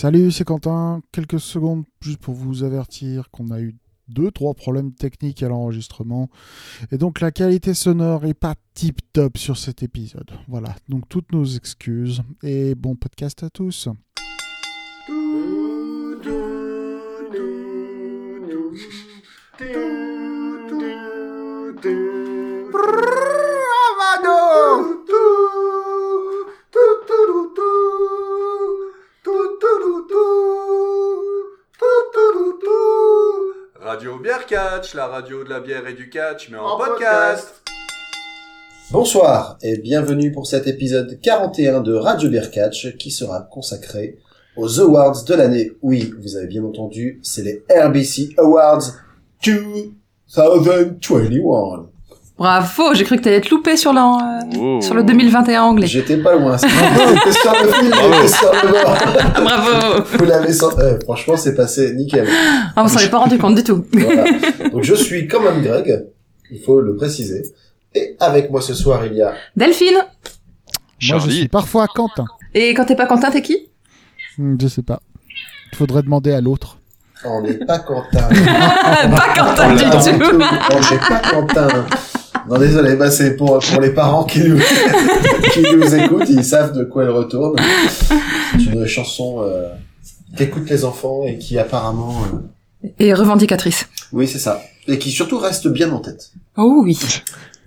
Salut, c'est Quentin. Quelques secondes juste pour vous avertir qu'on a eu deux, trois problèmes techniques à l'enregistrement. Et donc la qualité sonore est pas tip top sur cet épisode. Voilà, donc toutes nos excuses et bon podcast à tous. Radio Bière Catch, la radio de la bière et du catch, mais en, podcast. Bonsoir et bienvenue pour cet épisode 41 de Radio Beer Catch qui sera consacré aux awards de l'année. Oui, vous avez bien entendu, c'est les RBC Awards 2021. Bravo, j'ai cru que t'allais être loupé sur, le, Oh. sur le 2021 anglais. J'étais pas loin. c'est- fil, j'étais sur le bord. Bravo Vous l'avez senti. euh, franchement, c'est passé nickel. Ah, on s'en est pas rendu compte du tout. Voilà. Donc je suis quand même Greg, il faut le préciser. Et avec moi ce soir, il y a Delphine Moi, je suis parfois Quentin. Et quand t'es pas Quentin, t'es qui? Hmm, Je sais pas. Il faudrait demander à l'autre. On n'est pas Quentin. Pas Quentin du tout On n'est pas Quentin. Non, désolé, bah, c'est pour, pour les parents qui nous, qui nous écoutent, ils savent de quoi elle retourne. C'est une chanson, euh, qu'écoutent les enfants et qui apparemment, euh, Et revendicatrice. oui, c'est ça. Et qui surtout reste bien en tête. Oh oui.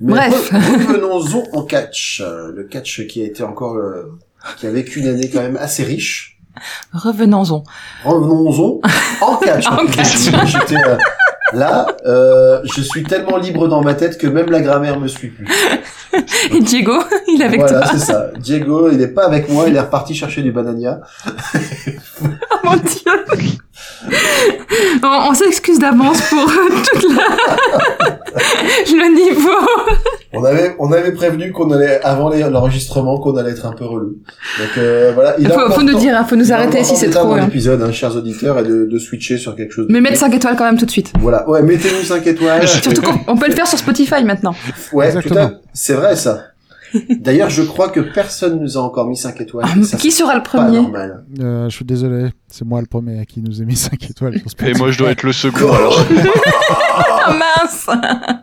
Mais Bref. re- Revenons-en en catch. Euh, Le catch qui a été encore, euh, qui a vécu une année quand même assez riche. Revenons-en. Revenons-en en catch. En catch. J'étais, euh, là, euh, je suis tellement libre dans ma tête que même la grammaire me suit plus. Et Diego, il est avec voilà, toi. c'est ça. Diego, il est pas avec moi, il est reparti chercher du banania. Oh mon dieu. On, on s'excuse d'avance pour euh, toute la... le niveau. On avait, on avait prévenu qu'on allait, avant l'enregistrement, qu'on allait être un peu relou. Donc, euh, voilà. Il Faut, faut nous dire, hein, faut nous arrêter si c'est trop. hein. l'épisode, hein, chers auditeurs, et de, de switcher sur quelque chose. Mais mettre 5 étoiles quand même tout de suite. Voilà. Ouais, mettez-nous 5 étoiles. Surtout qu'on on peut le faire sur Spotify maintenant. Ouais, tout Exactement. à C'est vrai, ça. D'ailleurs, je crois que personne nous a encore mis 5 étoiles. Ah, Ça, qui c'est sera le premier. Euh, je suis désolé, c'est moi le premier à qui nous a mis 5 étoiles. Et moi, je dois être le second, alors. Ah mince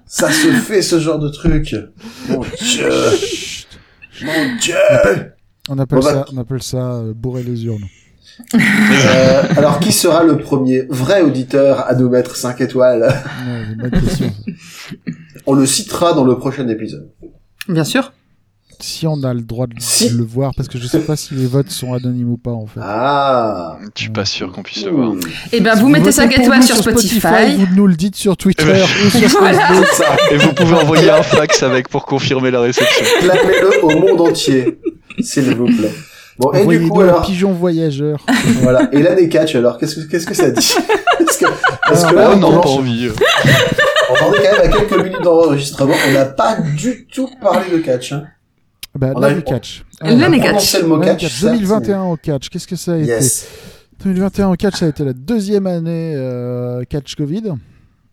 Ça se fait, ce genre de truc. Mon dieu. Mon dieu. On appelle Bon, bah- ça, on appelle ça euh, bourrer les urnes. Euh, alors, qui sera le premier vrai auditeur à nous mettre 5 étoiles? Ouais, c'est une bonne question. On le citera dans le prochain épisode. Bien sûr. Si on a le droit de Si. le voir, parce que je sais pas si les votes sont anonymes ou pas en fait. Ah. Je suis pas sûr qu'on puisse le voir. Eh ben, Si vous mettez votez 5 pour étoiles sur Spotify. Vous nous le dites sur Twitter Eh ben, ou sur Voilà. Facebook. C'est ça. Et vous pouvez envoyer un fax avec pour confirmer la réception. Clamez-le au monde entier, s'il vous plaît. Bon, et du coup, un alors, pigeon voyageur. voilà. Et l'année catch, alors, qu'est-ce que, qu'est-ce que ça dit? Est-ce que, est-ce que Ah, là, on mange- pas envie. On en est quand même à quelques minutes d'enregistrement. On n'a pas du tout parlé de catch. Hein. Bah, a- catch. L'année catch. le mot catch. catch. ça, 2021 au catch. Qu'est-ce que ça a été Yes. 2021 au catch, ça a été la deuxième année euh, catch Covid.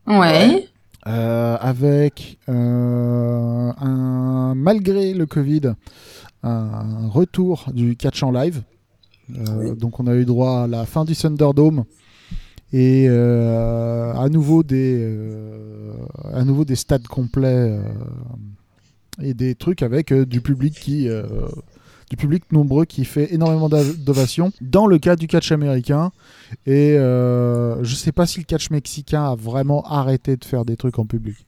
Ouais. euh, avec euh, un malgré le Covid un retour du catch en live. Euh, Oui. Donc on a eu droit à la fin du Thunderdome et euh, à nouveau des euh, à nouveau des stades complets euh, et des trucs avec euh, du public qui euh, du public nombreux qui fait énormément d'ovations dans le cas du catch américain et euh, je sais pas si le catch mexicain a vraiment arrêté de faire des trucs en public.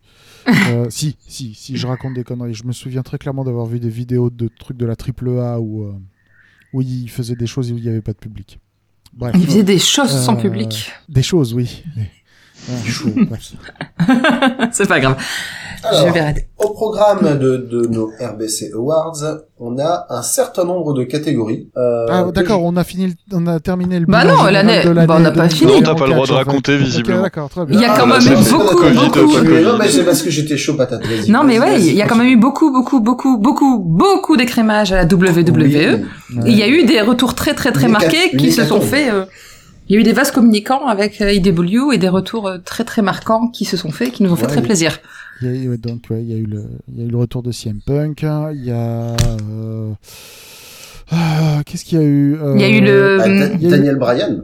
Euh, si, si, si, je raconte des conneries. Je me souviens très clairement d'avoir vu des vidéos de trucs de la AAA où, euh, où ils faisaient des choses où il n'y avait pas de public. Bref. Il faisait des choses sans public. Des choses, oui. Bref. C'est pas grave. Alors, Je vais arrêter. au programme de, de nos RBC Awards, on a un certain nombre de catégories. Euh, Ah, d'accord, on a fini, le- on a terminé le Bah non, l'année- bah, on n'a pas 2021 fini. On n'a pas le droit de raconter, Ok, visiblement. d'accord, très Il bien. y a quand Ah, même c'est- eu beaucoup, Covid, beaucoup. je- Covid. Non, mais c'est parce que j'étais chaud patate. Non, mais ouais, il y a quand même eu beaucoup, beaucoup, beaucoup, beaucoup, beaucoup d'écrémages à la WWE. Oui. Ouais. Et il y a eu des retours très, très, très marqués qui se sont faits. Euh, Il y a eu des vases communicants avec euh, IDW et des retours euh, très, très marquants qui se sont faits et qui nous ont fait Ouais, très plaisir. Il y a eu, donc, ouais, il y a eu le, il y a eu le retour de CM Punk. hein, Il y a, euh, Ah, Qu'est-ce qu'il y a eu Euh, Il y a eu le- Ah, Da- Hum. il y a eu- Daniel Bryan.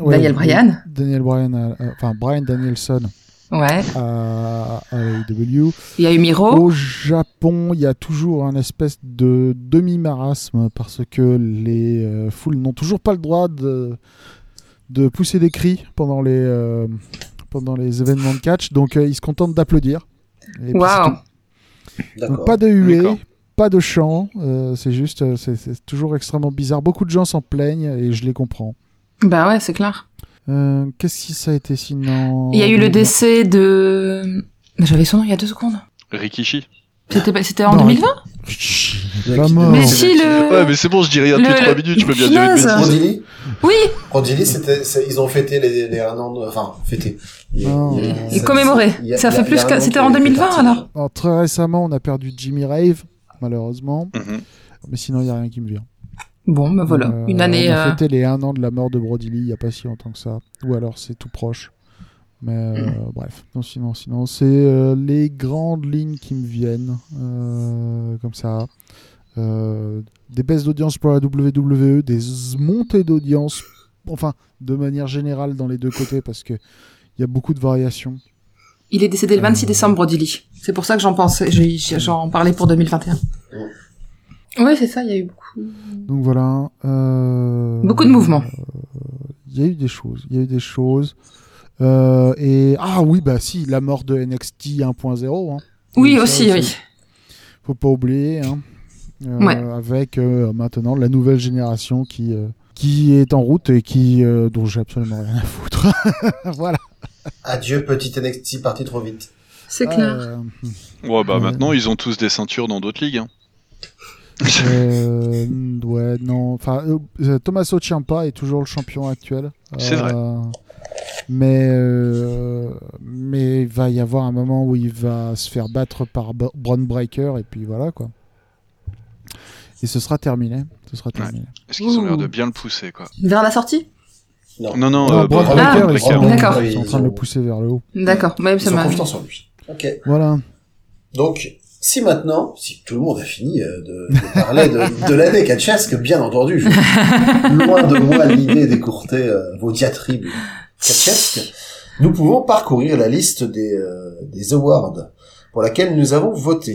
ouais, Daniel Bryan. Daniel Bryan, euh, euh, enfin Brian Danielson Ouais. à, à AEW. Il y a eu Miro. Au Japon, il y a toujours un espèce de demi-marasme parce que les euh, foules n'ont toujours pas le droit de, de pousser des cris pendant les, euh, pendant les événements de catch, donc euh, ils se contentent d'applaudir. Waouh. Donc pas de huées, D'accord. pas de chants, euh, c'est juste, c'est toujours extrêmement bizarre. Beaucoup de gens s'en plaignent et je les comprends. Bah ouais, c'est clair. Euh, Qu'est-ce qui ça a été sinon? Il y a eu le décès de. J'avais son nom il y a deux secondes. Rikishi. C'était en Non, 2020 Il pas mort. Mais si le. Ouais, mais c'est bon, je dis rien le- depuis 3 minutes, je peux bien dire une bêtise. Rodilly Oui, Rodilly, c'était, c'est- ils ont fêté les, les un an de, enfin, fêté. Il Et ça- commémoré. il a- fait plus que- c'était en fait 2020, partie. alors Alors, très récemment, on a perdu Jimmy Rave, malheureusement. Mhm. Mais sinon, il n'y a rien qui me vient. Bon, bah voilà. Euh, Une année. On a euh, fêté les 1 an de la mort de Brody Lee il n'y a pas si longtemps que ça. Ou alors c'est tout proche. Mais euh, bref, non, sinon, sinon c'est euh, les grandes lignes qui me viennent. euh, comme ça. Euh, des baisses d'audience pour la WWE, des montées d'audience, enfin, de manière générale dans les deux côtés, parce que il y a beaucoup de variations. Il est décédé le 26 Euh. décembre, Brody. C'est pour ça que j'en pensais, j'en parlais pour 2021. Oui, c'est ça, il y a eu beaucoup. Donc voilà. euh, Beaucoup de mouvements. Il y a eu des choses. Il y a eu des choses. Euh, et ah oui, bah si, la mort de NXT 1.0. Hein. Oui, Ça aussi, oui. Faut pas oublier. Hein. Euh, Ouais. Avec euh, maintenant la nouvelle génération qui euh, qui est en route et qui euh, dont j'ai absolument rien à foutre. voilà. Adieu, petite NXT partie trop vite. C'est clair. Euh, Ouais, bah maintenant, ils ont tous des ceintures dans d'autres ligues. hein. euh, ouais, non. Enfin, euh, Tommaso Ciampa est toujours le champion actuel. C'est vrai. Mais euh, mais il va y avoir un moment où il va se faire battre par Braun Breaker et puis voilà quoi. Et ce sera terminé. Ce sera terminé. Est-ce qu'ils ont l'air de bien le pousser, quoi Vers la sortie Non. Non, non, Non, euh, Braun Ah, ils sont, D'accord. ils sont en train de le pousser vers le haut. D'accord, même Ils ça ont m'a. confiance en lui. Ok. Voilà. Donc, si maintenant, si tout le monde a fini euh, de, de parler de, de l'année catchesque, bien entendu, je, loin de moi l'idée d'écourter euh, vos diatribes catchesques, nous pouvons parcourir la liste des, euh, des awards pour laquelle nous avons voté.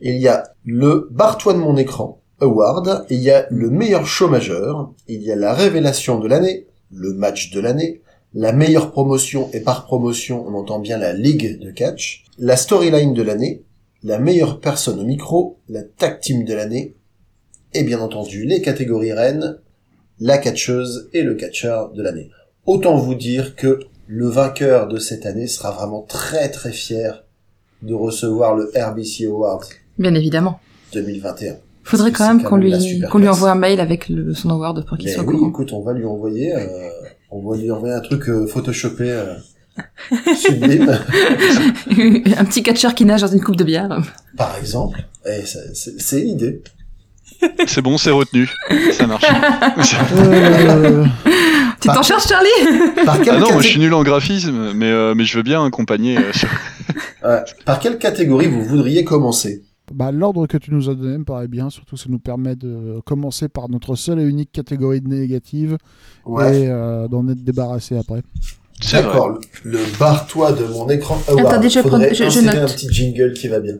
Il y a le Bartois de mon écran Award, il y a le meilleur show majeur, il y a la révélation de l'année, le match de l'année, la meilleure promotion, et par promotion on entend bien la ligue de catch, la storyline de l'année, la meilleure personne au micro, la tag team de l'année, et bien entendu les catégories reines, la catcheuse et le catcheur de l'année. Autant vous dire que le vainqueur de cette année sera vraiment très très fier de recevoir le RBC Award Bien évidemment. 2021. Faudrait quand même qu'on lui, qu'on envoie un mail avec le, son award pour qu'il soit oui, courant. écoute, on va lui envoyer, euh, on va lui envoyer un truc euh, photoshopé euh, sublime, un petit catcheur qui nage dans une coupe de bière. par exemple. Et ça- c'est c'est l'idée. C'est bon, c'est retenu. Ça marche. Euh, Tu t'en cherches, Charlie Par quelle, ah non, moi je suis nul en graphisme, mais, euh, mais je veux bien accompagner. euh. Par quelle catégorie vous voudriez commencer? Bah, L'ordre que tu nous as donné me paraît bien, surtout ça nous permet de commencer par notre seule et unique catégorie de négative et euh, d'en être débarrassé après. D'accord, le, le barre-toi de mon écran award. Attendez, je prends- je- je insérer note. un petit jingle qui va bien.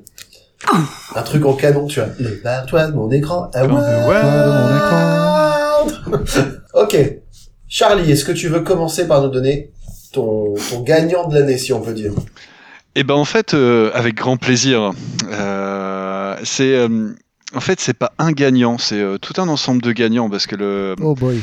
Un truc en canon, tu vois. Le barre-toi de mon écran award. Ouais, de mon écran. ok. Charlie, est-ce que tu veux commencer par nous donner ton, ton gagnant de l'année, si on peut dire? Eh ben en fait, euh, avec grand plaisir. Euh, c'est euh, en fait c'est pas un gagnant, c'est euh, tout un ensemble de gagnants parce que le Oh boy.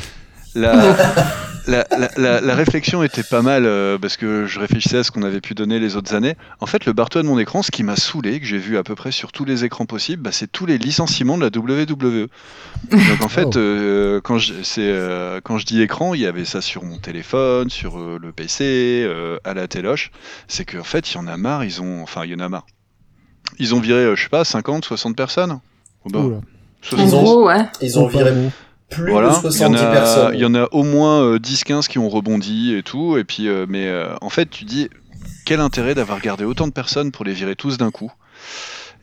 la, la, la, réflexion était pas mal euh, parce que je réfléchissais à ce qu'on avait pu donner les autres années. En fait, le bartois de mon écran, ce qui m'a saoulé, que j'ai vu à peu près sur tous les écrans possibles, bah, c'est tous les licenciements de la WWE. Donc en fait, Oh. euh, quand, je, euh, quand je dis écran, il y avait ça sur mon téléphone, sur le PC, à la téloche. C'est qu'en fait, il y en a marre, ils ont, enfin, il y en a marre. Ils ont viré, euh, je sais pas, 50, 60 personnes. Oh, bah. En 70. gros, ouais. Ils ont viré plus Voilà, de il y, en 70 a, personnes. il y en a au moins euh, 10-15 qui ont rebondi et tout. Et puis, euh, mais euh, en fait, tu dis quel intérêt d'avoir gardé autant de personnes pour les virer tous d'un coup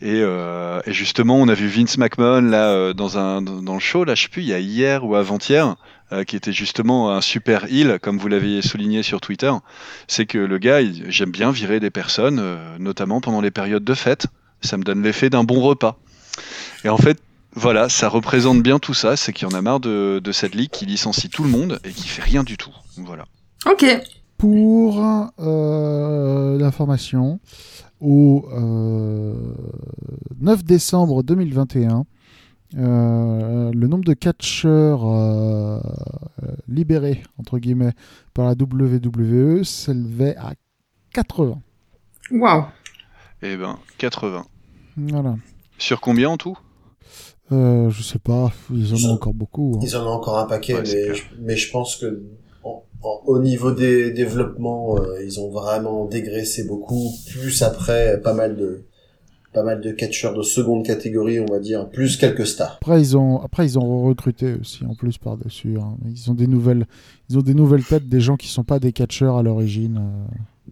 Et, euh, et justement, on a vu Vince McMahon là euh, dans un dans le show, là, je sais plus, il y a hier ou avant-hier, euh, qui était justement un super heel, comme vous l'aviez souligné sur Twitter. C'est que le gars, j'aime bien virer des personnes, euh, notamment pendant les périodes de fête. Ça me donne l'effet d'un bon repas. Et en fait, voilà, ça représente bien tout ça, c'est qu'il y en a marre de, de cette ligue qui licencie tout le monde et qui fait rien du tout. Voilà. Ok. Pour euh, l'information, au euh, 9 décembre 2021, euh, le nombre de catcheurs euh, libérés, entre guillemets, par la WWE s'élevait à 80. Waouh. Et ben, 80. Voilà. Sur combien en tout? Euh, je sais pas, ils en Ils ont ont- encore beaucoup. hein. Ils en ont encore un paquet, Ouais, mais, je, mais je pense que en- en- au niveau des développements, euh, ils ont vraiment dégraissé beaucoup. Plus après, pas mal de pas mal de catcheurs de seconde catégorie, on va dire, plus quelques stars. Après ils ont après ils ont recruté aussi en plus par dessus. Ils ont des nouvelles ils ont des nouvelles têtes des gens qui sont pas des catcheurs à l'origine. euh.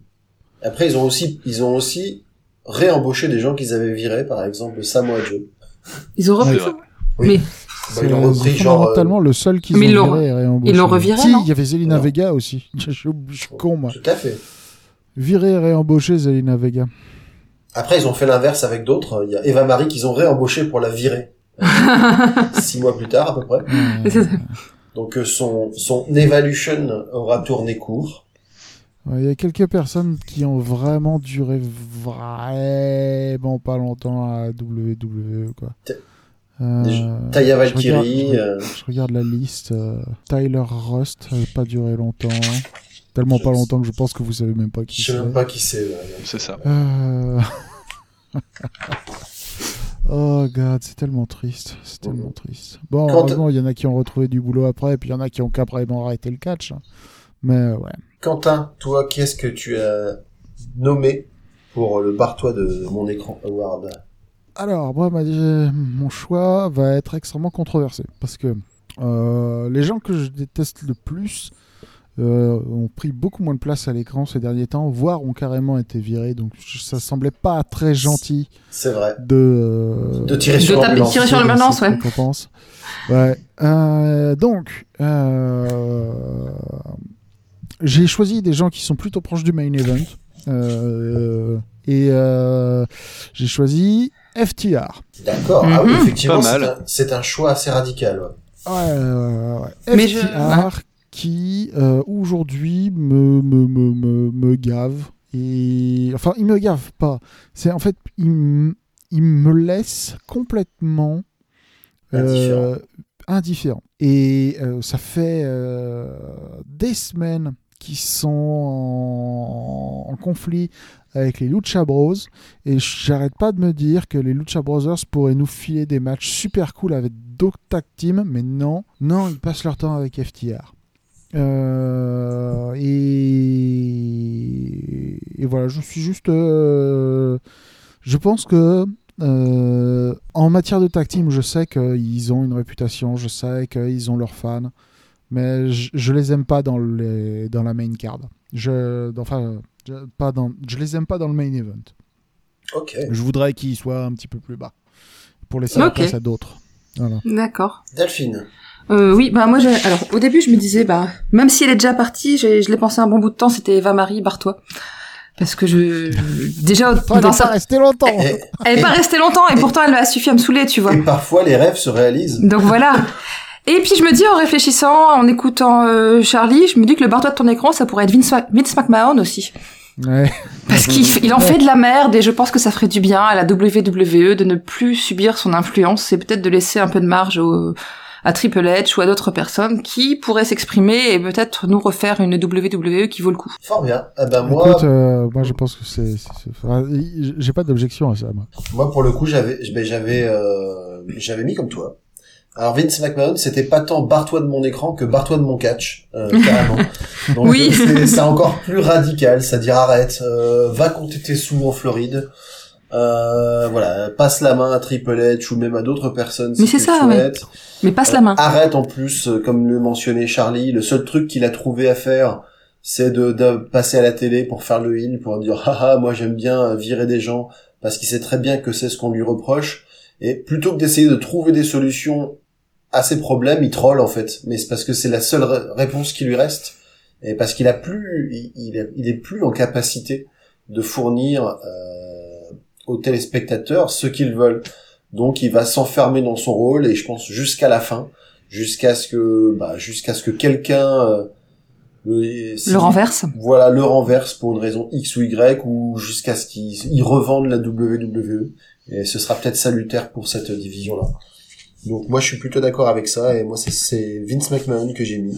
Après, ils ont aussi ils ont aussi réembauché des gens qu'ils avaient virés, par exemple Samoa Joe. Ils ont repris ça. Oui. Mais Bah, ils l'ont repris genre. euh, fondamentalement le seul qu'ils ont Mais ils l'ont- viré et réembauché. ils l'ont reviré, Si, il y avait Zelina Non. Vega aussi. Je suis je suis con moi. Tout à fait. Viré et réembauché Zelina Vega. Après, ils ont fait l'inverse avec d'autres. Il y a Eva Marie qu'ils ont réembauché pour la virer. Six mois plus tard, à peu près. Donc, euh, son, son Evolution aura tourné court. Il y a quelques personnes qui ont vraiment duré vraiment pas longtemps à WWE quoi. Euh, Taya je Valkyrie, regarde- euh, Je regarde la liste. Tyler Rust, n'a pas duré longtemps. Tellement Je pas longtemps que je pense que vous savez même pas qui je sais c'est. même pas qui c'est. C'est ça. Euh... oh god, c'est tellement triste. C'est tellement triste. Bon, Quand- heureusement, il y en a qui ont retrouvé du boulot après, et puis il y en a qui ont carrément arrêté le catch. hein. Mais euh, ouais. Quentin, toi, qu'est-ce que tu as nommé pour le bar-toi de mon écran award Alors, moi, ma- j'ai- mon choix va être extrêmement controversé. Parce que euh, les gens que je déteste le plus euh, ont pris beaucoup moins de place à l'écran ces derniers temps, voire ont carrément été virés. Donc, ça semblait pas très gentil C'est vrai. de, euh, De tirer sur taper- l'ambulance. tirer sur l'ambulance, ouais. Ouais. Euh, donc, euh, j'ai choisi des gens qui sont plutôt proches du main event. Euh, et euh, j'ai choisi FTR. D'accord. Ah oui, Mhm. effectivement, c'est un, choix assez radical. ouais. Ouais, ouais, ouais. Mais je- FTR qui euh, aujourd'hui me, me, me, me, me gave. Et... Enfin, il me gave pas. C'est en fait, il, me laisse complètement euh, indifférent. Et euh, ça fait euh, des semaines qu'ils sont en, en conflit avec les Lucha Bros. Et j'arrête pas de me dire que les Lucha Brothers pourraient nous filer des matchs super cool avec d'autres tag teams, mais non, non, ils passent leur temps avec FTR. Euh, et, et voilà, je suis juste. euh, je pense que euh, en matière de tag team, je sais qu'ils ont une réputation, je sais qu'ils ont leurs fans, mais je, je les aime pas dans, les, dans la main card. Je, enfin, je, pas dans, je les aime pas dans le main event. Ok. Je voudrais qu'ils soient un petit peu plus bas pour laisser la Ok. place à d'autres. Voilà. D'accord. Delphine. Euh, oui, bah moi, j'ai- alors au début, je me disais, bah même si elle est déjà partie, j'ai- je l'ai pensé un bon bout de temps, c'était Eva Marie Bartois, parce que je déjà Oh, elle dans n'est sa- pas restée longtemps. Et, elle est pas restée longtemps et pourtant elle a suffi à me saouler, tu vois. et parfois, les rêves se réalisent. Donc voilà. Et puis je me dis en réfléchissant, en écoutant euh, Charlie, je me dis que le bartois de ton écran, ça pourrait être Vince, Vince McMahon aussi. Ouais. Parce qu'il en fait de la merde et je pense que ça ferait du bien à la WWE de ne plus subir son influence et peut-être de laisser un peu de marge au, à Triple H ou à d'autres personnes qui pourraient s'exprimer et peut-être nous refaire une WWE qui vaut le coup. Fort bien. Eh ben, moi, Écoute, euh, moi je pense que c'est. c'est- c'est- enfin, J'ai pas d'objection à ça, moi. Moi, pour le coup, j'avais, ben, j'avais, euh, j'avais mis comme toi. Alors Vince McMahon, c'était pas tant barre-toi de mon écran que barre-toi de mon catch, euh, carrément. Donc Oui. c'est, c'est encore plus radical, c'est-à-dire arrête, euh, va compter tes sous en Floride, euh, voilà, passe la main à Triple H ou même à d'autres personnes si Mais c'est ça, ouais. Mais passe la main. Arrête en plus, euh, comme le mentionnait Charlie, le seul truc qu'il a trouvé à faire, c'est de, de passer à la télé pour faire le heal, pour dire haha moi j'aime bien virer des gens parce qu'il sait très bien que c'est ce qu'on lui reproche. Et plutôt que d'essayer de trouver des solutions à ses problèmes, il troll en fait. Mais c'est parce que c'est la seule ré- réponse qui lui reste, et parce qu'il a plus, il, il est, il est plus en capacité de fournir euh, aux téléspectateurs ce qu'ils veulent. Donc il va s'enfermer dans son rôle et je pense jusqu'à la fin, jusqu'à ce que, bah, jusqu'à ce que quelqu'un euh, le, renverse. voilà, le renverse pour une raison X ou Y ou jusqu'à ce qu'ils ils revendent la WWE. Et ce sera peut-être salutaire pour cette division-là. Donc moi je suis plutôt d'accord avec ça et moi c'est Vince McMahon que j'ai mis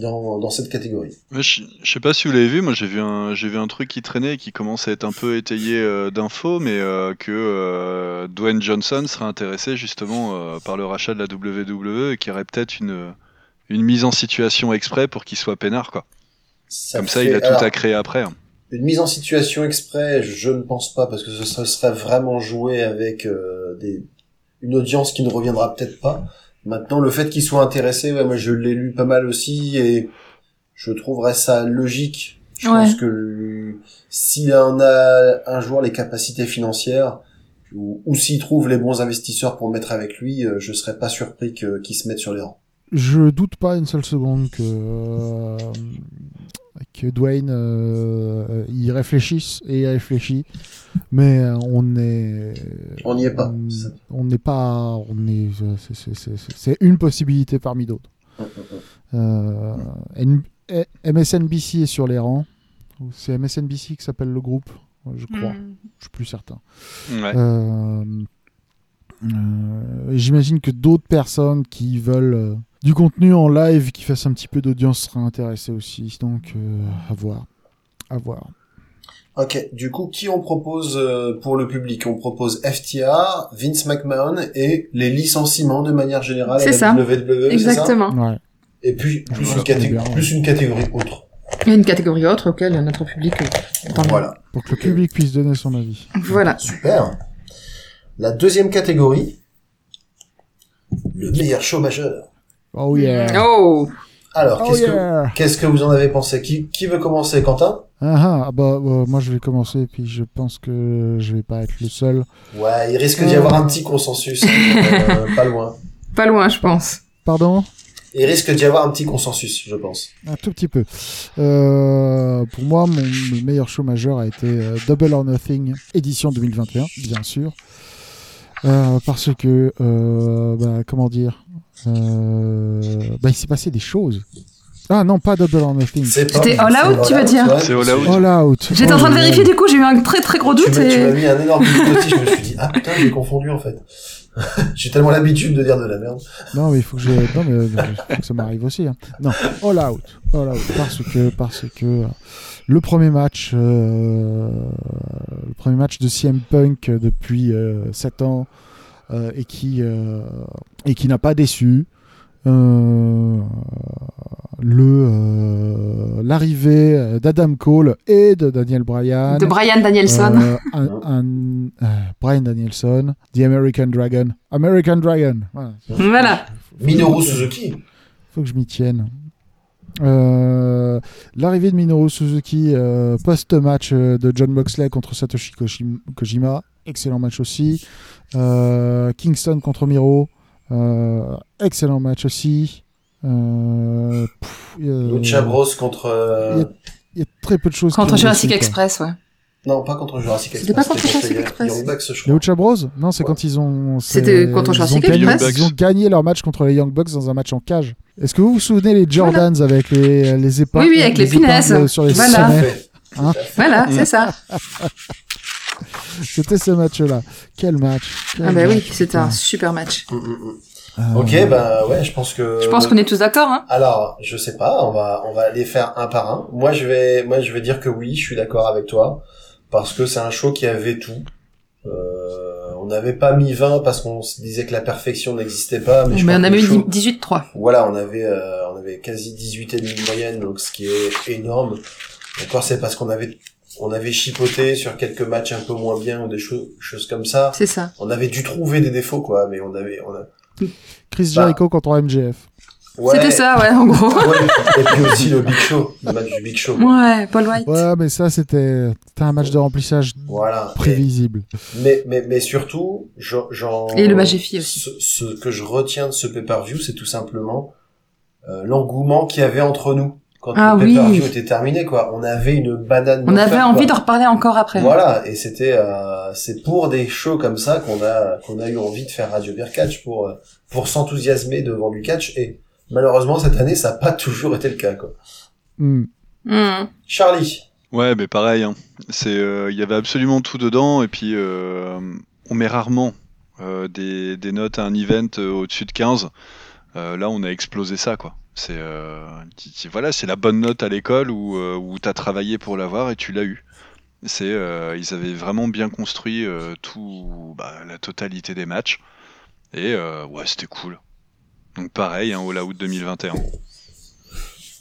dans, dans cette catégorie. Je, je sais pas si vous l'avez vu, moi j'ai vu un j'ai vu un truc qui traînait et qui commence à être un peu étayé euh, d'infos, mais euh, que euh, Dwayne Johnson serait intéressé justement euh, par le rachat de la WWE et qu'il y aurait peut-être une une mise en situation exprès pour qu'il soit peinard quoi. Comme ça, il a tout à créer après. hein. Une mise en situation exprès, je ne pense pas parce que ce serait vraiment jouer avec des, une audience qui ne reviendra peut-être pas. Maintenant, le fait qu'il soit intéressé, ouais, moi je l'ai lu pas mal aussi et je trouverais ça logique. Je Ouais. pense que s'il en a un jour les capacités financières ou, ou s'il trouve les bons investisseurs pour mettre avec lui, euh, je serais pas surpris qu'il se mette sur les rangs. Je doute pas une seule seconde que, euh, que Dwayne euh, y réfléchisse et y réfléchit, mais euh, on est. On n'y est pas. On- n'est pas. On est. c'est- une possibilité parmi d'autres. Euh, MSNBC est sur les rangs. C'est MSNBC qui s'appelle le groupe, je crois. Mm. Je suis plus certain. Ouais. Euh, euh, J'imagine que d'autres personnes qui veulent euh, du contenu en live qui fasse un petit peu d'audience seraient intéressées aussi. Donc, euh, à voir. À voir. Ok, du coup, qui on propose euh, pour le public? On propose FTR, Vince McMahon et les licenciements de manière générale à la ça. WWE, Exactement. Ouais. ça Et puis plus, Voilà, une catég- on est bien. plus une catégorie autre. Il y a une catégorie autre auquel notre public euh. Voilà. Pour que le public puisse donner son avis. Voilà. Super. La deuxième catégorie, le meilleur show majeur. Oh yeah! Oh Alors, Oh qu'est-ce yeah! que qu'est-ce que vous en avez pensé? Qui, qui veut commencer, Quentin? Ah, ah, ah, bah, bah, moi je vais commencer, puis je pense que je vais pas être le seul. Ouais, il risque d'y avoir un petit consensus, hein, euh, pas loin. Pas loin, je pense. Pardon? Il risque d'y avoir un petit consensus, je pense. Un tout petit peu. Euh, pour moi, mon le meilleur show majeur a été euh, Double or Nothing, édition 2021, bien sûr. Euh, parce que, euh, bah, comment dire, euh, bah, il s'est passé des choses. Ah non, pas Double or Nothing. C'était All Out, tu veux dire ouais. C'est All Out. All Out. J'étais en Oh train de là. vérifier, du coup, j'ai eu un très très gros doute tu m'as et... mis un énorme doute aussi, je me suis dit, ah putain, j'ai confondu en fait. j'ai tellement l'habitude de dire de la merde. Non, mais il faut que je... non, mais, euh, faut que ça m'arrive aussi. hein. Non, All Out, All Out, parce que parce que euh, le premier match, euh, le premier match de CM Punk euh, depuis 7 ans euh, et qui euh, et qui n'a pas déçu. Euh, le euh, l'arrivée d'Adam Cole et de Daniel Bryan. De Brian Danielson. Euh, un, un- euh, Brian Danielson, The American Dragon. American Dragon. Voilà. Voilà. Minoru Suzuki. Faut que je m'y tienne. Euh, L'arrivée de Minoru Suzuki euh, post-match euh, de John Moxley contre Satoshi Kojima, excellent match aussi. Euh, Kingston contre Miro, euh, excellent match aussi. Euh, pff, euh, Lucha Bros contre... euh, Il y a très peu de choses. Contre ont Jurassic. Express, ouais. Non, pas contre Jurassic C'était Express. pas contre Jurassic les Express. Young Bucks, je Les crois. Lucha Bros Non, c'est Ouais. quand ils ont. C'était contre ils ont Jurassic gagné- Express. Ils ont gagné leur match contre les Young Bucks dans un match en cage. Est-ce que vous vous souvenez les Jordans avec les, les épingles Oui, oui, avec les punaises. épingles sur les Voilà. Hein Voilà, c'est ça. C'était ce match-là. Quel match quel Ah bah oui, c'était un super match. Mm, mm, mm. Euh, Ok, bah ouais, je pense que... Je pense qu'on est tous d'accord, hein. Alors, je sais pas, on va on va aller faire un par un. Moi je vais moi je vais dire que oui, je suis d'accord avec toi parce que c'est un show qui avait tout. Euh, on n'avait pas mis 20 parce qu'on se disait que la perfection n'existait pas, mais, je on que a le mis show- 18-3. Voilà, on avait euh, on avait quasi 18 et demi de moyenne, donc ce qui est énorme. Encore c'est parce qu'on avait on avait chipoté sur quelques matchs un peu moins bien ou des choses choses comme ça. C'est ça. On avait dû trouver des défauts quoi, mais on avait on a Chris Bah. Jericho contre MJF. Ouais. C'était ça, ouais, en gros. Ouais, et puis aussi le Big Show, le match du Big Show. Ouais, Paul White. Ouais, mais ça, c'était c'était un match de remplissage Voilà. Et- prévisible. mais, mais, mais surtout, j'en- j'en. Et le aussi. Ce, ce que je retiens de ce pay-per-view, c'est tout simplement euh, l'engouement qu'il y avait entre nous quand Ah le oui. pay-per-view était terminé. Quoi, on avait une banane. On avait envie quoi. d'en reparler encore après. Voilà, et c'était euh, c'est pour des shows comme ça qu'on a qu'on a eu envie de faire Radio Beer Catch pour euh, pour s'enthousiasmer devant du catch et malheureusement cette année ça n'a pas toujours été le cas quoi. Hmm. Hmm. Charlie, Ouais, mais pareil. hein. C'est, euh, il y avait absolument tout dedans, et puis euh, on met rarement euh, des, des notes à un event euh, au-dessus de 15. Euh, là, on a explosé ça, quoi. C'est, euh, voilà, c'est la bonne note à l'école où, euh, où tu as travaillé pour l'avoir et tu l'as eu. C'est, ils avaient vraiment bien construit tout, bah, la totalité des matchs, et ouais, c'était cool. Donc pareil, hein, All Out 2021.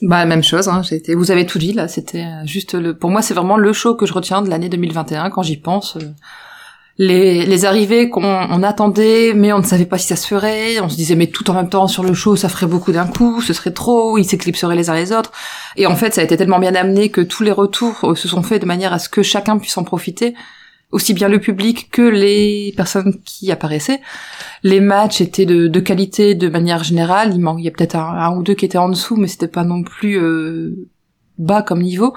Bah même chose. Hein, Vous avez tout dit là. C'était juste le. Pour moi, c'est vraiment le show que je retiens de l'année 2021 quand j'y pense. Les, les arrivées qu'on on attendait, mais on ne savait pas si ça se ferait. On se disait mais tout en même temps sur le show, ça ferait beaucoup d'un coup, ce serait trop, ils s'éclipseraient les uns les autres. Et en fait, ça a été tellement bien amené que tous les retours euh, se sont faits de manière à ce que chacun puisse en profiter, aussi bien le public que les personnes qui apparaissaient. Les matchs étaient de, de qualité de manière générale. Il a peut-être un, un ou deux qui étaient en dessous, mais c'était pas non plus euh, bas comme niveau.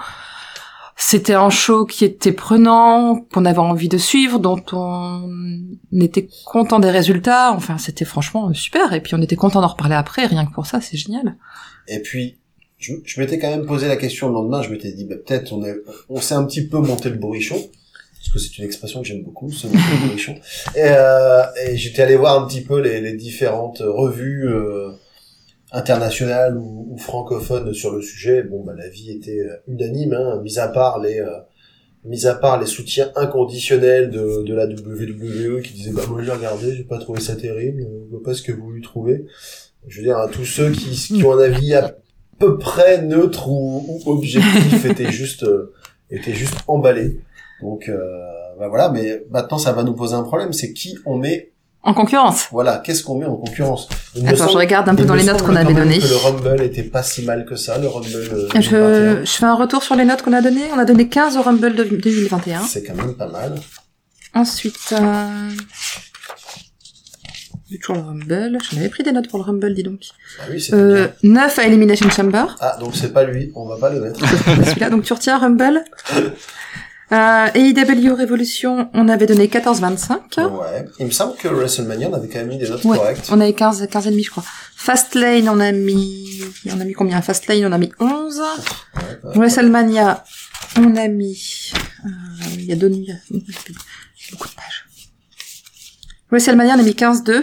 C'était un show qui était prenant, qu'on avait envie de suivre, dont on était content des résultats. Enfin, c'était franchement super. Et puis on était content d'en reparler après. Rien que pour ça, c'est génial. et puis je, m'étais quand même posé la question le lendemain, je m'étais dit bah, peut-être on est on s'est un petit peu monté le bourrichon parce que c'est une expression que j'aime beaucoup, monter le bourrichon. Et, euh, et j'étais allé voir un petit peu les, les différentes revues euh, internationales ou, ou francophones sur le sujet. Bon, bah la vie était euh, unanime, hein, mis à part les euh, mis à part les soutiens inconditionnels de, de la WWE qui disaient bah moi j'ai regardé, j'ai pas trouvé ça terrible, je vois pas ce que vous lui trouvez. Je veux dire, hein, tous ceux qui, qui ont un avis à peu près neutre ou, ou objectif étaient juste euh, étaient juste emballés. Donc euh, bah voilà, mais maintenant ça va nous poser un problème, c'est qui on met, En concurrence. voilà, qu'est-ce qu'on met en concurrence? Il Attends, je regarde un peu dans les notes qu'on avait données. Que le Rumble était pas si mal que ça, le Rumble. euh, Je, 2021. je fais un retour sur les notes qu'on a données. On a donné 15 au Rumble de 2021. C'est quand même pas mal. Ensuite, euh... toujours le Rumble. J'en avais pris des notes pour le Rumble, dis donc. Ah oui, c'était Euh, bien. 9 à Elimination Chamber. Ah, donc c'est pas lui, on va pas le mettre. Celui-là, donc tu retiens Rumble? Euh, AEW Revolution, on avait donné 14-25. ouais. Il me semble que WrestleMania, on avait quand même mis des notes Ouais, correctes. on avait 15, 15 et demi, je crois. Fastlane, on a mis, on a mis combien? Fastlane, on a mis 11. Ouais, bah, WrestleMania, on a mis, euh, il y a deux, a beaucoup de pages. WrestleMania, on a mis 15-2.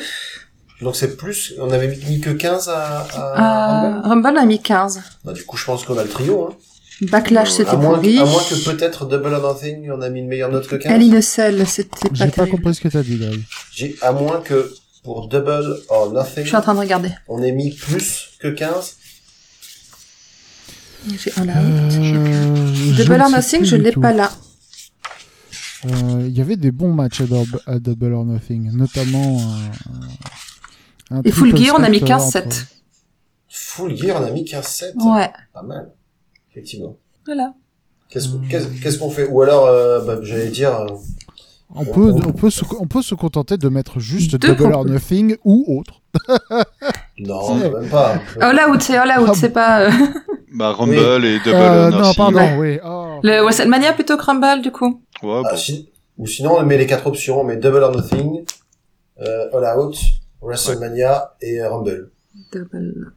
Donc c'est plus, on avait mis que 15 à, à Euh, Rumble? Rumble, on a mis 15. Bah, du coup, je pense qu'on a le trio, hein. Backlash, À c'était moins, pourri. à moins que peut-être Double or Nothing, on a mis une meilleure note que 15. Hell in a Cell, c'était pas J'ai pas compris ce que t'as dit, Greg. J'ai, à moins que pour Double or Nothing, Je suis en train de regarder. on ait mis plus que 15. J'ai un là. Euh, Double or Nothing, je l'ai tout. pas là. Euh, Il y avait des bons matchs à, Dub- à Double or Nothing, notamment un Et Full Gear, on a mis threat, 15-7. entre- Full Gear, on a mis 15-7. Ouais. Pas mal. Effectivement. Voilà. Qu'est-ce qu'on qu'on fait? Ou alors, euh, bah, j'allais dire, euh, On peut, on, peut se, on peut se contenter de mettre juste Deux Double or. Nothing ou autre. non, même pas. All Out, c'est All Out, c'est pas... euh, Bah, Rumble et Double Euh, or non, Nothing. pardon, Ouais. oui. Oh. Le WrestleMania plutôt que Rumble, du coup. Ouais, Ah, bon. si- Ou sinon, on met les quatre options. On met Double or Nothing, euh, All Out, WrestleMania et Rumble. Double.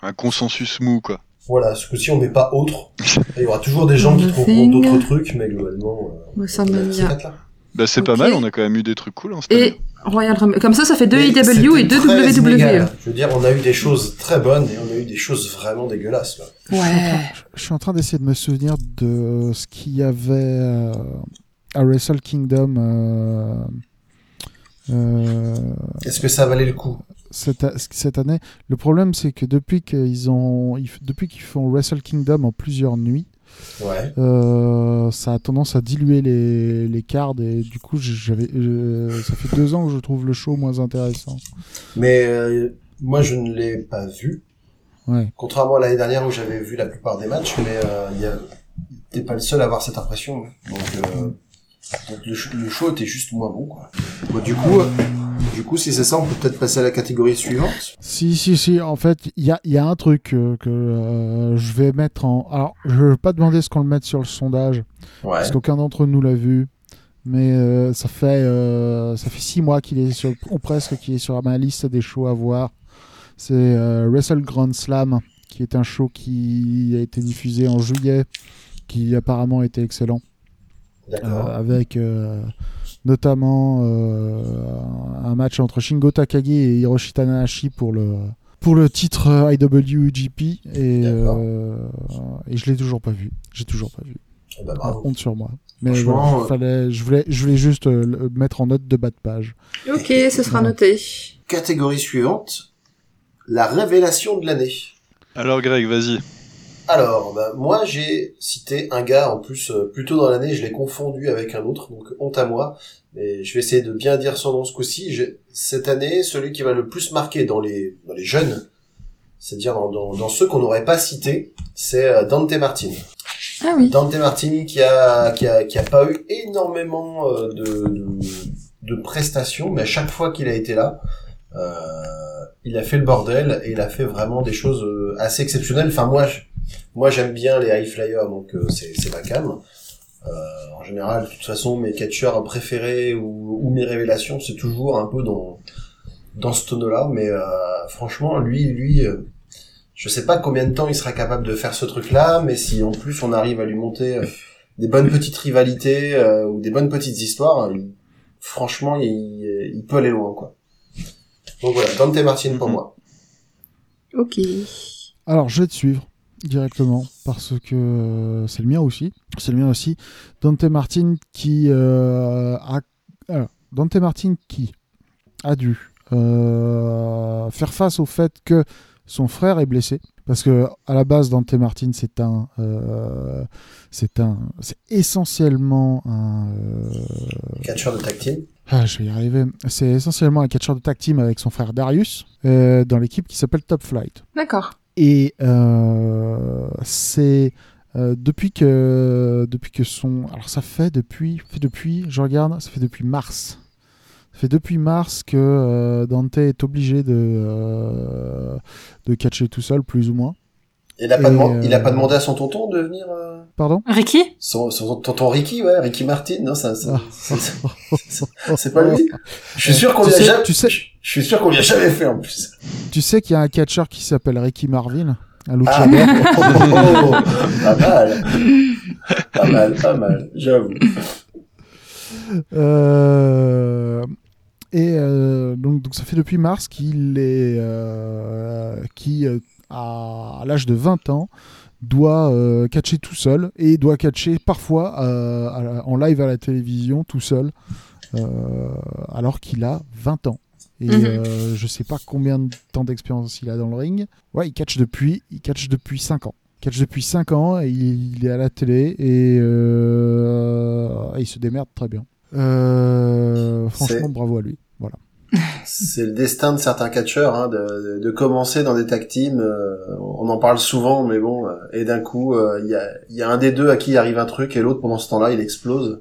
Un consensus mou, quoi. Voilà, ce coup-ci, on met pas autre. Il y aura toujours des gens qui trouveront d'autres trucs, mais globalement, euh. Bah, c'est pas mal, on a quand même eu des trucs cool. Hein, cette année. Et Royal Rumble. Comme ça, ça fait deux IW et deux WWE. Je veux dire, on a eu des choses très bonnes et on a eu des choses vraiment dégueulasses. Là. Ouais. Je suis en train d'essayer de me souvenir de ce qu'il y avait euh, à Wrestle Kingdom euh, euh, Est-ce que ça valait le coup? Cette, cette année. Le problème, c'est que depuis qu'ils ont, depuis qu'ils font Wrestle Kingdom en plusieurs nuits, Ouais. euh, ça a tendance à diluer les, les cards et du coup, j'avais, ça fait deux ans que je trouve le show moins intéressant. Mais euh, moi, je ne l'ai pas vu. Ouais. Contrairement à l'année dernière où j'avais vu la plupart des matchs, mais euh, t'es pas le seul à avoir cette impression. Donc, euh, donc le, sh- le show était juste moins bon. Quoi. Bon, du coup, du coup, si c'est ça, on peut peut-être passer à la catégorie suivante. Si, si, si. En fait, il y a, il y a un truc euh, que euh, je vais mettre en. Alors, je vais pas demander ce qu'on le mette sur le sondage, Ouais. parce qu'aucun d'entre nous l'a vu. Mais euh, ça fait euh, ça fait six mois qu'il est sur ou presque qu'il est sur ma liste des shows à voir. C'est euh, Wrestle Grand Slam, qui est un show qui a été diffusé en juillet, qui apparemment était excellent. D'accord. Euh, avec euh, notamment euh, un match entre Shingo Takagi et Hiroshi Tanahashi pour le pour le titre euh, IWGP et euh, et je l'ai toujours pas vu j'ai toujours pas vu Eh ben, Ah, bravo. honte sur moi mais voilà, fallait je voulais je voulais juste euh, le mettre en note de bas de page Ok, ce sera noté. Catégorie suivante, la révélation de l'année. Alors Greg, vas-y. Alors, bah, moi j'ai cité un gars en plus euh, plus tôt dans l'année, je l'ai confondu avec un autre, donc honte à moi. Mais je vais essayer de bien dire son nom ce coup-ci. Cette année, celui qui va le plus marquer dans les dans les jeunes, c'est-à-dire dans, dans, dans ceux qu'on n'aurait pas cités, c'est euh, Dante Martin. Ah oui. Dante Martin qui a qui a qui a pas eu énormément euh, de, de de prestations, mais à chaque fois qu'il a été là, euh, il a fait le bordel et il a fait vraiment des choses euh, assez exceptionnelles. Enfin moi, je- moi j'aime bien les high flyers, donc euh, c'est c'est ma cam. Euh, en général, de toute façon, mes catcheurs préférés ou, ou mes révélations, c'est toujours un peu dans dans ce tonneau-là. Mais euh, franchement, lui, lui, euh, je sais pas combien de temps il sera capable de faire ce truc-là, mais si en plus on arrive à lui monter euh, des bonnes petites rivalités euh, ou des bonnes petites histoires, il- franchement, il, il peut aller loin, quoi. Donc voilà, Dante Martin pour Mhm. moi. Ok. alors je vais te suivre directement parce que euh, c'est le mien aussi. C'est le mien aussi. Dante Martin qui euh, a alors, Dante Martin qui a dû euh, faire face au fait que son frère est blessé. Parce que à la base Dante Martin c'est un euh, c'est un c'est essentiellement un euh, Catcheur de tag team. ah, je vais y arriver. C'est essentiellement un catcheur de tag team avec son frère Darius euh, dans l'équipe qui s'appelle Top Flight. D'accord. Et euh, c'est euh, depuis que depuis que son alors ça fait depuis depuis je regarde ça fait depuis mars. Ça fait depuis mars que euh, Dante est obligé de de catcher tout seul plus ou moins Il a pas, Et, deman- il a pas euh, demandé à son tonton de venir. euh, pardon? Ricky? Son, son tonton Ricky, ouais, Ricky Martin, non, ça, ça- Ah. c'est- pas lui. Je suis sûr qu'on lui a jamais, tu sais- je suis sûr qu'on lui a jamais fait en plus. tu sais qu'il y a un catcheur qui s'appelle Ricky Marvin un Ah, luchador oh, pas mal, pas mal, pas mal, j'avoue. Euh, et euh, donc, donc ça fait depuis mars qu'il est euh, qui euh, à, l'âge de 20 ans doit euh, catcher tout seul et doit catcher parfois euh, à en live à la télévision tout seul euh, alors qu'il a 20 ans. Et Mhm. euh, je sais pas combien de temps d'expérience il a dans le ring. Ouais, il catch depuis, il catch depuis 5 ans. Il catch depuis 5 ans et il, il est à la télé et euh, il se démerde très bien. Franchement, bravo à lui. Voilà. C'est le destin de certains catcheurs hein, de, de, de commencer dans des tag teams. euh, on en parle souvent, mais bon. euh, et d'un coup, euh, il y, a, y a un des deux à qui arrive un truc et l'autre pendant ce temps-là, il explose.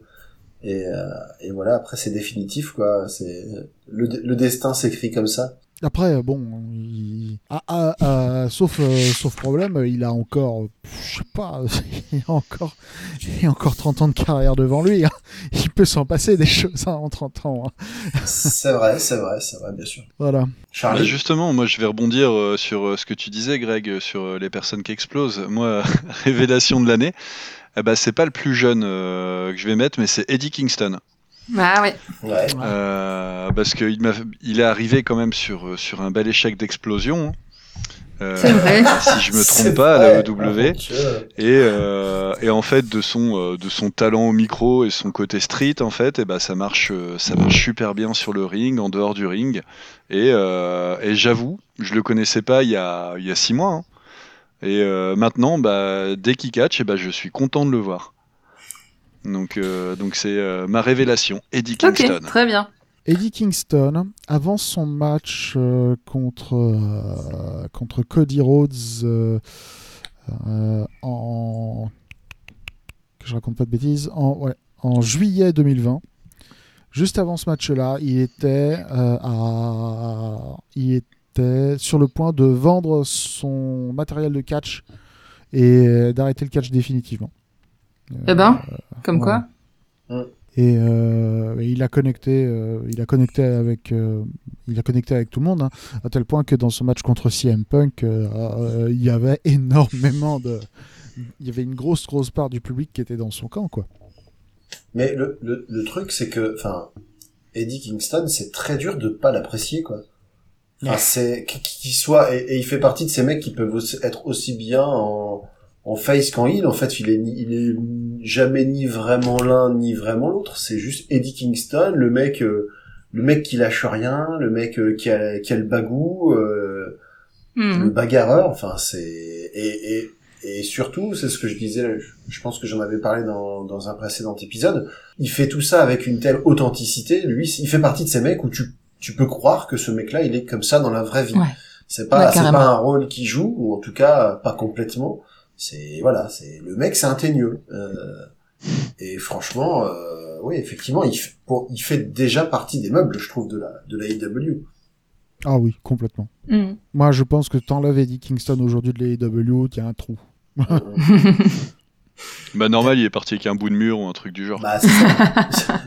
Et, euh, et voilà, après c'est définitif quoi. C'est le, le destin s'écrit comme ça. Après, bon, il- ah, ah, ah, sauf, euh, sauf problème, il a encore, je sais pas, il a encore, il a encore 30 ans de carrière devant lui. hein. Il peut s'en passer des choses hein, en 30 ans. hein. c'est vrai, c'est vrai, c'est vrai, bien sûr. Voilà. Bah, Charlie. justement, moi je vais rebondir euh, sur euh, ce que tu disais, Greg, sur les personnes qui explosent. Moi, révélation de l'année, eh ben, c'est pas le plus jeune euh, que je vais mettre, mais c'est Eddie Kingston. Ah. Ouais. Euh, parce qu'il m'a- il est arrivé quand même sur, sur un bel échec d'explosion. hein. Euh, C'est vrai. Si je me trompe pas, à la. EW. Oh. Et, euh, et en fait, de son, de son talent au micro et son côté street, en fait, et ben ça marche, ça marche super bien sur le ring, en dehors du ring. Et, euh, et j'avoue, je le connaissais pas il y a, il y a six mois. hein. Et euh, maintenant, bah, dès qu'il catch, et ben je suis content de le voir. Donc, euh, donc c'est euh, ma révélation, Eddie Kingston. Très bien. Eddie Kingston, avant son match euh, contre, euh, contre Cody Rhodes euh, euh, en. que je raconte pas de bêtises, en, ouais, en juillet 2020, juste avant ce match-là, il était, euh, à, il était sur le point de vendre son matériel de catch et d'arrêter le catch définitivement. Eh ben, comme ouais. quoi. Et, euh, et il a connecté, euh, il a connecté avec, euh, il a connecté avec tout le monde, hein, à tel point que dans ce match contre CM Punk, euh, euh, il y avait énormément de, il y avait une grosse grosse part du public qui était dans son camp, quoi. Mais le, le, le truc, c'est que, enfin, Eddie Kingston, c'est très dur de pas l'apprécier, quoi. Enfin, c'est qu'il soit et, et il fait partie de ces mecs qui peuvent aussi- être aussi bien en, en face qu'en heel. En fait, il est ni- il est jamais ni vraiment l'un ni vraiment l'autre. C'est juste Eddie Kingston, le mec, euh, le mec qui lâche rien, le mec euh, qui a qui a le bagou, euh, Hmm. le bagarreur. Enfin, c'est et, et et surtout, c'est ce que je disais. je- pense que j'en avais parlé dans dans un précédent épisode. Il fait tout ça avec une telle authenticité. Lui, il fait partie de ces mecs où tu tu peux croire que ce mec-là, il est comme ça dans la vraie vie. Ouais. C'est pas Ouais, c'est pas un rôle qu'il joue ou en tout cas pas complètement. C'est voilà, c'est le mec, c'est un teigneux. Euh, et franchement, euh, oui, effectivement, il, f- pour, il fait déjà partie des meubles, je trouve, de la de la AEW. Ah oui, complètement. Hmm. Moi, je pense que t'enlèves Eddie Kingston aujourd'hui de l'AEW, il y a un trou. Bah normal, il est parti avec un bout de mur ou un truc du genre. Bah, c'est ça.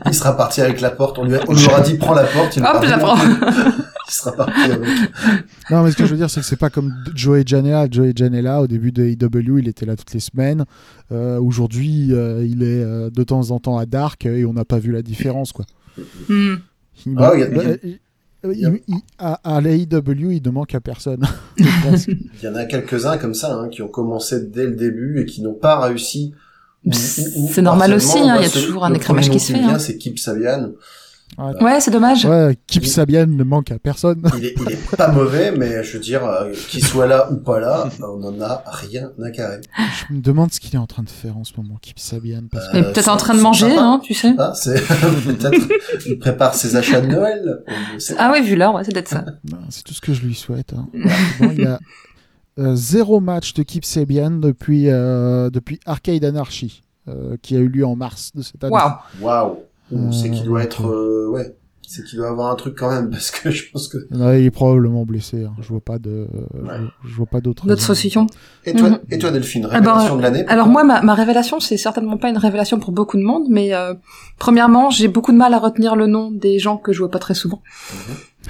il sera parti avec la porte. On lui, a- on lui aura dit prends la porte. Il, Hop, la prends. il sera parti avec. Non, mais ce que je veux dire, c'est que c'est pas comme Joey Janela. Joey Janela, au début de AEW, il était là toutes les semaines. Euh, Aujourd'hui, euh, il est euh, de temps en temps à Dark et on n'a pas vu la différence, quoi. Il- Ah, il y a- il- il- il- à, à l'AEW, il ne manque à personne. Il y en a quelques-uns comme ça hein, qui ont commencé dès le début et qui n'ont pas réussi. C'est normal aussi, partiellement. hein, il y a toujours un écrémage qui se fait, hein. C'est Kip Sabian. Ouais, c'est dommage. Ouais, Kip Il- Sabian ne manque à personne. Il est, il est pas mauvais, mais je veux dire, euh, qu'il soit là ou pas là, on n'en a rien à carrer. Je me demande ce qu'il est en train de faire en ce moment, Kip Sabian. Parce Euh, peut-être en train de manger, hein, tu sais. Ah, c'est peut-être il prépare ses achats de Noël. Ah oui, vu là, ouais, c'est peut-être ça. Ben, c'est tout ce que je lui souhaite. hein. Bon, il y a euh, zéro match de Kip Sabian depuis, euh, depuis Arcade Anarchy, euh, qui a eu lieu en mars de cette année. Waouh. Waouh. Ouh, C'est qu'il doit être, euh, ouais, c'est qu'il doit avoir un truc quand même, parce que je pense que. Ouais, il est probablement blessé. hein. Je vois pas de, Ouais. je, je vois pas d'autres. D'autres solutions. Et toi, Mhm. et toi, Delphine, Ah bah, révélation de l'année. Alors moi, ma, ma révélation, c'est certainement pas une révélation pour beaucoup de monde, mais euh, premièrement, j'ai beaucoup de mal à retenir le nom des gens que je vois pas très souvent.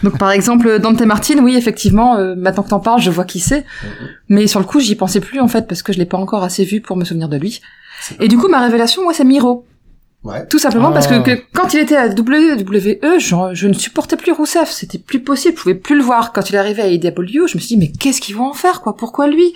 Donc par exemple, Dante Martin, oui, effectivement, euh, maintenant que t'en parles, je vois qui c'est, Mhm. mais sur le coup, j'y pensais plus en fait parce que je l'ai pas encore assez vu pour me souvenir de lui. Et du coup, ma révélation, moi, c'est Miro. Ouais. Tout simplement Ah. parce que, que quand il était à WWE, je, je ne supportais plus Rousseff. C'était plus possible. Je pouvais plus le voir. Quand il est arrivé à AEW, je me suis dit, mais qu'est-ce qu'ils vont en faire, quoi? Pourquoi lui?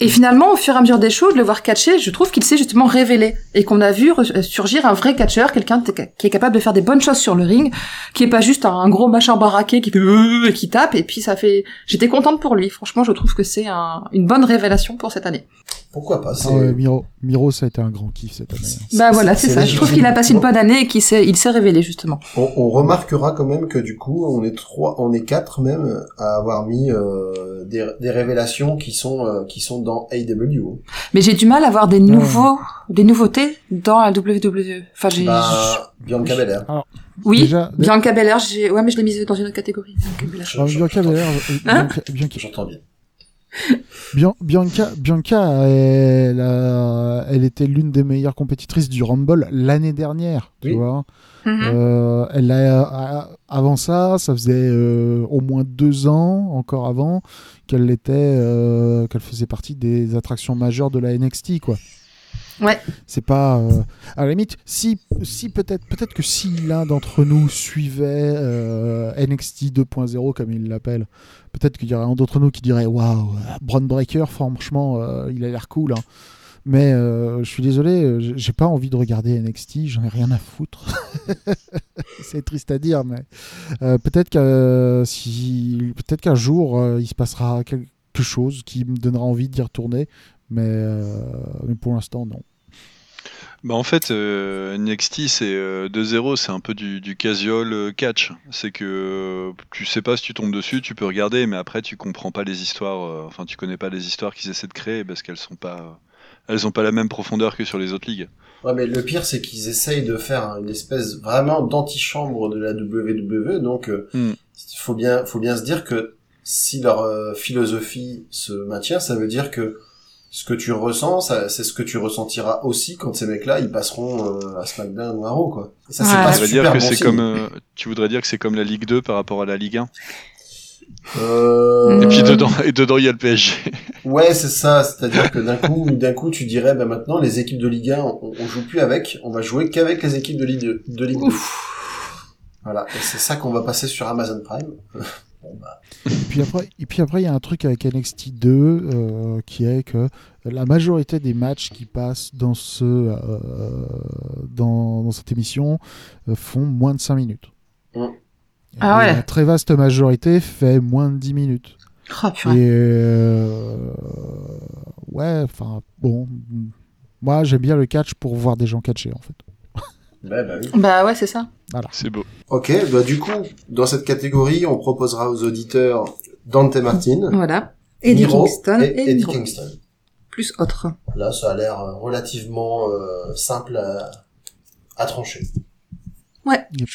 Et finalement, au fur et à mesure des choses, de le voir catcher, je trouve qu'il s'est justement révélé. Et qu'on a vu re- surgir un vrai catcheur, quelqu'un qui est capable de faire des bonnes choses sur le ring, qui est pas juste un gros machin baraqué qui fait euh, et qui tape, et puis ça fait, j'étais contente pour lui. Franchement, je trouve que c'est un- une bonne révélation pour cette année. Pourquoi pas, c'est, Ah ouais, Miro, Miro, ça a été un grand kiff cette année. Bah voilà, c'est ça. Je trouve qu'il a passé une bonne année et qu'il s'est, il s'est révélé, justement. On, on remarquera quand même que du coup, on est trois, on est quatre même à avoir mis euh, des, des révélations qui sont euh, qui sont dans AEW. Mais j'ai du mal à voir des nouveaux, des nouveautés dans la WWE. Enfin, j'ai, Bah, Bianca Belair. oui, déjà- Bianca Belair, j'ai, ouais, mais je l'ai mise dans une autre catégorie. Bianca Belair. Alors, Bianca Belair, euh, Hein Bianca, Bianca, J'entends bien. Bian- Bianca, Bianca, elle, a- elle était l'une des meilleures compétitrices du Rumble l'année dernière, tu Oui. vois. Mhm. Euh, elle a, a- avant ça, ça faisait euh, au moins deux ans, encore avant, qu'elle était, euh, qu'elle faisait partie des attractions majeures de la NXT, quoi. Ouais. C'est pas, euh, à la limite, si, si peut-être, peut-être que si l'un d'entre nous suivait euh, NXT 2.0 comme il l'appelle, peut-être qu'il y aurait un d'entre nous qui dirait waouh, Braun Breaker, franchement, euh, il a l'air cool. hein. Mais euh, je suis désolé, j'ai- pas envie de regarder NXT, j'en ai rien à foutre. C'est triste à dire, mais peut-être que si, peut-être qu'un jour il se passera quelque chose qui me donnera envie d'y retourner, mais, euh, mais pour l'instant non. Bah en fait, euh, NXT c'est euh, 2-0, c'est un peu du, du casual euh, catch. C'est que euh, tu sais pas si tu tombes dessus, tu peux regarder, mais après tu comprends pas les histoires. euh, enfin, tu connais pas les histoires qu'ils essaient de créer parce qu'elles sont pas, elles ont pas la même profondeur que sur les autres ligues. Ouais, mais le pire, c'est qu'ils essayent de faire une espèce vraiment d'antichambre de la WWE, donc il Hmm. faut bien, faut bien se dire que si leur euh, philosophie se maintient, ça veut dire que ce que tu ressens, ça- c'est ce que tu ressentiras aussi quand ces mecs-là, ils passeront euh, à SmackDown ou à Raw, quoi. Et ça, Ouais. c'est Tu pas voudrais super dire que bon c'est signe. comme, euh, tu voudrais dire que c'est comme la Ligue 2 par rapport à la Ligue 1. Euh, Et puis dedans, et dedans il y a le PSG. Ouais, c'est ça. C'est-à-dire que d'un coup, d'un coup, tu dirais, bah maintenant, les équipes de Ligue 1, on, on joue plus avec, on va jouer qu'avec les équipes de Ligue 2. De Ligue 2. Voilà. Et c'est ça qu'on va passer sur Amazon Prime. bon, bah, Et puis après, et puis après, il y a un truc avec NXT 2 euh, qui est que la majorité des matchs qui passent dans ce euh, dans, dans cette émission euh, font moins de 5 minutes. Ah ouais. La très vaste majorité fait moins de 10 minutes. Oh. Et euh, ouais, enfin bon, moi j'aime bien le catch pour voir des gens catcher en fait. Bah, bah oui. Bah ouais, c'est ça. C'est beau. Ok, bah du coup, dans cette catégorie, on proposera aux auditeurs Dante Martin, Voilà. Eddie Miro Kingston et, et, Eddie. Kingston. Plus autre. Là, ça a l'air euh, relativement euh, simple à, à trancher. Ouais. Yep.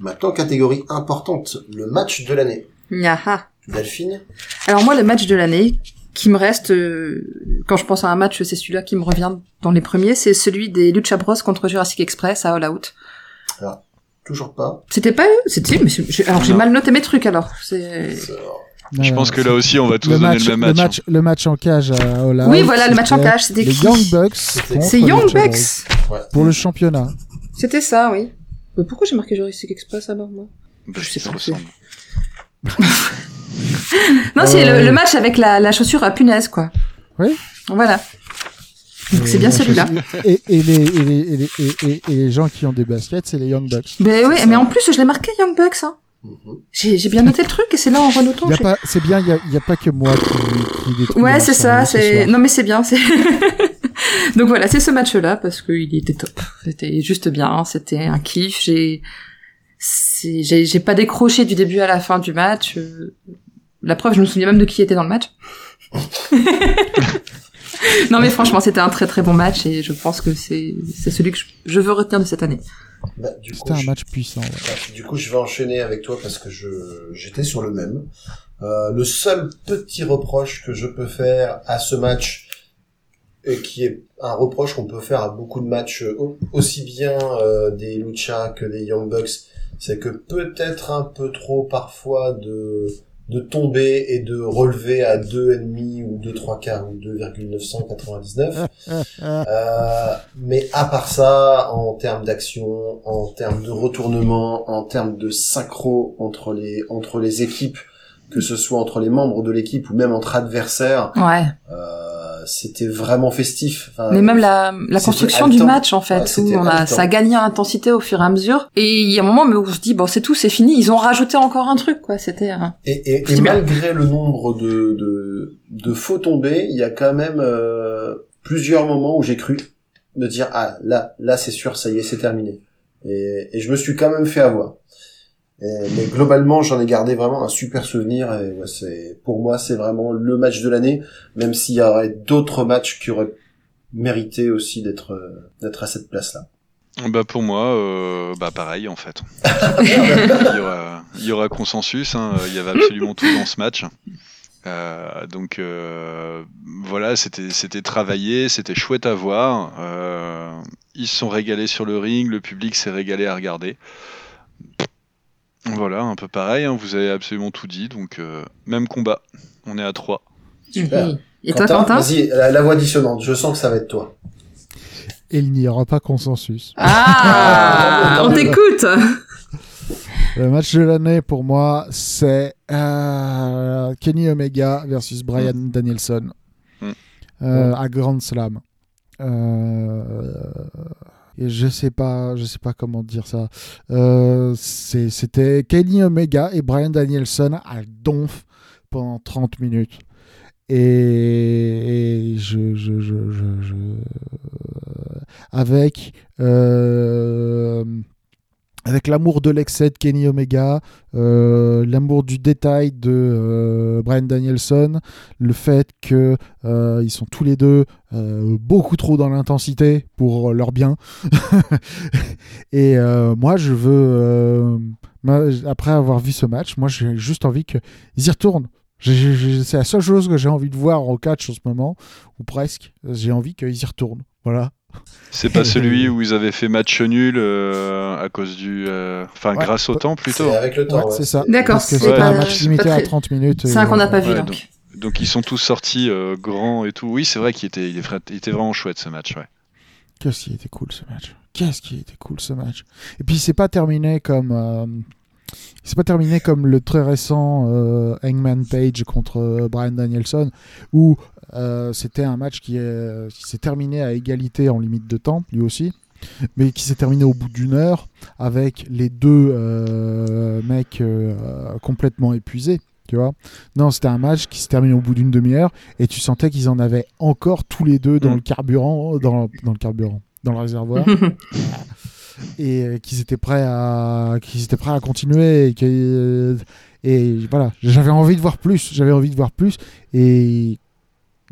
Maintenant, catégorie importante, le match de l'année. Nyaha. Delphine Alors moi, le match de l'année qui me reste, euh, quand je pense à un match, c'est celui-là qui me revient dans les premiers, c'est celui des Lucha Bros contre Jurassic Express à All Out. Toujours pas. C'était pas eux? C'était mais alors j'ai mal noté mes trucs alors. C'est C'est- Je pense que là aussi on va tous le donner match, le même match. le hein. match, le match en cage à All Out, Oui, voilà, le match en cage, c'était les qui? Young Bucks. C'est Young Bucks? pour le championnat. C'était ça, oui. Mais pourquoi j'ai marqué Jurassic Express alors moi? Parce je sais pas. Non, c'est Euh, le, le match avec la, la chaussure à punaise, quoi. Oui. Voilà. Donc c'est bien celui-là. Et, et, les, et, et, gens qui ont des baskets, c'est les Young Bucks. Mais oui, mais en plus je l'ai marqué Young Bucks. Hein. J'ai bien noté le truc et c'est là en renotant. C'est bien, il y a, pas que moi qui, qui détruis Ouais, c'est ça. ce C'est non, mais c'est bien. Donc voilà, c'est ce match-là parce qu'il était top. C'était juste bien. C'était un kiff. J'ai j'ai j'ai pas décroché du début à la fin du match. La preuve, je me souviens même de qui était dans le match. non mais franchement, c'était un très très bon match et je pense que c'est c'est celui que je, veux retenir de cette année. Bah, du coup, C'était un je- match puissant. ouais. Ouais, Du coup, je vais enchaîner avec toi parce que je j'étais sur le même. Euh, le seul petit reproche que je peux faire à ce match, et qui est un reproche qu'on peut faire à beaucoup de matchs, euh, au- aussi bien euh, des Lucha que des Young Bucks, c'est que peut-être un peu trop parfois de de tomber et de relever à deux ennemis ou deux trois quarts ou 2,999. Euh, mais à part ça, en termes d'action, en termes de retournement, en termes de synchro entre les entre les équipes, que ce soit entre les membres de l'équipe ou même entre adversaires, Ouais. euh, c'était vraiment festif. Enfin, Mais même la, la construction du match en fait, Ouais, où on a, ça a gagné en intensité au fur et à mesure. Et il y a un moment où on se dit bon c'est tout, c'est fini. Ils ont rajouté encore un truc quoi. C'était euh, Et, et, malgré le nombre de, de, de faux tombés, il y a quand même euh, plusieurs moments où j'ai cru me dire ah là là c'est sûr ça y est c'est terminé. Et, et je me suis quand même fait avoir. Et- mais globalement j'en ai gardé vraiment un super souvenir et ouais, c'est pour moi c'est vraiment le match de l'année même s'il y aurait d'autres matchs qui auraient mérité aussi d'être euh, d'être à cette place là. Bah pour moi, euh, bah pareil en fait. il, y aura, il y aura consensus. hein. Il y avait absolument tout dans ce match. Euh, donc euh, voilà, c'était c'était travaillé, c'était chouette à voir. Euh, ils se sont régalés sur le ring, le public s'est régalé à regarder. Voilà, un peu pareil. hein, vous avez absolument tout dit. Donc euh, même combat. On est à 3 Super. Mhm. Et toi Quentin Vas-y la, la voix dissonante. Je sens que ça va être toi. Et il n'y aura pas consensus. Ah, on t'écoute. Le match de l'année pour moi, c'est euh, Kenny Omega versus Brian Danielson Mm. euh, à Grand Slam. Euh, je sais pas, je sais pas comment dire ça. Euh, C'était Kenny Omega et Brian Danielson à donf pendant 30 minutes. Et, je, je, je, je, je- avec euh, avec l'amour de l'excès de Kenny Omega, euh, l'amour du détail de euh, Brian Danielson, le fait que euh, sont tous les deux euh, beaucoup trop dans l'intensité pour leur bien. Et moi, je veux, après avoir vu ce match, moi, j'ai juste envie qu'ils y retournent. C'est la seule chose que j'ai envie de voir au catch en ce moment, ou presque. J'ai envie qu'ils y retournent. Voilà. C'est pas celui où ils avaient fait match nul euh, à cause du. euh, Enfin, Ouais. grâce au temps plutôt. C'est avec le temps. Ouais, ouais. c'est ça. D'accord, Parce que c'est pas- un match limité à très- 30 minutes. C'est un qu'on n'a pas euh, vu Ouais, donc. Donc ils sont tous sortis euh, grands et tout. Oui, c'est vrai qu'il était, il était vraiment chouette ce match. Ouais. Qu'est-ce qui était cool ce match? Qu'est-ce qui était cool ce match? Et puis c'est pas terminé comme euh, c'est pas terminé comme le très récent euh, Hangman Page contre euh, Brian Danielson où euh, c'était un match qui, est- qui s'est terminé à égalité en limite de temps lui aussi mais qui s'est terminé au bout d'une heure avec les deux euh, mecs euh, complètement épuisés tu vois. Non c'était un match qui s'est terminé au bout d'une demi-heure et tu sentais qu'ils en avaient encore tous les deux dans Mm. le carburant dans, dans le carburant dans le réservoir. Et qu'ils étaient prêts à qu'ils étaient prêts à continuer et voilà. J'avais envie de voir plus j'avais envie de voir plus et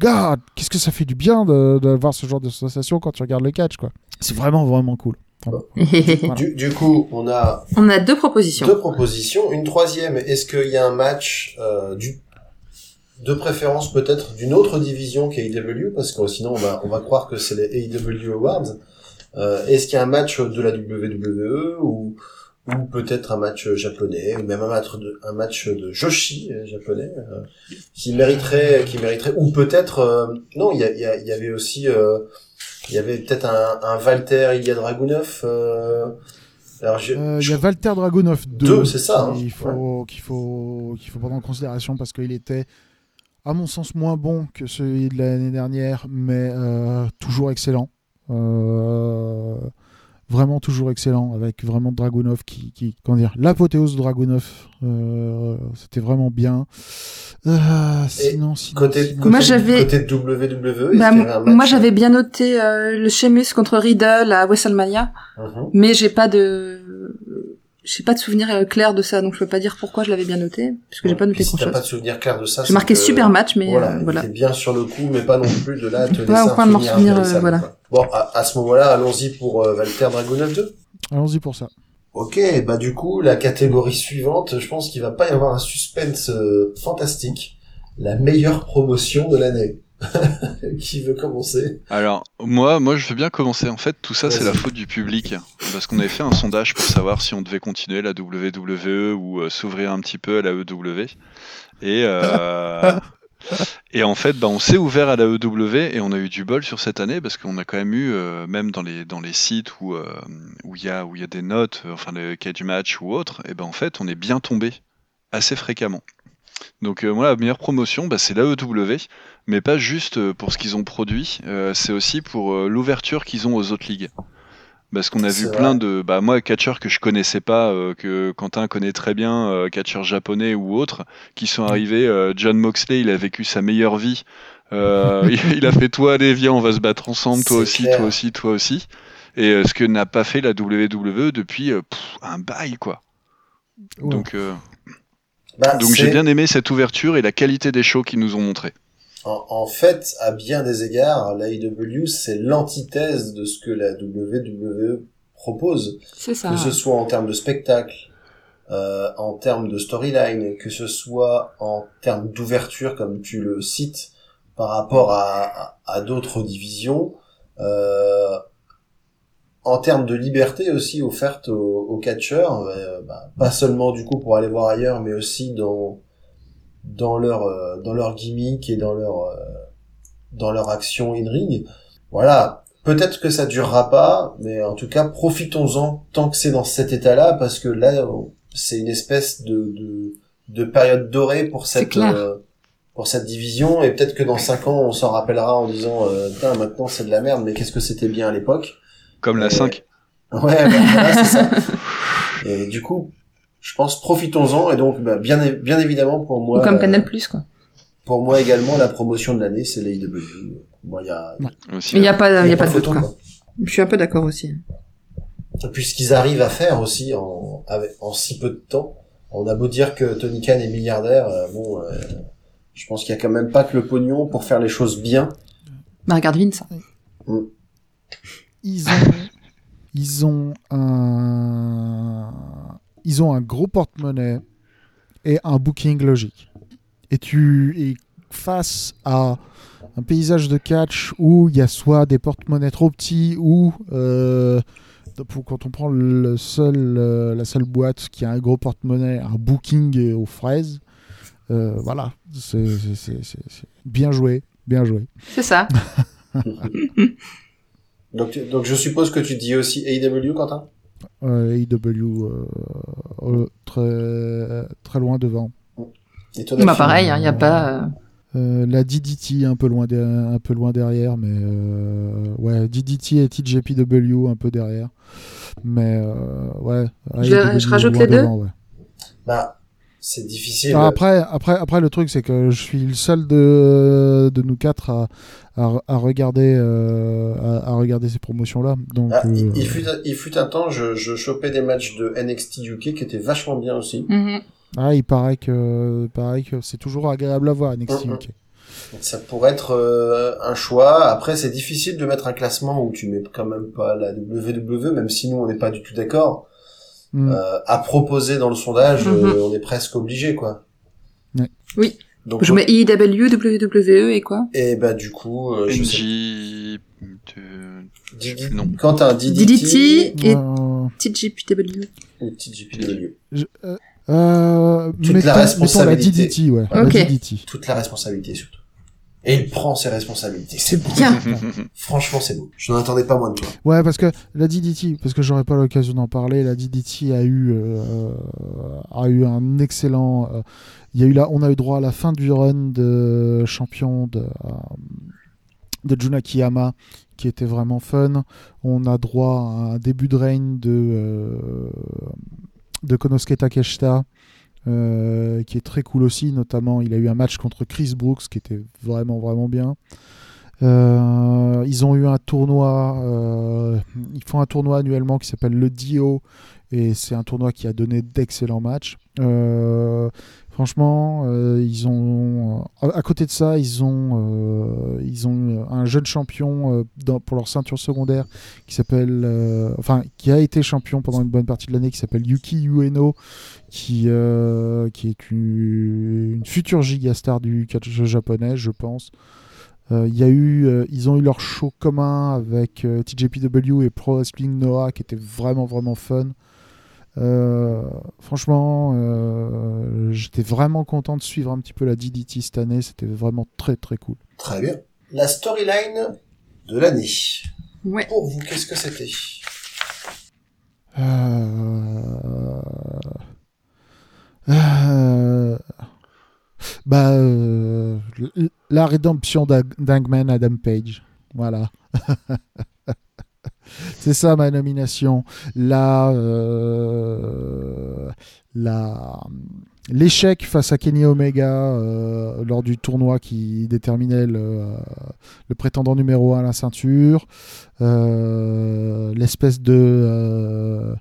God qu'est-ce que ça fait du bien de, de voir ce genre de sensation quand tu regardes le catch quoi c'est vraiment vraiment cool Voilà. Du, du coup, on a On a deux propositions. deux propositions. Une troisième, est-ce qu'il y a un match euh, du de préférence peut-être d'une autre division qu'AEW parce que sinon on va on va croire que c'est les AEW Awards. Euh, est-ce qu'il y a un match de la WWE ou ou peut-être un match japonais ou même un match de un match de Joshi euh, japonais euh, qui mériterait qui mériterait ou peut-être euh, non il y, a- il y, a- il y avait aussi euh, il y avait peut-être un, un Walter Ilya Dragunov alors je, il y a Walter Dragunov 2 Deux, c'est ça, hein. qu'il faut qu'il faut qu'il faut prendre en considération parce qu'il était à mon sens moins bon que celui de l'année dernière mais toujours excellent Euh, vraiment toujours excellent avec vraiment Dragunov qui, qui comment dire l'apothéose de Dragunov euh, c'était vraiment bien Euh, sinon, sinon, côté, sinon, côté, Moi, j'avais- côté WWE, est-ce Bah, avait un match moi j'avais bien noté euh, le Sheamus contre Riddle à WrestleMania, Mhm. mais j'ai pas de j'ai pas de souvenir euh, clair de ça, donc je peux pas dire pourquoi je l'avais bien noté, parce que j'ai pas noté si grand chose. pas de souvenir clair de ça, J'ai marqué que- super match, mais voilà, euh, voilà. t'es bien sur le coup, mais pas non plus de là à te laisser Ouais, au un point de m'en souvenir euh, voilà. quoi. Bon, à, à ce moment-là, allons-y pour euh, Walter Dragunov 2. allons-y pour ça Ok, bah du coup, la catégorie suivante, je pense qu'il va pas y avoir un suspense euh, fantastique. La meilleure promotion de l'année. Qui veut commencer? Alors, moi, moi, je veux bien commencer. En fait, tout ça, c'est la faute du public. Parce qu'on avait fait un sondage pour savoir si on devait continuer la WWE ou euh, s'ouvrir un petit peu à la EW. Et, euh, et en fait, bah, on s'est ouvert à la EW et on a eu du bol sur cette année parce qu'on a quand même eu, euh, même dans les, dans les sites où où il y, a, où il y a des notes, enfin, le cage match ou autre, et ben en fait, on est bien tombé assez fréquemment. Donc, euh, moi, la meilleure promotion, bah, c'est la EW mais pas juste euh, pour ce qu'ils ont produit, euh, c'est aussi pour euh, l'ouverture qu'ils ont aux autres ligues. Parce qu'on a vu vrai. plein de. Bah, moi, catcheurs que je connaissais pas, que Quentin connaît très bien, catcheurs japonais ou autres, qui sont arrivés. John Moxley, il a vécu sa meilleure vie. Il, a fait toi, allez, viens, on va se battre ensemble, toi aussi, clair. toi aussi, toi aussi. Et ce que n'a pas fait la WWE depuis pff, un bail, quoi. Ouais. Donc, bah, donc j'ai bien aimé cette ouverture et la qualité des shows qu'ils nous ont montré. En, en fait, à bien des égards, la AEW, c'est l'antithèse de ce que la WWE propose. C'est ça. que ce soit en termes de spectacle, euh, en termes de storyline, que ce soit en termes d'ouverture, comme tu le cites, par rapport à, à, à d'autres divisions, euh, en termes de liberté aussi offerte aux, aux catcheurs, euh, bah, pas seulement du coup pour aller voir ailleurs, mais aussi dans dans leur euh, dans leur gimmick et dans leur euh, dans leur action in ring. Voilà, Peut-être que ça durera pas, mais en tout cas, profitons-en tant que c'est dans cet état-là, parce que là, c'est une espèce de, de, de période dorée pour cette, euh, pour cette division, et peut-être que dans cinq ans, on s'en rappellera en disant, euh, Putain, maintenant c'est de la merde, mais qu'est-ce que c'était bien à l'époque? Comme la Euh, 5. Ouais, bah, voilà, c'est ça. Et du coup, je pense, profitons-en, et donc, bah, bien, évidemment, pour moi, Ou comme euh, Canal Plus quoi. pour moi également, la promotion de l'année, c'est l'AEW. Moi, il y a, Mais il y a pas il y a pas de doute photo, quoi. quoi. Je suis un peu d'accord aussi. Et puis ce qu'ils arrivent à faire aussi en, avec, en si peu de temps. On a beau dire que Tony Khan est milliardaire, euh, bon, euh, je pense qu'il y a quand même pas que le pognon pour faire les choses bien. Bah, regarde Vince. Ils ont, ils ont un, ils ont un gros porte-monnaie et un booking logique. Et tu es face à un paysage de catch où il y a soit des porte-monnaies trop petits ou euh, quand on prend le seul, euh, la seule boîte qui a un gros porte-monnaie, un booking aux fraises, euh, voilà, c'est bien joué, bien joué. C'est ça. Donc, donc je suppose que tu dis aussi AEW, Quentin? Euh, AEW euh, euh, très, très loin devant. Et toi, bah, pareil, il n'y a pas. euh, la DDT un peu loin, de- un peu loin derrière, mais euh, ouais, DDT et TJPW un peu derrière. Mais euh, ouais. Je- je rajoute les deux? devant, ouais. Bah, c'est difficile. Après, après, après, le truc, c'est que je suis le seul de, de nous quatre à, à, à regarder, euh, à, à regarder ces promotions-là. Donc, Ah, il, euh, il fut, un- il fut un temps, je, je chopais des matchs de NXT UK qui étaient vachement bien aussi. mhm. ah, il paraît que, pareil que c'est toujours agréable à voir NXT. UK. Donc ça pourrait être euh, un choix. Après, c'est difficile de mettre un classement où tu mets quand même pas la WWE, même si nous on n'est pas du tout d'accord. Mm. Euh, à proposer dans le sondage, Mhm. euh, on est presque obligé, quoi. Ouais. Oui. Donc, Je mets IW, WWE et quoi? Et bah du coup, euh, je sais. NJ. de- Didi- Non. Quentin, DDT, DDT et Euh, TJPW. ou je- euh, euh, Toute la mettons- la responsabilité. DDT, ouais. Ok. La DDT. Toute la responsabilité surtout. Et il prend ses responsabilités. C'est beau. Bien. Franchement, c'est beau. Je n'en attendais pas moins de toi. Ouais, parce que la DDT, parce que j'aurais pas l'occasion d'en parler, la DDT a eu, euh, a eu un excellent. euh, Il y a eu là, on a eu droit à la fin du run de champion de, euh, de Junaki Yama, qui était vraiment fun. On a droit à un début de règne de, euh, de Konosuke Takeshita. Euh, qui est très cool aussi, notamment il a eu un match contre Chris Brooks qui était vraiment vraiment bien. Euh, ils ont eu un tournoi, euh, ils font un tournoi annuellement qui s'appelle le Dio et c'est un tournoi qui a donné d'excellents matchs. Franchement, euh, ils ont, à côté de ça, ils ont, euh, un jeune champion euh, pour leur ceinture secondaire qui s'appelle, euh, enfin, qui a été champion pendant une bonne partie de l'année, qui s'appelle Yuki Ueno, qui, euh, est une, une future gigastar du catch japonais, je pense. Euh, il y a eu, euh, ils ont eu leur show commun avec euh, TJPW et Pro Wrestling Noah qui était vraiment vraiment fun. Euh, franchement, euh, j'étais vraiment content de suivre un petit peu la DDT cette année. C'était vraiment très très cool. Très bien. La storyline de l'année. Ouais. Pour vous, qu'est-ce que c'était? Euh... euh, Bah, euh, la rédemption d'Hangman Adam Page. Voilà. C'est ça ma nomination. Euh, l'échec face à Kenny Omega euh, lors du tournoi qui déterminait le, le prétendant numéro 1 à la ceinture. Euh, l'espèce de euh,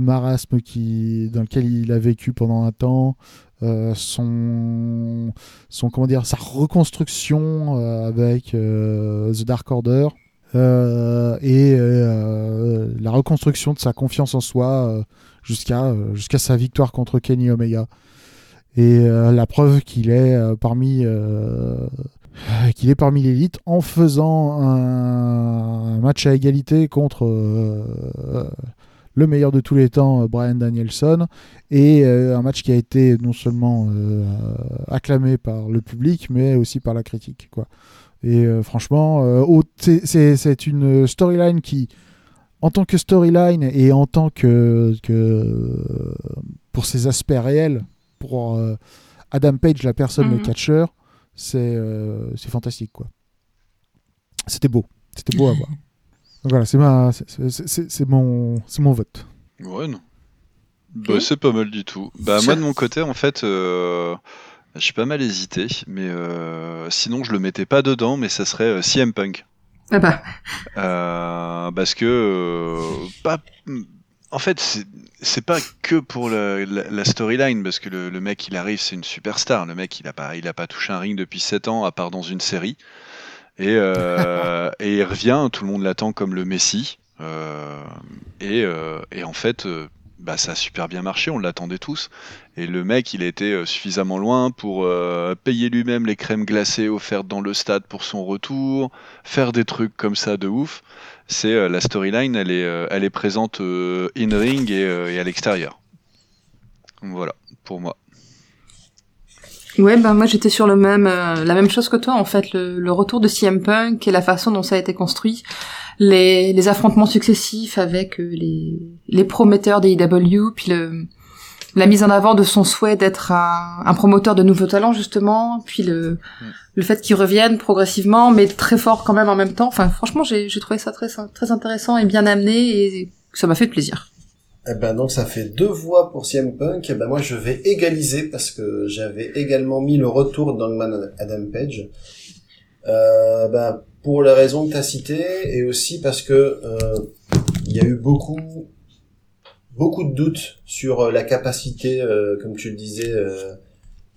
marasme qui dans lequel il a vécu pendant un temps euh, son son comment sa reconstruction euh, avec euh, The Dark Order euh, et euh, la reconstruction de sa confiance en soi euh, jusqu'à euh, sa victoire contre Kenny Omega et euh, la preuve qu'il est euh, parmi euh, qu'il est parmi l'élite en faisant un, match à égalité contre euh, le meilleur de tous les temps, euh, Brian Danielson, et euh, un match qui a été non seulement euh, acclamé par le public, mais aussi par la critique. Quoi. Et euh, franchement, euh, c'est- une storyline qui, en tant que storyline et en tant que, que pour ses aspects réels, pour euh, Adam Page, la personne, le Mhm. catcheur, c'est euh, c'est fantastique quoi. C'était beau, c'était beau à voir. Donc voilà, c'est ma, c'est- c'est- c'est c'est mon, c'est mon vote. Ouais, non. Bah, c'est pas mal du tout. Bah, moi, de mon côté, en fait, euh, j'ai pas mal hésité, mais euh, sinon, je le mettais pas dedans, mais ça serait euh, CM Punk. Ah bah. Euh, parce que euh, pas. En fait, c'est- pas que pour la, la storyline, parce que le, le mec il arrive, c'est une superstar. Le mec il a pas, il a pas touché un ring depuis 7 ans, à part dans une série. Et, et il revient, tout le monde l'attend comme le Messi. Et, et en fait, bah, ça a super bien marché, on l'attendait tous. Et le mec, il été euh, suffisamment loin pour euh, payer lui-même les crèmes glacées offertes dans le stade pour son retour, faire des trucs comme ça de ouf. C'est euh, la storyline, elle est, elle est présente in ring et, à l'extérieur. Voilà, pour moi. Ouais, ben moi j'étais sur le même, euh, la même chose que toi en fait, le, le retour de CM Punk et la façon dont ça a été construit, les, les affrontements successifs avec euh, les, les prometteurs des IW, puis le, la mise en avant de son souhait d'être un, un promoteur de nouveaux talents justement, puis le, le fait qu'ils reviennent progressivement, mais très fort quand même en même temps. Enfin, franchement, j'ai j'ai trouvé ça très très intéressant et bien amené et ça m'a fait plaisir. Eh ben donc ça fait deux voix pour CM Punk. Eh ben moi je vais égaliser parce que j'avais également mis le retour d'Hangman Adam Page. Euh, ben, pour les raisons que tu as citées et aussi parce que euh, il y a eu beaucoup beaucoup de doutes sur euh, la capacité, euh, comme tu le disais, euh,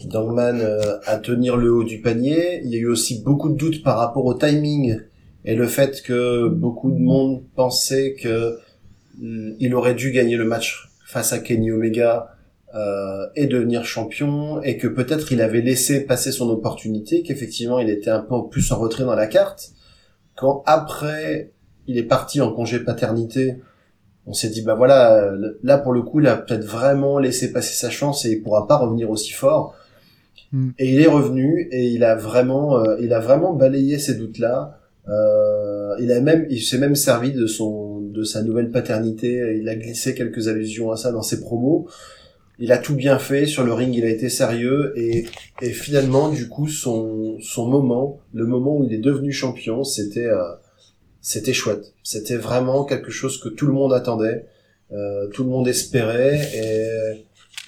d'Hangman euh, à tenir le haut du panier. Il y a eu aussi beaucoup de doutes par rapport au timing et le fait que beaucoup de monde pensait que il aurait dû gagner le match face à Kenny Omega euh, et devenir champion et que peut-être il avait laissé passer son opportunité, qu'effectivement il était un peu plus en retrait dans la carte. Quand après il est parti en congé paternité, on s'est dit bah voilà là pour le coup il a peut-être vraiment laissé passer sa chance et il pourra pas revenir aussi fort. Mm. Et il est revenu et il a vraiment euh, il a vraiment balayé ces doutes là. Euh, il a même, il s'est même servi de son, de sa nouvelle paternité. Il a glissé quelques allusions à ça dans ses promos. Il a tout bien fait sur le ring. Il a été sérieux et, finalement, du coup, son, moment, le moment où il est devenu champion, c'était, euh, c'était chouette. C'était vraiment quelque chose que tout le monde attendait, euh, tout le monde espérait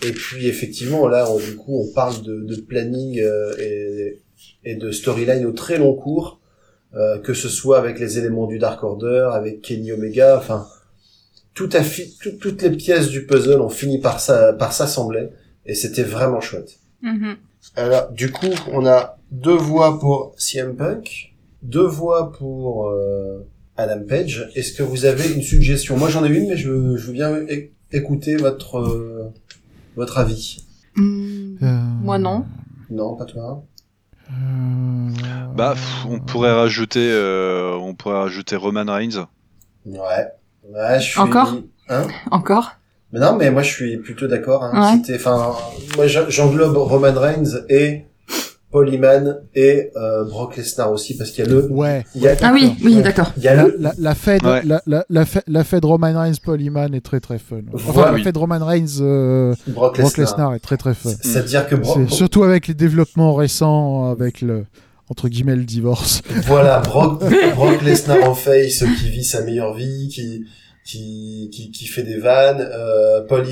et, puis effectivement, là, on- du coup, on parle de, planning euh, et de storyline au très long cours euh, que ce soit avec les éléments du Dark Order, avec Kenny Omega, enfin tout a fi- tout- toutes les pièces du puzzle ont fini par ça par s'assembler et c'était vraiment chouette. Alors du coup, on a deux voix pour CM Punk, deux voix pour euh, Adam Page. Est-ce que vous avez une suggestion? Moi j'en ai une, mais je, je veux bien écouter votre euh, votre avis. Euh, Moi non. Non, pas toi. Euh, Bah, pff, on pourrait rajouter, euh, on pourrait rajouter Roman Reigns. Ouais. Ouais, je suis. Encore Hein Encore Mais non, mais moi je suis plutôt d'accord. Hein. Ouais. C'était, enfin, moi j'englobe Roman Reigns et Paul Heyman et euh, Brock Lesnar aussi parce qu'il y a le, Ouais. il y a, Ah oui, D'accord, oui, ouais. d'accord. il y a La, le, la, la Fed, Ouais. la, la, la, Fed Roman Reigns Paul Heyman est très très fun. Enfin, Voilà. la Fed Roman Reigns euh, Brock Brock Lesnar. Est très très fun. C'est-à-dire que Brock, C'est surtout avec les développements récents, avec le entre guillemets le divorce. voilà, Brock, Brock Lesnar en face qui vit sa meilleure vie, qui qui qui, qui fait des vannes, euh, Paul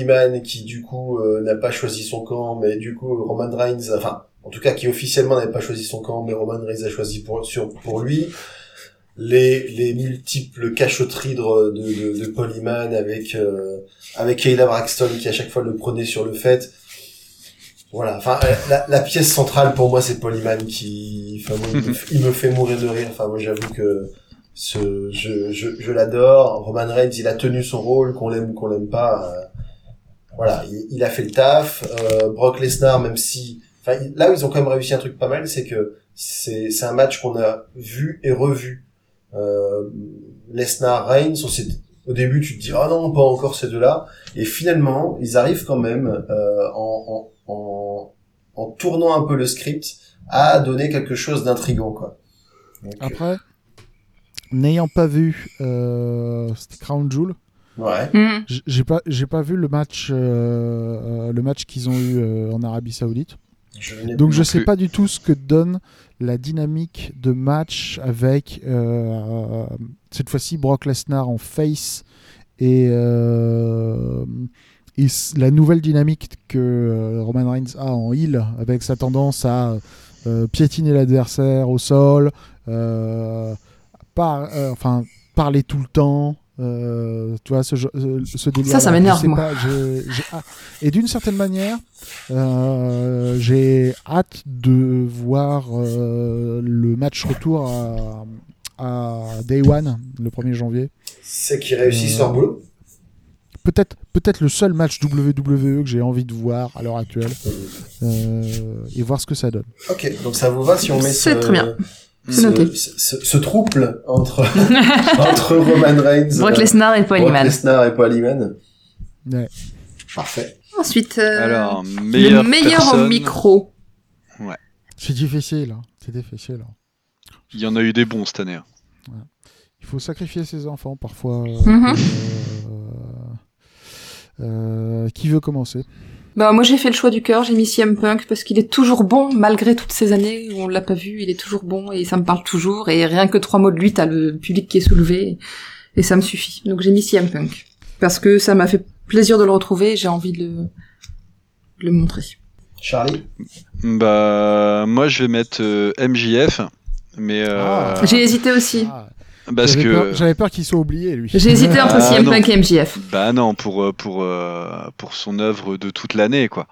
qui du coup euh, n'a pas choisi son camp, mais du coup Roman Reigns, enfin en tout cas qui officiellement n'avait pas choisi son camp, mais Roman Reigns a choisi pour sur pour lui. Les les multiples cachotteries de de, de, Heyman avec euh, avec Kayla Braxton qui à chaque fois le prenait sur le fait. Voilà, enfin euh, la, la pièce centrale pour moi c'est Paul Heyman qui, enfin moi, il, me, il me fait mourir de rire. Enfin moi j'avoue que ce, je, je, je l'adore. Roman Reigns il a tenu son rôle, qu'on l'aime ou qu'on l'aime pas. euh, voilà, il, il a fait le taf. Euh, Brock Lesnar même si, enfin là où ils ont quand même réussi un truc pas mal, c'est que c'est un match qu'on a vu et revu. Euh, Lesnar Reigns, au début, tu te dis, ah non, pas encore ces deux-là. Et finalement, ils arrivent quand même, euh, en, en, en, en tournant un peu le script, à donner quelque chose d'intrigant, quoi. Donc, Après, n'ayant pas vu euh, c'était Crown Jewel, ouais. J- j'ai pas j'ai pas vu le match euh, euh, le match qu'ils ont eu euh, en Arabie Saoudite. Je Donc je non sais plus. pas du tout ce que donne la dynamique de match avec euh, cette fois-ci Brock Lesnar en face et, euh, et la nouvelle dynamique que euh, Roman Reigns a en heel avec sa tendance à euh, piétiner l'adversaire au sol, par, enfin, parler tout le temps. Euh, tu vois, ce, euh, ce délire. Ça, ça m'énerve, moi. et d'une certaine manière, euh, j'ai hâte de voir euh, le match retour à, à Day One, le 1er janvier. C'est qu'ils réussissent Euh, leur boulot. Peut-être peut-être le seul match WWE que j'ai envie de voir à l'heure actuelle. euh, et voir ce que ça donne. Ok, donc ça vous va si on met C'est ce, très bien. Ce, ce, trouble entre, entre Roman Reigns, Brock euh, Lesnar et Paul Brock Heyman. Lesnar et Paul Heyman. Ouais. Parfait. Ensuite, euh, Alors, le meilleur personne, en micro. C'est difficile, hein. c'est difficile. hein. Il y en a eu des bons cette année. hein. Il faut sacrifier ses enfants parfois. euh, Mhm. euh, euh, qui veut commencer? Bah moi j'ai fait le choix du cœur, j'ai mis CM Punk parce qu'il est toujours bon malgré toutes ces années où on l'a pas vu, il est toujours bon et ça me parle toujours et rien que trois mots de lui t'as le public qui est soulevé et ça me suffit. Donc j'ai mis CM Punk parce que ça m'a fait plaisir de le retrouver et j'ai envie de le, de le montrer. Charlie Bah, moi, je vais mettre euh, MJF, mais euh, Ah. J'ai hésité aussi. Ah, parce J'avais que peur, j'avais peur qu'il soit oublié, lui. J'ai hésité entre Ah, CM. Punk et MJF. bah non, pour euh, pour euh, pour son œuvre de toute l'année, quoi.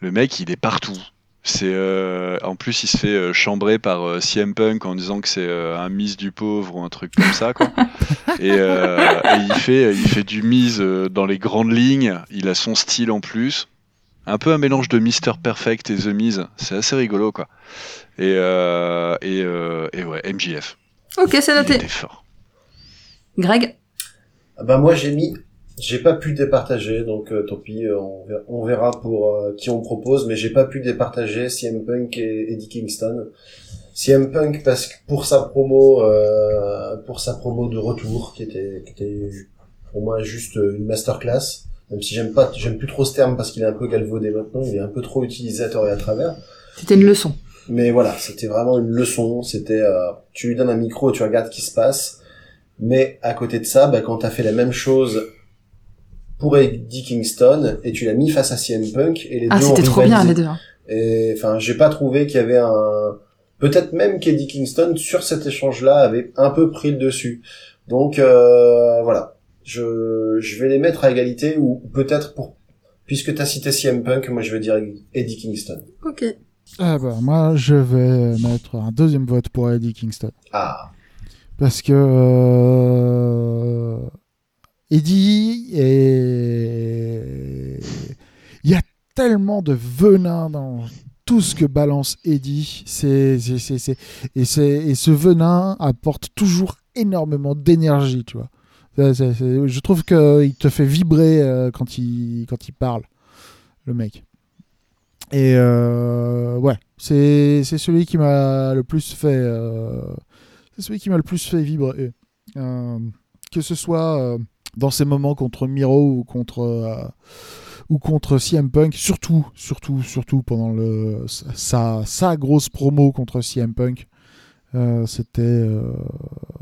Le mec, il est partout. C'est euh, en plus, il se fait euh, chambrer par euh, CM Punk en disant que c'est un mise du pauvre ou un truc comme ça, quoi. et, euh, et il fait il fait du mise dans les grandes lignes. Il a son style en plus. Un peu un mélange de Mister Perfect et The Miz. C'est assez rigolo, quoi. Et euh, et, euh, et ouais, MJF. Ok c'est Il noté. était fort. Greg Ah Bah moi j'ai mis, j'ai pas pu départager, donc euh, tant pis, euh, on verra, on verra pour euh, qui on propose, mais j'ai pas pu départager CM Punk et Eddie Kingston. CM Punk parce que pour sa promo, euh, pour sa promo de retour, qui était, qui était pour moi juste une masterclass, même si j'aime pas, j'aime plus trop ce terme parce qu'il est un peu galvaudé maintenant, il est un peu trop tort et à travers. C'était une leçon. Mais voilà, c'était vraiment une leçon. C'était, euh, tu lui donnes un micro, tu regardes ce qui se passe. Mais à côté de ça, bah, quand t'as fait la même chose pour Eddie Kingston et tu l'as mis face à CM Punk et les Ah deux ont c'était trop bien les deux. hein. Et enfin, j'ai pas trouvé qu'il y avait un. Peut-être même qu'Eddie Kingston sur cet échange-là avait un peu pris le dessus. Donc euh, voilà, je je vais les mettre à égalité ou peut-être pour puisque t'as cité CM Punk, moi je vais dire Eddie Kingston. Ok. Ah bah, moi, je vais mettre un deuxième vote pour Eddie Kingston. Ah, Parce que euh, Eddie est... Il y a tellement de venin dans tout ce que balance Eddie. C'est, c'est, c'est, c'est- Et, c'est... et ce venin apporte toujours énormément d'énergie, tu vois. Je trouve qu'il te fait vibrer euh, quand, il... quand il parle, le mec. Et euh, ouais, c'est, celui qui m'a le plus fait... euh, c'est celui qui m'a le plus fait vibrer. Euh, que ce soit dans ces moments contre Miro ou contre ou contre CM Punk, surtout, surtout, surtout pendant le sa, sa grosse promo contre CM Punk, c'était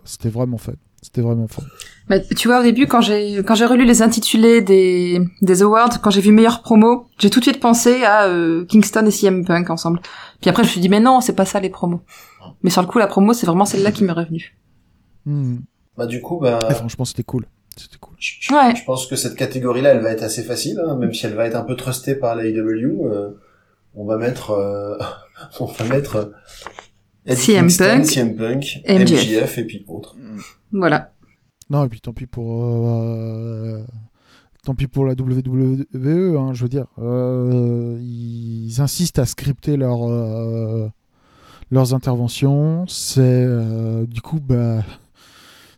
c'était vraiment fun. C'était vraiment fun. Bah, tu vois, au début, quand j'ai quand j'ai relu les intitulés des des awards, quand j'ai vu meilleure promo, j'ai tout de suite pensé à euh, Kingston et CM Punk ensemble. Puis après, je me suis dit mais non, c'est pas ça les promos. Mais sur le coup, la promo, c'est vraiment celle-là qui m'est revenue. Hmm. bah du coup, bah. Et franchement, c'était cool. C'était cool. Je, je- Ouais. je pense que cette catégorie-là, elle va être assez facile, hein, même si elle va être un peu trustée par l'AEW. euh, on va mettre, euh, on va mettre euh, CM Kingston, Punk, CM Punk, MJF. MJF et puis autres. Voilà. Non, et puis tant pis pour. euh, tant pis pour la WWE, hein, je veux dire. euh, ils insistent à scripter leur, euh, leurs interventions. C'est. euh, du coup, bah.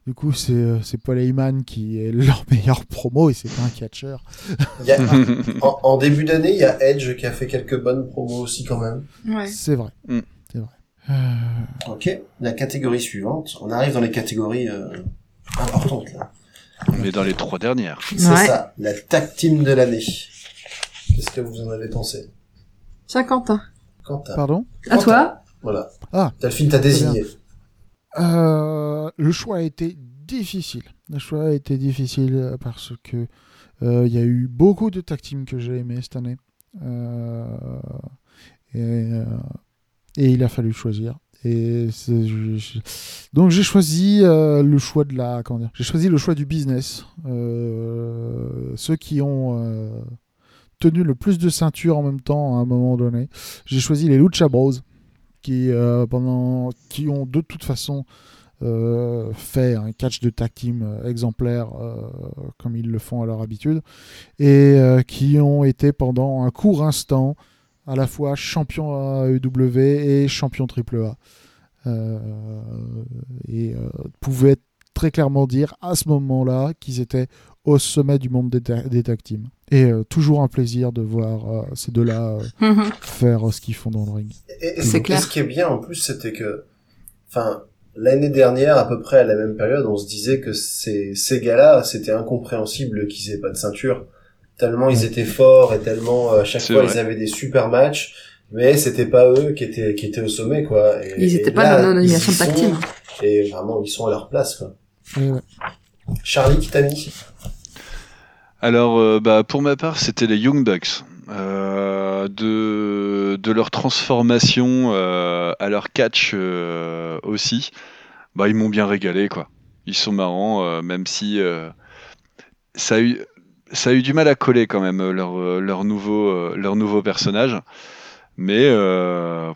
Du coup, c'est euh, c'est Paul Heyman qui est leur meilleur promo et c'est pas un catcheur. Il y a- en, en début d'année, il y a Edge qui a fait quelques bonnes promos aussi quand même. Ouais. C'est vrai. Mm. Euh, Ok, la catégorie suivante. On arrive dans les catégories euh, importantes là. On est dans les trois dernières. C'est Ouais. ça, la tag team de l'année. Qu'est-ce que vous en avez pensé? Tiens, Quentin. Quentin. pardon? À toi. Voilà. Ah. Delphine t'a désigné. Euh, le choix a été difficile. Le choix a été difficile parce que euh, il y a eu beaucoup de tag teams que j'ai aimé cette année. Euh, et, euh, et il a fallu choisir. Et donc j'ai choisi euh, le choix de la j'ai choisi le choix du business. Euh, ceux qui ont euh, tenu le plus de ceintures en même temps à un moment donné. J'ai choisi les Lucha Bros qui pendant qui ont de toute façon fait un catch de tag team exemplaire comme ils le font à leur habitude et qui ont été pendant un court instant à la fois champion AEW et champion AAA. Euh, et euh, pouvaient très clairement dire à ce moment-là qu'ils étaient au sommet du monde des, ta- des tag teams. Et euh, toujours un plaisir de voir euh, ces deux-là euh, Mhm. faire euh, ce qu'ils font dans le ring. Et, et C'est et clair. ce qui est bien en plus, c'était que, enfin, l'année dernière, à peu près à la même période, on se disait que ces, ces gars-là, c'était incompréhensible qu'ils aient pas de ceinture. Tellement ils étaient forts et tellement, euh, à chaque fois, vrai. ils avaient des super matchs. Mais c'était pas eux qui étaient, qui étaient au sommet, quoi. Et- Ils et étaient pas là, dans la nomination team. Et vraiment, ils sont à leur place, quoi. Charlie, qui t'a mis? Alors, euh, bah, pour ma part, c'était les Young Bucks. Euh, de, de leur transformation euh, à leur catch euh, aussi, bah, ils m'ont bien régalé, quoi. Ils sont marrants, euh, même si euh, ça, a eu, ça a eu du mal à coller quand même, euh, leur, euh, leur, nouveau, euh, leur nouveau personnage. Mais euh,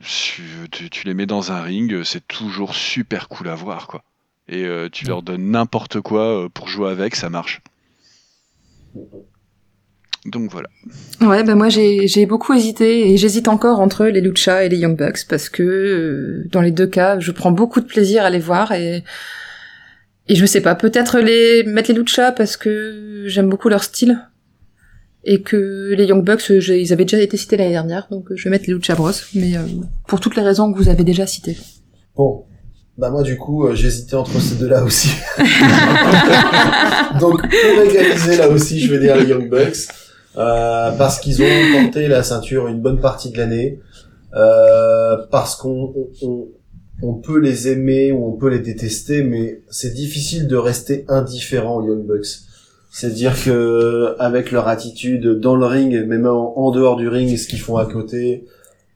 tu, les mets dans un ring, c'est toujours super cool à voir, quoi. Et euh, tu leur donnes n'importe quoi pour jouer avec, ça marche. Donc voilà. Ouais, bah moi j'ai j'ai beaucoup hésité et j'hésite encore entre les Lucha et les Young Bucks parce que euh, dans les deux cas, je prends beaucoup de plaisir à les voir et et je sais pas, peut-être les mettre les Lucha parce que j'aime beaucoup leur style et que les Young Bucks, ils avaient déjà été cités l'année dernière, donc je vais mettre les Lucha Bros, mais euh, pour toutes les raisons que vous avez déjà citées. Bon. Bah moi du coup euh, j'hésitais entre ces deux-là aussi. Donc pour égaliser là aussi je vais dire les Young Bucks euh, parce qu'ils ont porté la ceinture une bonne partie de l'année euh, parce qu'on on, on- on peut les aimer ou on peut les détester mais c'est difficile de rester indifférent aux Young Bucks. C'est-à-dire que avec leur attitude dans le ring et même en, en dehors du ring ce qu'ils font à côté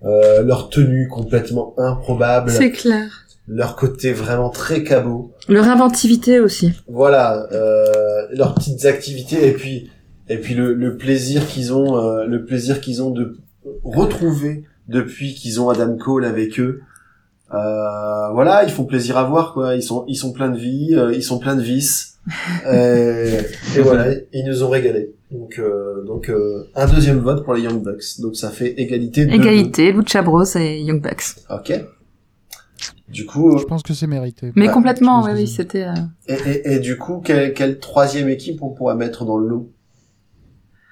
euh, leur tenue complètement improbable C'est clair. leur côté vraiment très cabot. Leur inventivité aussi. Voilà, euh, leurs petites activités et puis et puis le, le plaisir qu'ils ont, euh, le plaisir qu'ils ont de retrouver depuis qu'ils ont Adam Cole avec eux. Euh, voilà, ils font plaisir à voir quoi. Ils sont ils sont pleins de vie, euh, ils sont pleins de vices. Euh, et voilà, ils nous ont régalé. Donc euh, donc euh, un deuxième vote pour les Young Bucks. Donc ça fait égalité. de Égalité, Lucha Bros et Young Bucks. Ok. Du coup, Je pense que c'est mérité. Mais Bah, complètement, oui, oui, c'était... euh, Et, et, et du coup, quelle, quelle troisième équipe on pourrait mettre dans le lot?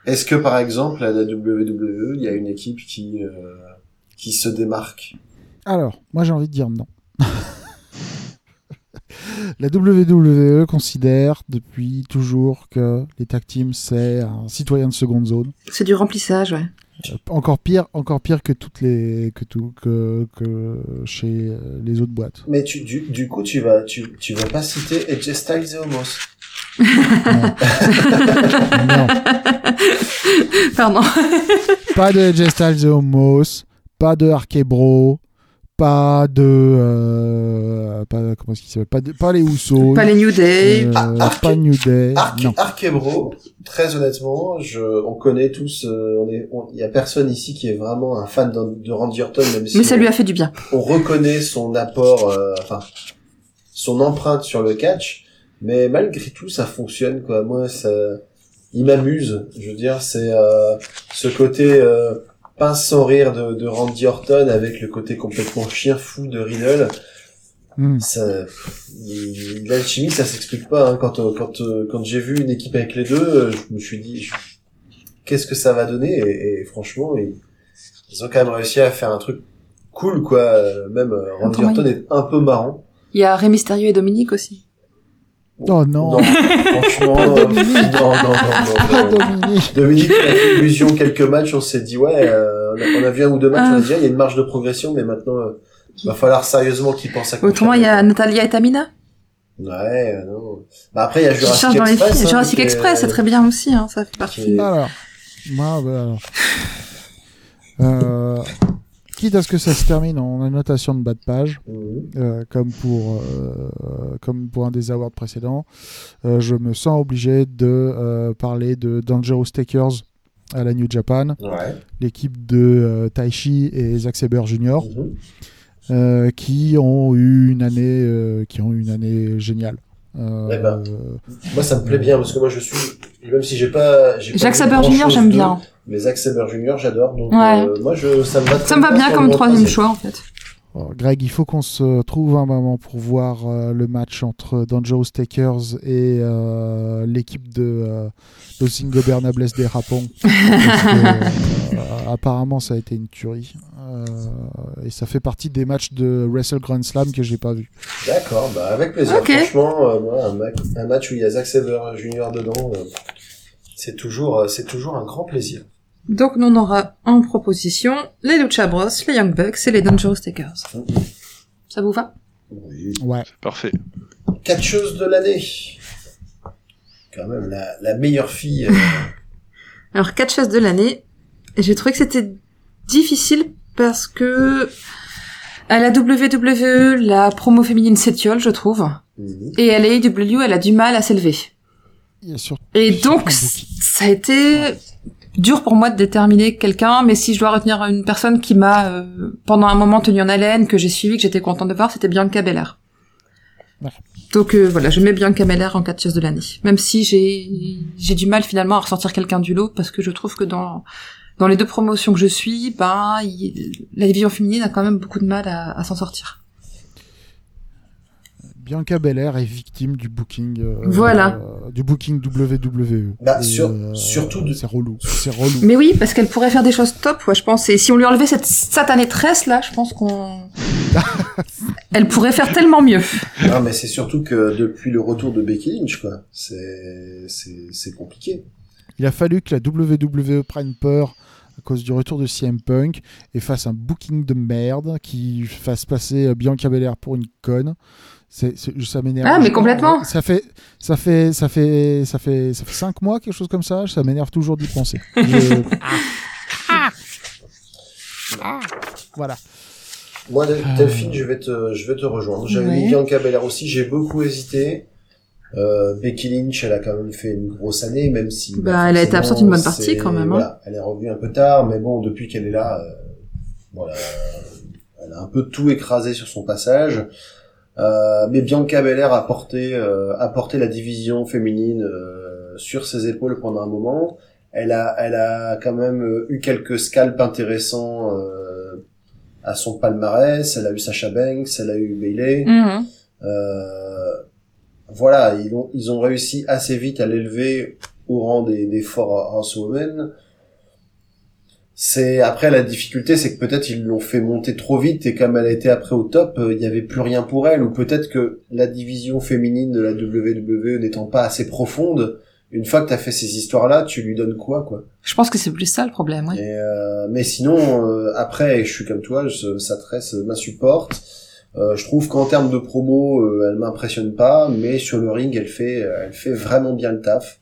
Est-ce que par exemple à la WWE, il y a une équipe qui euh, qui se démarque? Alors, moi j'ai envie de dire non. La WWE considère depuis toujours que les tag teams c'est un citoyen de seconde zone. C'est du remplissage, ouais. Euh, Encore pire, encore pire que toutes les que tout que, que chez euh, les autres boîtes. Mais tu, du, du coup, tu vas tu, tu vas pas citer AJ Styles et Homos. Non, Pardon. pas de AJ Styles et Homos, pas de Arkebro, pas de euh, pas comment est-ce qu'il s'appelle? Pas de, pas les Usos, Pas les New Day. euh, Ah, pas New Day, Arc, non. Arkebro, très honnêtement, je, on connaît tous, euh, on est, on- il y a personne ici qui est vraiment un fan de, de Randy Orton, même si Mais ça on- lui a fait du bien. on reconnaît son apport, euh, enfin, son empreinte sur le catch, mais malgré tout, ça fonctionne, quoi. Moi, ça, il m'amuse. Je veux dire, c'est euh, ce côté euh, pince sans rire de, de Randy Orton avec le côté complètement chien fou de Riddle. Hmm. Ça, l'alchimie, ça s'explique pas. Hein. Quand euh, quand euh, quand j'ai vu une équipe avec les deux, euh, je me suis dit, je- qu'est-ce que ça va donner? Et, et franchement, ils, ils ont quand même réussi à faire un truc cool, quoi. Même Randy Orton est un peu marrant. Il y a Rey Mysterio et Dominique aussi. Oh non. franchement, euh, Dominique. non, non, non, non, Ah, non. Dominique. Dominique il a fait illusion quelques matchs, on s'est dit ouais, euh, on, a, vu un ou deux matchs, on a dit ah, il y a une marge de progression, mais maintenant euh, va falloir sérieusement qu'il pense à. Autrement, il y a Natalia et Tamina? Ouais, euh, non. Bah après il y a Jurassic dans les Express. filles. hein, Jurassic est- Express, c'est très bien aussi, hein, ça fait partie. Alors, moi, bah, alors. Euh, quitte à ce que ça se termine en annotation de bas de page, Mhm. euh, comme, pour, euh, comme pour un des awards précédents, euh, je me sens obligé de parler de Dangerous Takers à la New Japan, Ouais. l'équipe de Taichi et Zack Saber Jr. Euh, qui ont eu une année, qui ont eu une année géniale. Euh, Eh ben. Moi, ça me plaît bien parce que moi, je suis, même si j'ai pas, j'ai pas Jacques Saber Junior, j'aime bien. Mais Zack Saber Junior, j'adore. Donc, Ouais. euh, moi, je, ça me va. Ça me va bien comme troisième. choix en fait. Alors, Greg, il faut qu'on se trouve un moment pour voir euh, le match entre Dangerous Takers et euh, l'équipe de euh, Los Ingobernables des Rapons. Euh, apparemment, ça a été une tuerie. Euh, et ça fait partie des matchs de Wrestle Grand Slam que j'ai pas vu. D'accord, bah avec plaisir. Franchement, euh, moi, un, ma- un match où il y a Zack Saber Junior dedans, euh, c'est toujours, euh, c'est toujours un grand plaisir. Donc nous on aura en proposition les Lucha Bros, les Young Bucks et les Dangerous Takers. Ça vous va? Oui. Ouais. Parfait. Catcheuse de l'année. Quand même, la, la meilleure fille. euh, Alors catcheuse de l'année, j'ai trouvé que c'était difficile parce que à la WWE, la promo féminine s'étiole, je trouve, mhm. et à la AEW, elle a du mal à s'élever. Et surtout donc, ça a été dur pour moi de déterminer quelqu'un, mais si je dois retenir une personne qui m'a euh, pendant un moment tenu en haleine, que j'ai suivi, que j'étais contente de voir, c'était Bianca Belair. Ouais. Donc euh, voilà, je mets Bianca Belair en catcheuse de l'année. Même si j'ai j'ai du mal finalement à ressortir quelqu'un du lot, parce que je trouve que dans dans les deux promotions que je suis, ben il- la division féminine a quand même beaucoup de mal à, à s'en sortir. Bianca Belair est victime du booking. euh, Voilà. euh, du booking WWE. Bah, sur- surtout de- C'est relou. C'est relou. Mais oui, parce qu'elle pourrait faire des choses top, ouais, je pense. Et si on lui enlevait cette satanée tresse là, je pense qu'on elle pourrait faire tellement mieux. Non, mais c'est surtout que depuis le retour de Becky Lynch, quoi, c'est, c'est, compliqué. Il a fallu que la WWE prenne peur à cause du retour de CM Punk et fasse un booking de merde qui fasse passer euh, Bianca Belair pour une conne. C'est, c'est- ça m'énerve. Ah, mais complètement. Ça fait, ça fait, ça fait, ça fait, ça fait cinq mois quelque chose comme ça. Ça m'énerve toujours d'y penser. Je- Ah. Voilà. Moi, Delphine, je vais te, je vais te rejoindre. J'avais Ouais. mis Bianca Belair aussi. J'ai beaucoup hésité. Euh, Becky Lynch, elle a quand même fait une grosse année, même si. Bah, elle a été absente une bonne partie, quand même, hein. Voilà, elle est revenue un peu tard, mais bon, depuis qu'elle est là, euh, voilà, elle a un peu tout écrasé sur son passage. Euh, mais Bianca Belair a porté, euh, a porté la division féminine euh, sur ses épaules pendant un moment. Elle a, elle a quand même eu quelques scalps intéressants euh, à son palmarès. Elle a eu Sasha Banks, elle a eu Bailey. Mhm. Euh, voilà, ils ont, ils ont réussi assez vite à l'élever au rang des, des forts Horsewomen. C'est après la difficulté, c'est que peut-être ils l'ont fait monter trop vite et comme elle a été après au top, euh, il n'y avait plus rien pour elle ou peut-être que la division féminine de la WWE n'étant pas assez profonde, une fois que t'as fait ces histoires-là, tu lui donnes quoi, quoi? Je pense que c'est plus ça le problème, ouais. Et, euh, mais sinon, euh, après, je suis comme toi, je, sa tresse m'insupporte. Euh, je trouve qu'en termes de promo, euh, elle m'impressionne pas, mais sur le ring, elle fait, euh, elle fait vraiment bien le taf.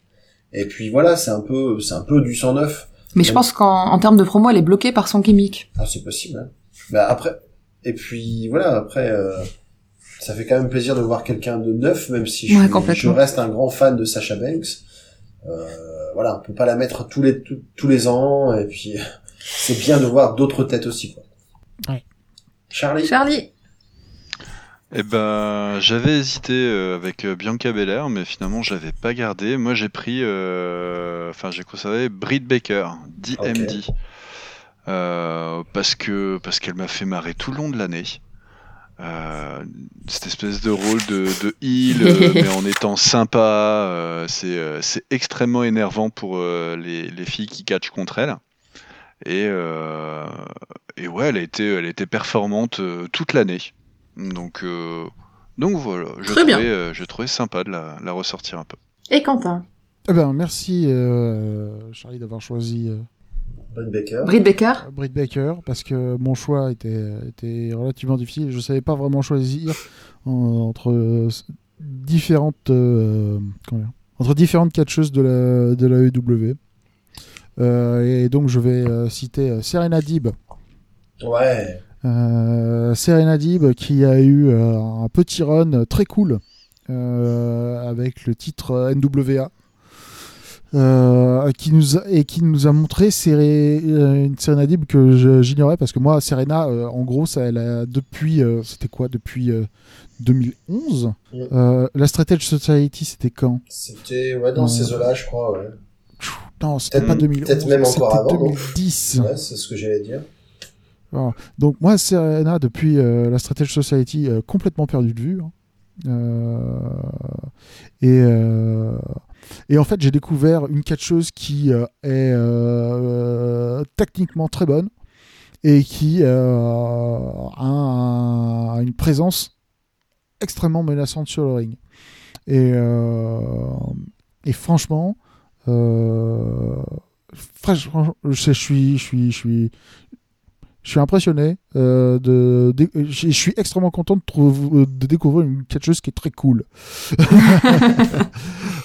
Et puis voilà, c'est un peu, c'est un peu du sang neuf. Mais je pense qu'en en termes de promo, elle est bloquée par son gimmick. Ah, c'est possible. Hein. Bah après, et puis voilà, après, euh, ça fait quand même plaisir de voir quelqu'un de neuf, même si je, Ouais, reste un grand fan de Sasha Banks. Euh, voilà, on peut pas la mettre tous les tous, tous les ans, et puis c'est bien de voir d'autres têtes aussi. Quoi. Ouais. Charlie. Charlie Eh ben, j'avais hésité euh, avec euh, Bianca Belair, mais finalement, je l'avais pas gardé. Moi, j'ai pris, euh, enfin, j'ai conservé Britt Baker, DMD, Euh, parce que parce qu'elle m'a fait marrer tout le long de l'année. Euh, cette espèce de rôle de, de heal, mais en étant sympa, euh, c'est euh, c'est extrêmement énervant pour euh, les, les filles qui catchent contre elle. Et, euh, et ouais, elle a été, elle a été performante toute l'année. Donc, euh, donc voilà, je Très bien. trouvais, euh, je trouvais sympa de la, la ressortir un peu. et Quentin. Eh ben, merci euh, Charlie d'avoir choisi Britt Baker. Britt Baker Britt Baker parce que mon choix était, était relativement difficile. Je savais pas vraiment choisir en- entre différentes euh, dire, entre différentes catcheuses de la de la EW. Euh, et donc je vais euh, citer Serena Dib Ouais. Euh, Serena Dib qui a eu euh, un petit run très cool euh, avec le titre NWA. Euh, qui nous a, et qui nous a montré euh, une Serena Dib que j'ignorais parce que moi Serena euh, en gros ça elle a depuis c'était quoi depuis euh, 2011 Mm. Euh, la Strategy Society c'était quand? C'était ouais, dans ces eaux-là, je crois. Ouais, non c'était pas 2011 peut-être même encore avant, non? 2010 ouais c'est ce que j'allais dire. Donc moi, Serena, depuis euh, la Strategy Society, euh, complètement perdu de vue. hein. Euh, et, et en fait, j'ai découvert une catcheuse qui est techniquement très bonne et qui a un- une présence extrêmement menaçante sur le ring. Et, et franchement, franchement, je, je suis, je suis, je suis impressionné. euh, de, de- je suis extrêmement content de, trouver- de découvrir une catcheuse qui est très cool.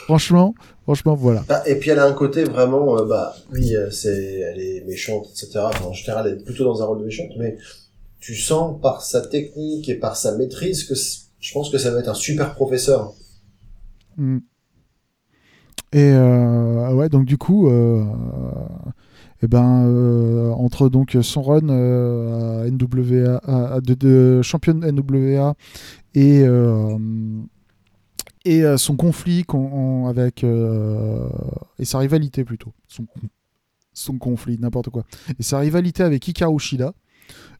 franchement, franchement, voilà. Ah, et puis elle a un côté vraiment, euh, bah oui, euh, c'est, elle est méchante, etc. Enfin, en général, elle est plutôt dans un rôle de méchante, mais tu sens par sa technique et par sa maîtrise que je pense que ça va être un super professeur. Mm. Et euh, ouais, donc du coup, euh, eh ben, euh, entre donc son run euh, à NWA, de, de championne NWA et euh, et son conflit avec et sa rivalité plutôt, son son conflit, n'importe quoi, et sa rivalité avec Hikaru Shida,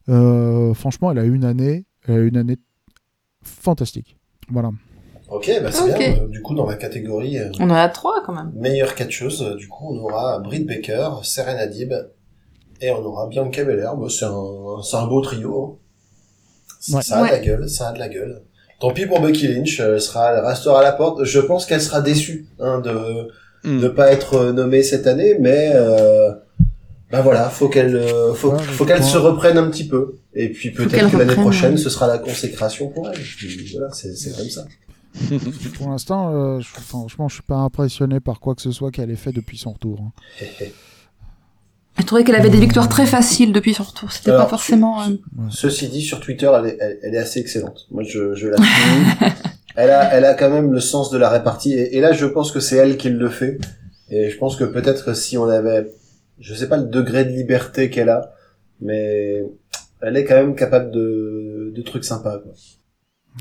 franchement, elle a une année, elle a une année fantastique. Voilà. Ok, bah c'est bien. Du coup, dans la catégorie euh, On en a trois quand même. meilleure catcheuse, euh, du coup, on aura Britt Baker, Serena Dib, et on aura Bianca Belair. Bah, c'est un, c'est un beau trio. hein. Ouais. Ça a de la gueule, ça a de la gueule. Tant pis pour Becky Lynch, euh, elle sera, elle restera à la porte. Je pense qu'elle sera déçue hein, de Hmm. ne pas être nommée cette année, mais euh, ben voilà, faut qu'elle, euh, faut, Ouais, faut mais qu'elle se reprenne un petit peu. Et puis peut-être que l'année prochaine, ouais. ce sera la consécration pour elle. Puis voilà, c'est, c'est comme ça. Pour l'instant, euh, je- franchement, je suis pas impressionné par quoi que ce soit qu'elle ait fait depuis son retour. hein. Je trouvais qu'elle avait des victoires très faciles depuis son retour. C'était pas forcément. euh, Ceci dit, sur Twitter, elle est, elle, elle est assez excellente. Moi, je, je la suis. elle a, elle a quand même le sens de la répartie. Et, et là, je pense que c'est elle qui le fait. Et je pense que peut-être si on avait, je sais pas le degré de liberté qu'elle a, mais elle est quand même capable de, de trucs sympas. Quoi.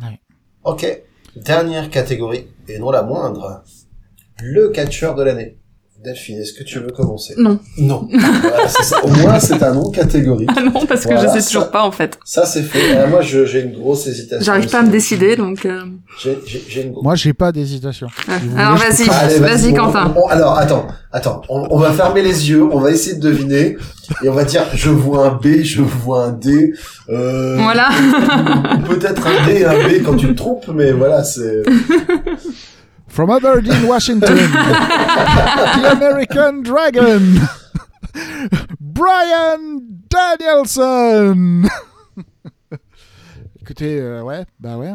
Ouais. Ok. Dernière catégorie, et non la moindre. Le catcheur de l'année. Delphine, est-ce que tu veux commencer? Non. Non. Voilà, c'est ça. Au moins, c'est un nom catégorique. Ah non, parce que Voilà, je sais ça- toujours pas en fait. Ça, c'est fait. Euh, moi, j'ai une grosse hésitation. J'arrive pas à me décider donc. euh, J'ai, j'ai, j'ai une grosse... Moi, j'ai pas d'hésitation. Si vous Alors vas-y, vas-y on- Quentin. on- alors, attends, attends. On, on va fermer les yeux, on va essayer de deviner, et on va dire, je vois un B, je vois un D. Euh, Voilà. Peut-être un D et un B quand tu te trompes, mais voilà, c'est... From Aberdeen, Washington, the American Dragon, Brian Danielson. Écoutez, euh, ouais, bah ouais.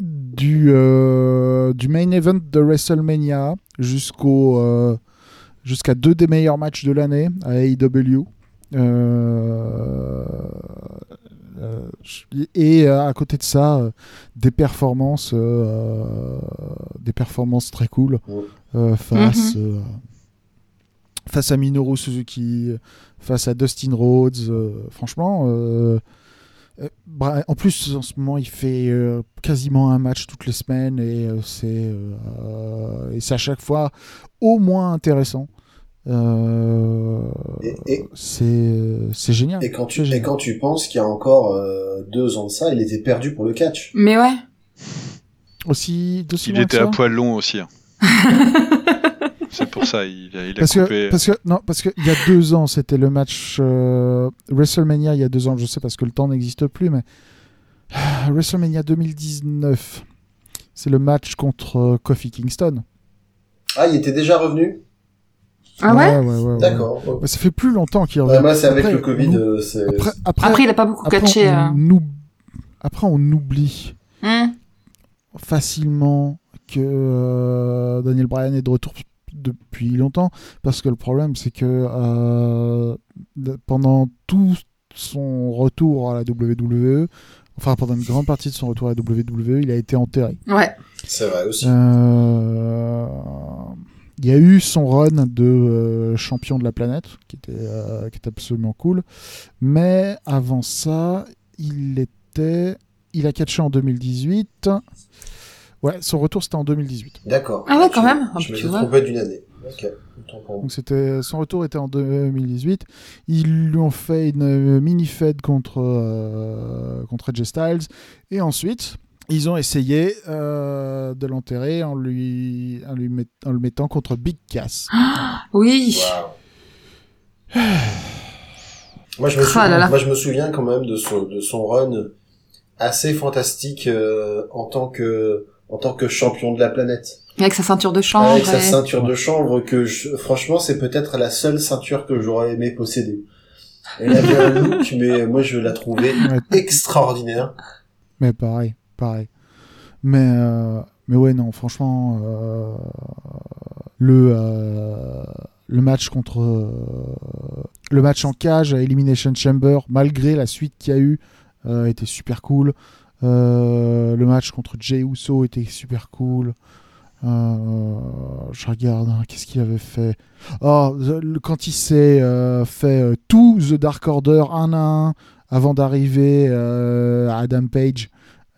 Du, euh, du main event de WrestleMania jusqu'au euh, jusqu'à deux des meilleurs matchs de l'année à AEW. Euh, et euh, à côté de ça, euh, des performances, euh, des performances très cool euh, face, euh, face à Minoru Suzuki, face à Dustin Rhodes. euh, franchement, euh, euh, en plus en ce moment il fait euh, quasiment un match toutes les semaines et euh, c'est euh, et c'est à chaque fois au moins intéressant. Euh, Et, et, c'est génial. et quand tu, et quand tu penses qu'il y a encore euh, deux ans de ça, il était perdu pour le catch. Mais ouais. Aussi, Il était à poil long aussi. hein. C'est pour ça, il a, il a parce coupé. que, parce que non parce que il y a deux ans c'était le match euh, WrestleMania il y a deux ans je sais parce que le temps n'existe plus mais WrestleMania 2019 c'est le match contre Kofi Kingston Ah, il était déjà revenu? Ah ouais. ouais, ouais, ouais. D'accord. Ouais, ça fait plus longtemps qu'il revient moi, c'est avec Après, le Covid, on- euh, après, après, Après il a pas beaucoup après, catché. euh. on, oub- après on oublie Hmm. facilement que euh, Daniel Bryan est de retour depuis longtemps parce que le problème c'est que euh, pendant tout son retour à la WWE, enfin pendant une grande partie de son retour à la WWE, il a été enterré. Ouais. C'est vrai aussi. Euh, Il y a eu son run de euh, champion de la planète, qui était, euh, qui était absolument cool. Mais avant ça, il était. Il a catché en 2018. Ouais, son retour c'était en 2018. D'accord. Ah ouais, quand même. Je me suis trompé d'une année. Donc c'était son retour était en 2018. Ils lui ont fait une mini fed contre euh, contre AJ Styles et ensuite ils ont essayé euh, de l'enterrer en lui en lui met- en le mettant contre Big Cass. Oui. Waouh. Moi je, me Ah souviens, là là. moi, je me souviens quand même de son, de son run assez fantastique euh, en tant que en tant que champion de la planète. Avec sa ceinture de chanvre. Avec sa ceinture de chanvre que je, franchement c'est peut-être la seule ceinture que j'aurais aimé posséder. Elle avait un look mais moi je la trouvais extraordinaire. mais pareil, Mais euh, mais ouais non, franchement euh, le euh, le match contre le match en cage à Elimination Chamber malgré la suite qu'il y a eu était super cool. Le match contre Jey Uso était super cool. Je regarde, hein, qu'est-ce qu'il avait fait Oh, quand il s'est fait tout The Dark Order un à un avant d'arriver à Adam Page,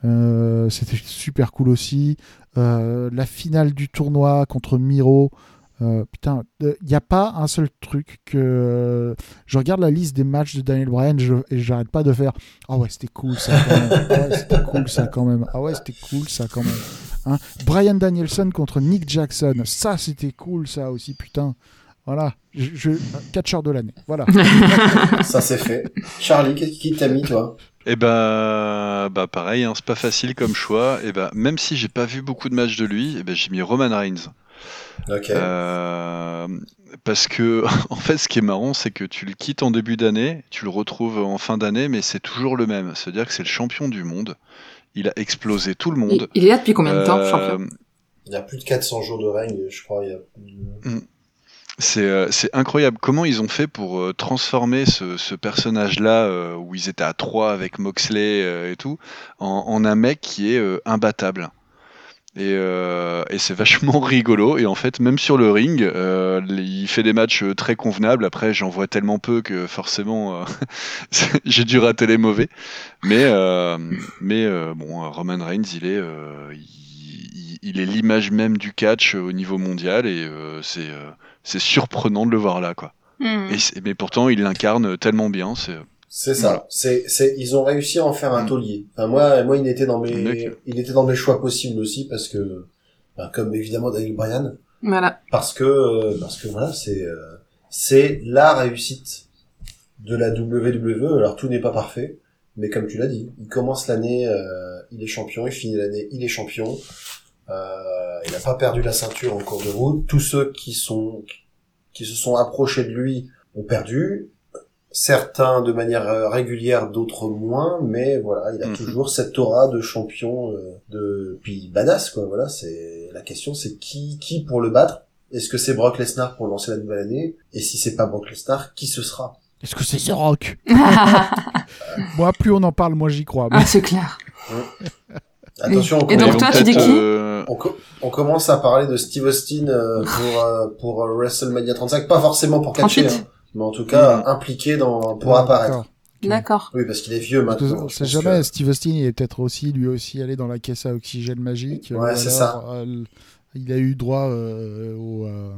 euh, c'était super cool aussi. Euh, la finale du tournoi contre Miro, euh, putain, il n'y a pas un seul truc que. Je regarde la liste des matchs de Daniel Bryan je- et j'arrête pas de faire. Ah ouais, c'était cool ça quand même. Ah ouais, c'était cool ça quand même. Ah ouais, c'était cool ça quand même. Hein Brian Danielson contre Nick Jackson, ça c'était cool ça aussi, putain. Voilà, je, je... catcheur de l'année. Voilà. Ça c'est fait. Charlie, qu'est-ce qui t'a mis toi? Et ben, bah pareil, hein, c'est pas facile comme choix. Et ben, même si j'ai pas vu beaucoup de matchs de lui, et ben j'ai mis Roman Reigns. Ok. Euh, parce que, en fait, ce qui est marrant, c'est que tu le quittes en début d'année, tu le retrouves en fin d'année, mais c'est toujours le même. C'est-à-dire que c'est le champion du monde. Il a explosé tout le Il, monde. il est là depuis combien de temps, Euh, champion? Il y a plus de 400 jours de règne, je crois. Il y a... Euh, c'est incroyable comment ils ont fait pour euh, transformer ce, personnage-là, euh, où ils étaient à trois avec Moxley euh, et tout, en, un mec qui est euh, imbattable. Et, euh, c'est vachement rigolo. Et en fait, même sur le ring, euh, il fait des matchs euh, très convenables. Après, j'en vois tellement peu que forcément, euh, j'ai dû rater les mauvais. Mais, euh, euh, bon, Roman Reigns, il est, euh, il, est l'image même du catch au niveau mondial et euh, c'est euh, c'est surprenant de le voir là, quoi. Hmm. Et mais pourtant, il l'incarne tellement bien. C'est C'est ça. Voilà. C'est, c'est, ils ont réussi à en faire un Mm. taulier. Enfin, moi, moi, il était dans mes, D'accord. il était dans mes choix possibles aussi parce que, ben, comme évidemment Daniel Bryan, Voilà. parce que, euh, parce que voilà, c'est, euh, c'est la réussite de la WWE. Alors tout n'est pas parfait, mais comme tu l'as dit, il commence l'année, euh, il est champion, il finit l'année, il est champion. Euh, il n'a pas perdu la ceinture en cours de route. Tous ceux qui sont, qui se sont approchés de lui ont perdu. Certains de manière euh, régulière, d'autres moins, mais voilà, il a Mhm. toujours cette aura de champion euh, de puis badass quoi. Voilà, c'est la question, c'est qui qui pour le battre? Est-ce que c'est Brock Lesnar pour lancer la nouvelle année? Et si c'est pas Brock Lesnar, qui ce sera? Est-ce que c'est The Rock? Moi, plus on en parle, moi j'y crois. Mais- ah, c'est clair. Attention, on, Et donc, Ils vont toi, tu dis peut-être, qui euh, on, co- on commence à parler de Steve Austin euh, pour euh, pour euh, WrestleMania 35, pas forcément pour catcher, 38. hein, mais en tout cas Mhm. impliqué dans pour Ouais, apparaître. d'accord. Oui, parce qu'il est vieux maintenant. On sait jamais, que- Steve Austin, il est peut-être aussi, lui aussi, allé dans la caisse à oxygène magique. Ouais, ou c'est ça. euh, il a eu droit euh, aux, euh,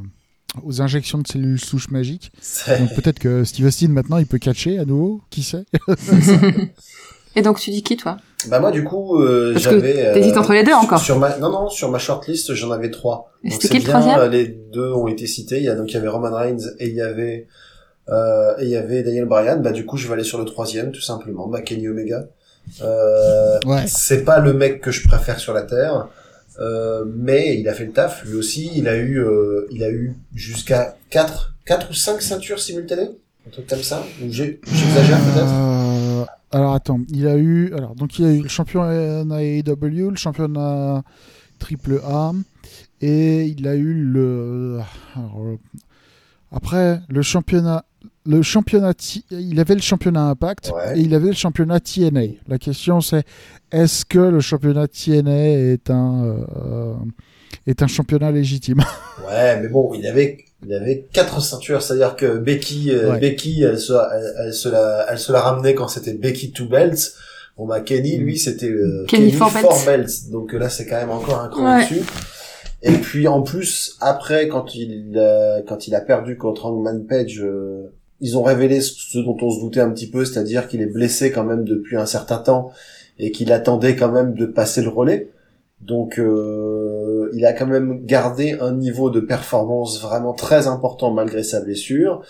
aux injections de cellules souches magiques. Donc peut-être que Steve Austin, maintenant, il peut catcher à nouveau, qui sait Et donc, tu dis qui, toi? Bah moi du coup euh, j'avais. euh, t'hésites entre les deux encore. Sur ma non non sur ma shortlist j'en avais trois. C'était c'est qui le troisième? euh, Les deux ont été cités. Il y a donc il y avait Roman Reigns et il y avait euh, et il y avait Daniel Bryan. Bah du coup je vais aller sur le troisième tout simplement. Bah Kenny Omega. Euh, Ouais. C'est pas le mec que je préfère sur la terre. Euh, mais il a fait le taf lui aussi. Il a eu euh, il a eu jusqu'à quatre quatre ou cinq ceintures simultanées. Un truc comme ça. J'exagère peut-être. Alors attends, il a eu alors donc il a eu le championnat AEW, le championnat triple A et il a eu le alors, après le championnat le championnat, il avait le championnat Impact Ouais. et il avait le championnat TNA. La question c'est est-ce que le championnat TNA est un euh, est un championnat légitime Ouais, mais bon, il avait, il avait quatre ceintures, c'est-à-dire que Becky, euh, Ouais. Becky, elle se, elle, elle se la, elle se la ramenait quand c'était Becky two belts. Bon bah Kenny, lui, c'était euh, Kenny four belts. belts. Donc euh, là, c'est quand même encore un cran Ouais. dessus. Et puis en plus, après, quand il, a- quand il a perdu contre Hangman Page, euh, ils ont révélé ce ce dont on se doutait un petit peu, c'est-à-dire qu'il est blessé quand même depuis un certain temps et qu'il attendait quand même de passer le relais. Donc euh, il a quand même gardé un niveau de performance vraiment très important malgré sa blessure.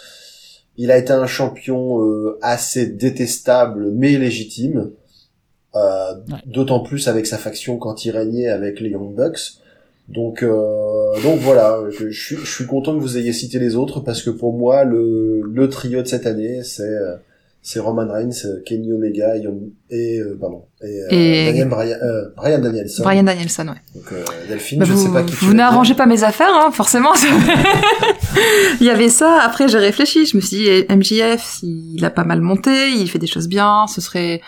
Il a été un champion euh, assez détestable mais légitime. Euh, Ouais. D'autant plus avec sa faction quand il régnait avec les Young Bucks. Donc, euh, donc voilà, je, je suis, je suis content que vous ayez cité les autres parce que pour moi le, le trio de cette année c'est euh, c'est Roman Reigns, euh, Kenny Omega et, euh, pardon et, euh, Et- Daniel Bryan, euh, Danielson. Brian Danielson, ouais. Donc euh, Delphine, Bah, je vous sais pas qui vous n'arrangez pas mes affaires, hein, forcément. il y avait ça. Après, j'ai réfléchi. Je me suis dit, MJF, il a pas mal monté, il fait des choses bien. Ce serait,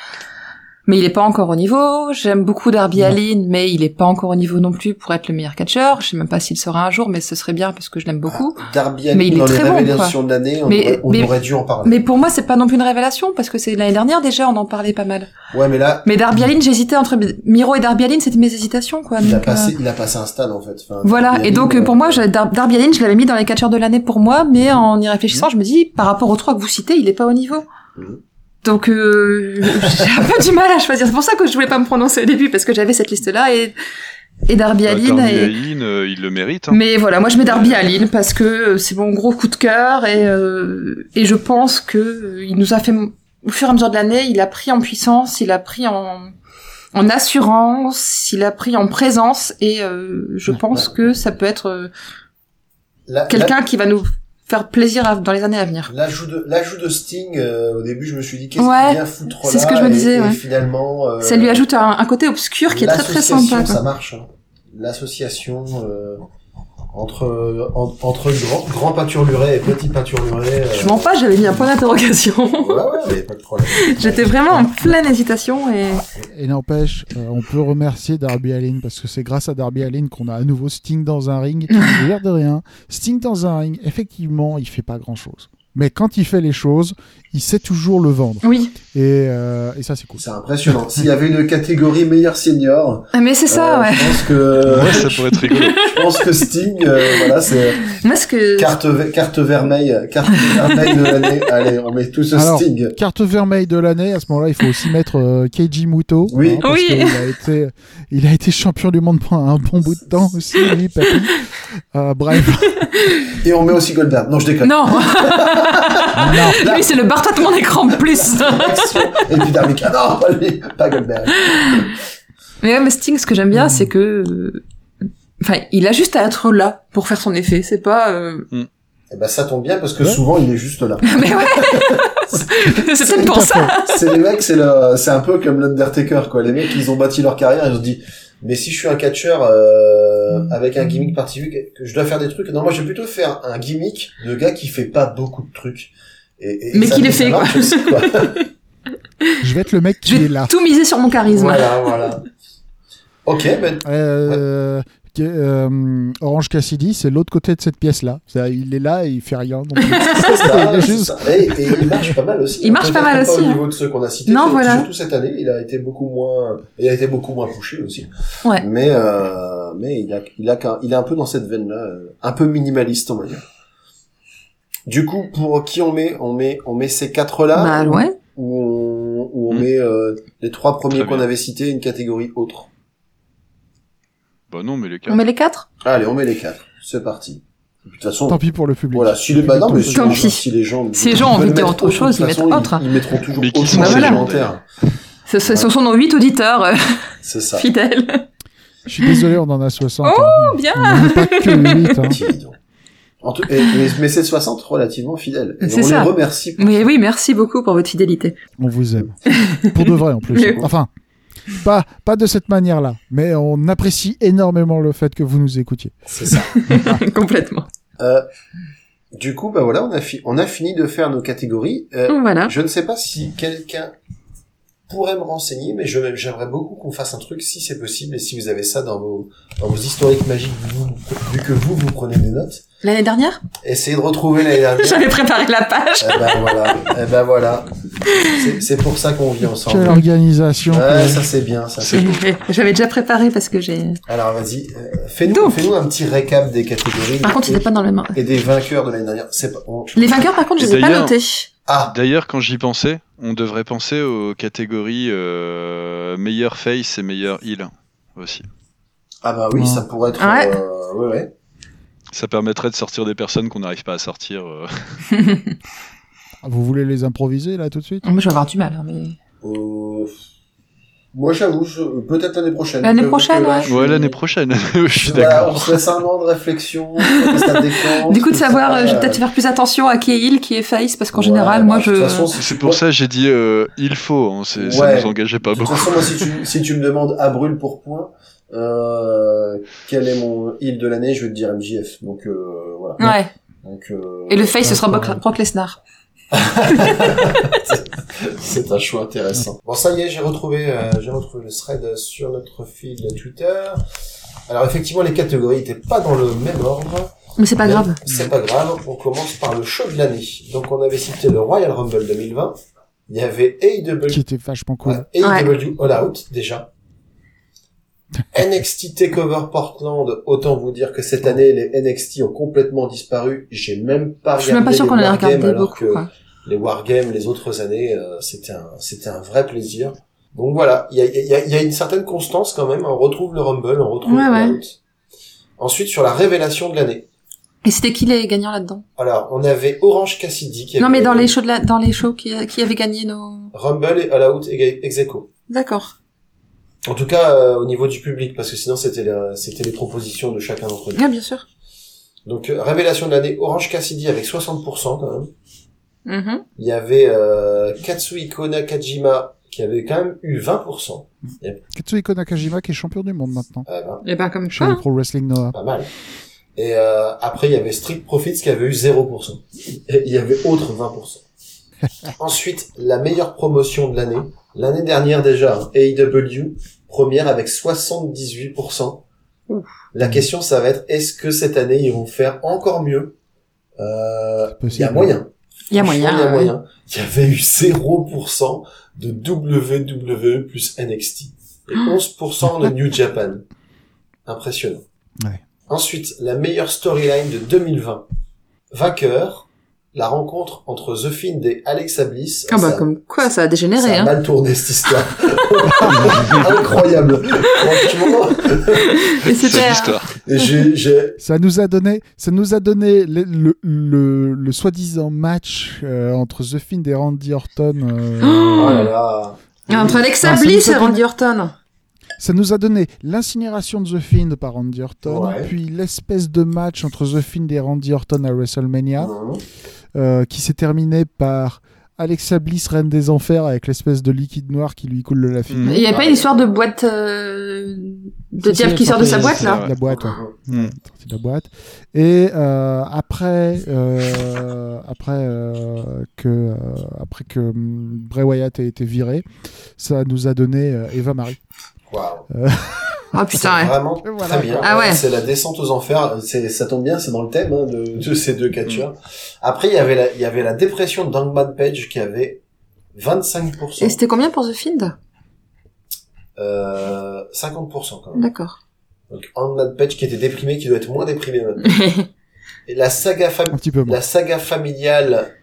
mais il est pas encore au niveau. J'aime beaucoup Darby. Allin, mais il est pas encore au niveau non plus pour être le meilleur catcheur. Je sais même pas s'il sera un jour, mais ce serait bien parce que je l'aime beaucoup. Ah, Darby Allin Mais il est dans les très bon, révélations de l'année, on, Mais- aurait, on mais- aurait dû en parler. Mais pour moi, c'est pas non plus une révélation parce que c'est l'année dernière déjà, on en parlait pas mal. Ouais, mais là, Mais Darby Allin, j'hésitais entre Miro et Darby Allin, c'était mes hésitations, quoi. il a donc, euh, passé, il a passé un stade en fait. Enfin, Voilà, Darby et donc Allin, euh, pour moi, euh, je- Dar- Darby Allin, je l'avais mis dans les catcheurs de l'année pour moi, mais en y réfléchissant, je me dis, par rapport aux trois que vous citez, il est pas au niveau. Mhm. Donc euh, j'ai un peu du mal à choisir. C'est pour ça que je voulais pas me prononcer au début, parce que j'avais cette liste-là, et, et Darby Bah, Allin. Darby et- Allin, euh, il le mérite. hein. Mais voilà, moi je mets Darby Allin, parce que euh, c'est mon gros coup de cœur, et, euh, et je pense que euh, il nous a fait, au fur et à mesure de l'année, il a pris en puissance, il a pris en en assurance, il a pris en présence, et euh, je pense que ça peut être... euh, la- quelqu'un qui va nous faire plaisir à- dans les années à venir. la- L'ajout de, l'ajout de Sting, euh, au début, je me suis dit, qu'est-ce Ouais, qu'il vient foutre là c'est ce que je me disais, et ouais. finalement, euh, ça lui ajoute un, un côté obscur qui est très très sympa. quoi. ça marche. hein. L'association, euh, entre, en- entre grand, grand pâturluret et petit pâturluret. euh, Je mens pas, j'avais mis un point d'interrogation. Ouais, ouais, mais pas de problème. J'étais vraiment en pleine hésitation et Et n'empêche, euh, on peut remercier Darby Allin parce que c'est grâce à Darby Allin qu'on a à nouveau Sting dans un ring. L'air de rien, Sting dans un ring, effectivement, il fait pas grand chose. Mais quand il fait les choses, il sait toujours le vendre. oui. Et, euh, et ça, c'est cool. C'est impressionnant. S'il y avait une catégorie meilleur senior, Ah, Mais c'est ça, euh, ouais. je pense que, Ouais, ça pourrait être rigolo. je pense que Sting, euh, voilà, c'est Moi, ce que carte, ve- carte vermeille, carte vermeille de l'année. Allez, on met tout ce Alors, Sting. Carte vermeille de l'année, à ce moment-là, il faut aussi mettre euh, Keiji Muto. Oui. parce Oui. qu'il a été, il a été champion du monde pendant un bon bout de temps aussi, lui, papy. Euh, bref. Et on met aussi Goldberg. Non, je déconne. non, Non, lui c'est le bar de mon écran plus. Et puis Darby Allin. Non, pas lui, pas Goldberg. mais ouais, mais Sting, ce que j'aime bien, Mm. c'est que, euh, enfin, il a juste à être là pour faire son effet. C'est pas. euh, Eh ben, ça tombe bien parce que Ouais. souvent, il est juste là. Mais ouais. c'est peut-être pour ça. c'est les mecs, c'est le, c'est un peu comme l'Undertaker, quoi. Les mecs, ils ont bâti leur carrière, ils se disent, mais si je suis un catcheur euh, avec un gimmick particulier, que je dois faire des trucs. Non, moi, je vais plutôt faire un gimmick de gars qui fait pas beaucoup de trucs. Et, et Mais qui les fait, quoi. aussi, quoi. je vais être le mec qui Je est là. vais tout miser sur mon charisme. voilà, voilà. Ok, ben, Euh, euh, Orange Cassidy, c'est l'autre côté de cette pièce-là. Il est là et il fait rien. Donc, c'est ça, il est c'est juste- ça. Et, et il marche pas mal aussi. Il hein. marche pas mal aussi, Pas au hein. niveau de ceux qu'on a cités. Non, surtout- voilà. Surtout cette année, il a été beaucoup moins, il a été beaucoup moins touché aussi. Ouais. Mais, euh, mais il a, il a, qu'un- il est un peu dans cette veine-là, euh, un peu minimaliste, on va dire. Du coup, pour qui on met, on met, on met ces quatre-là. Bah ouais. Ou on, Hmm. met euh, les trois premiers qu'on avait cités, une catégorie autre? Bah non, mais les On quatre. met les quatre. Allez, on met les quatre. C'est parti. De toute façon, Tant pis pour le public. voilà, si les, bah non, mais si, Tant les gens- pis. si les gens, Si les gens ont envie de dire autre chose, ils mettent autre. Ils, mettront toujours Mais qui autre les gens, commentaires. Ce, ce, ce sont nos huit auditeurs euh, C'est ça. fidèles. Je suis désolé, on en a 60. Oh, hein. bien. On pas que 8. Hein. En tout- et- mais, mais c'est 60 relativement fidèles. Et C'est on ça. les remercie. pour Oui, ça. oui, merci beaucoup pour votre fidélité. On vous aime. Pour de vrai en plus. Mais- Enfin, pas, pas de cette manière-là. Mais on apprécie énormément le fait que vous nous écoutiez. C'est ça. Complètement. Euh, Du coup, bah voilà, on a, fi- on a fini de faire nos catégories. Euh, voilà. Je ne sais pas si quelqu'un pourrait me renseigner, mais je- j'aimerais beaucoup qu'on fasse un truc si c'est possible et si vous avez ça dans vos, dans vos historiques magiques, vu que vous, vous prenez des notes. L'année dernière, Essayez de retrouver l'année dernière. j'avais préparé la page. Eh ben voilà, eh ben voilà. C'est- pour ça qu'on vit ensemble. Quelle organisation. Ouais, ça c'est bien, ça. c'est- J'avais déjà préparé parce que j'ai. Alors vas-y, euh, fais-nous fais-nous un petit récap des catégories Par contre, et, c'était pas dans le même. et des vainqueurs de l'année dernière. C'est pas. on- Les vainqueurs, par contre, je Et les ai pas notés. Ah, D'ailleurs, quand j'y pensais, on devrait penser aux catégories euh, meilleur face et meilleur heal aussi. ah bah oui, ça pourrait être. Ouais. euh, ouais, ouais. Ça permettrait de sortir des personnes qu'on n'arrive pas à sortir. euh. Vous voulez les improviser là tout de suite? Moi, je vais avoir du mal. hein, mais... Euh, Moi, j'avoue, je... peut-être l'année prochaine. L'année que prochaine, là, ouais. je Ouais, l'année prochaine, je suis Voilà, d'accord. on se laisse un an de réflexion, Du coup, de savoir, ça, euh, je vais euh, peut-être faire plus attention à qui est heal, qui est face, parce qu'en Ouais, général, bah, moi, de je. toute façon, c'est- pour ça que j'ai dit euh, il faut, hein, ça Ouais. nous engageait pas De toute beaucoup. façon, moi, si tu, si tu me demandes à brûle pour point, euh, quel est mon heal de l'année, je vais te dire MJF. Donc, euh, voilà. Ouais. Donc, euh, Et le face, ce sera. Brock, Lesnar. C'est un choix intéressant. Bon, ça y est, j'ai retrouvé, euh, j'ai retrouvé le thread sur notre fil Twitter. Alors, effectivement, les catégories n'étaient pas dans le même ordre. Mais c'est pas Mais grave. C'est pas grave. On commence par le show de l'année. Donc, on avait cité le Royal Rumble 2020. Il y avait AEW, Qui était vachement cool. ouais, AEW All Out, déjà. NXT Takeover Portland, autant vous dire que cette année, les NXT ont complètement disparu. J'ai même pas Je suis même pas regardé sûr les qu'on Wargames, regardé alors beaucoup. que quoi. les wargames les autres années, euh, c'était un, c'était un vrai plaisir. Donc voilà, il y a, il y, a, il y a une certaine constance quand même. On retrouve le Rumble, on retrouve Ouais, le ouais. Ensuite, sur la révélation de l'année. Et c'était qui les gagnants là-dedans? Alors, on avait Orange Cassidy qui Non, avait mais dans les shows de la... dans les shows qui, qui avaient gagné nos. Rumble et All Out et ex aequo. D'accord. En tout cas, euh, au niveau du public, parce que sinon c'était la- c'était les propositions de chacun d'entre nous. Ouais, bien sûr. Donc euh, révélation de l'année, Orange Cassidy avec 60% quand même. Mhm. Il y avait euh, Katsuhiko Nakajima qui avait quand même eu 20%. Katsuhiko Nakajima qui est champion du monde maintenant. Euh, ben, Et ben, comme Chez le Pro Wrestling Noah. pas mal. Et euh, après, il y avait Street Profits qui avait eu 0%. Et il y avait autre 20%. Ensuite, la meilleure promotion de l'année. L'année dernière déjà, AEW, première avec 78%. Ouf. La question, ça va être, est-ce que cette année, ils vont faire encore mieux? Euh, Il y a moyen. Il y a moyen. Il y a ouais. moyen. Il y avait eu 0% de WWE plus NXT. Et 11% de New Japan. Impressionnant. Ouais. Ensuite, la meilleure storyline de 2020. Vainqueur, la rencontre entre The Fiend et Alexa Bliss. Ah bah, ça, comme quoi, ça a ça dégénéré, a hein. mal tourné cette histoire. Incroyable. Franchement, Et C'est c'était. l'histoire. j'ai, Ça nous a donné, ça nous a donné le, le, le, le soi-disant match euh, entre The Fiend et Randy Orton. euh, oh là là. Entre Alexa Ah, ça Bliss nous et a Randy Orton. Ça nous a donné l'incinération de The Fiend par Randy Orton, Ouais. puis l'espèce de match entre The Fiend et Randy Orton à WrestleMania, Mhm. Euh, qui s'est terminé par Alexa Bliss, reine des enfers, avec l'espèce de liquide noir qui lui coule de la figure. Mhm. Il y avait pas une histoire de boîte euh, de diable qui sort de sa boîte là. La boîte, ouais. Mm. la boîte. Et euh, après, euh, après euh, que euh, après que Bray Wyatt a été viré, ça nous a donné euh, Eva Marie. Waouh. Oh putain, ouais. Vraiment Voilà. très bien. Ah ouais. C'est la descente aux enfers. C'est, ça tombe bien, c'est dans le thème hein, de, de ces deux catcheurs. Après, il y avait la, il y avait la dépression Dangman Page qui avait 25%. Et c'était combien pour The Fiend Euh, 50% quand même. D'accord. Donc Hangman Page qui était déprimé, qui doit être moins déprimé maintenant. Et la saga, fam- Un petit peu moins. la saga familiale,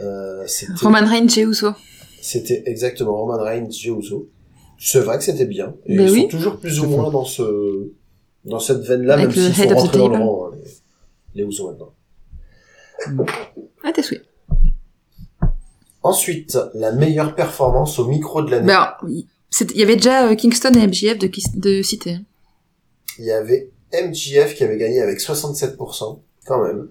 euh, c'était, Roman Reigns, Jey Uso. c'était exactement Roman Reigns, Jey Uso. C'est vrai que c'était bien. Et Ben ils oui. sont toujours plus ou moins dans ce, dans cette veine-là, Avec même le s'ils sont head of the rentrés dans le table. rang, hein, les, les Uso maintenant. Ah, t'es souhait. Ensuite, la meilleure performance au micro de l'année. Ben, alors, il y avait déjà euh, Kingston et MJF de, de cité. hein. Il y avait MJF qui avait gagné avec 67%, quand même.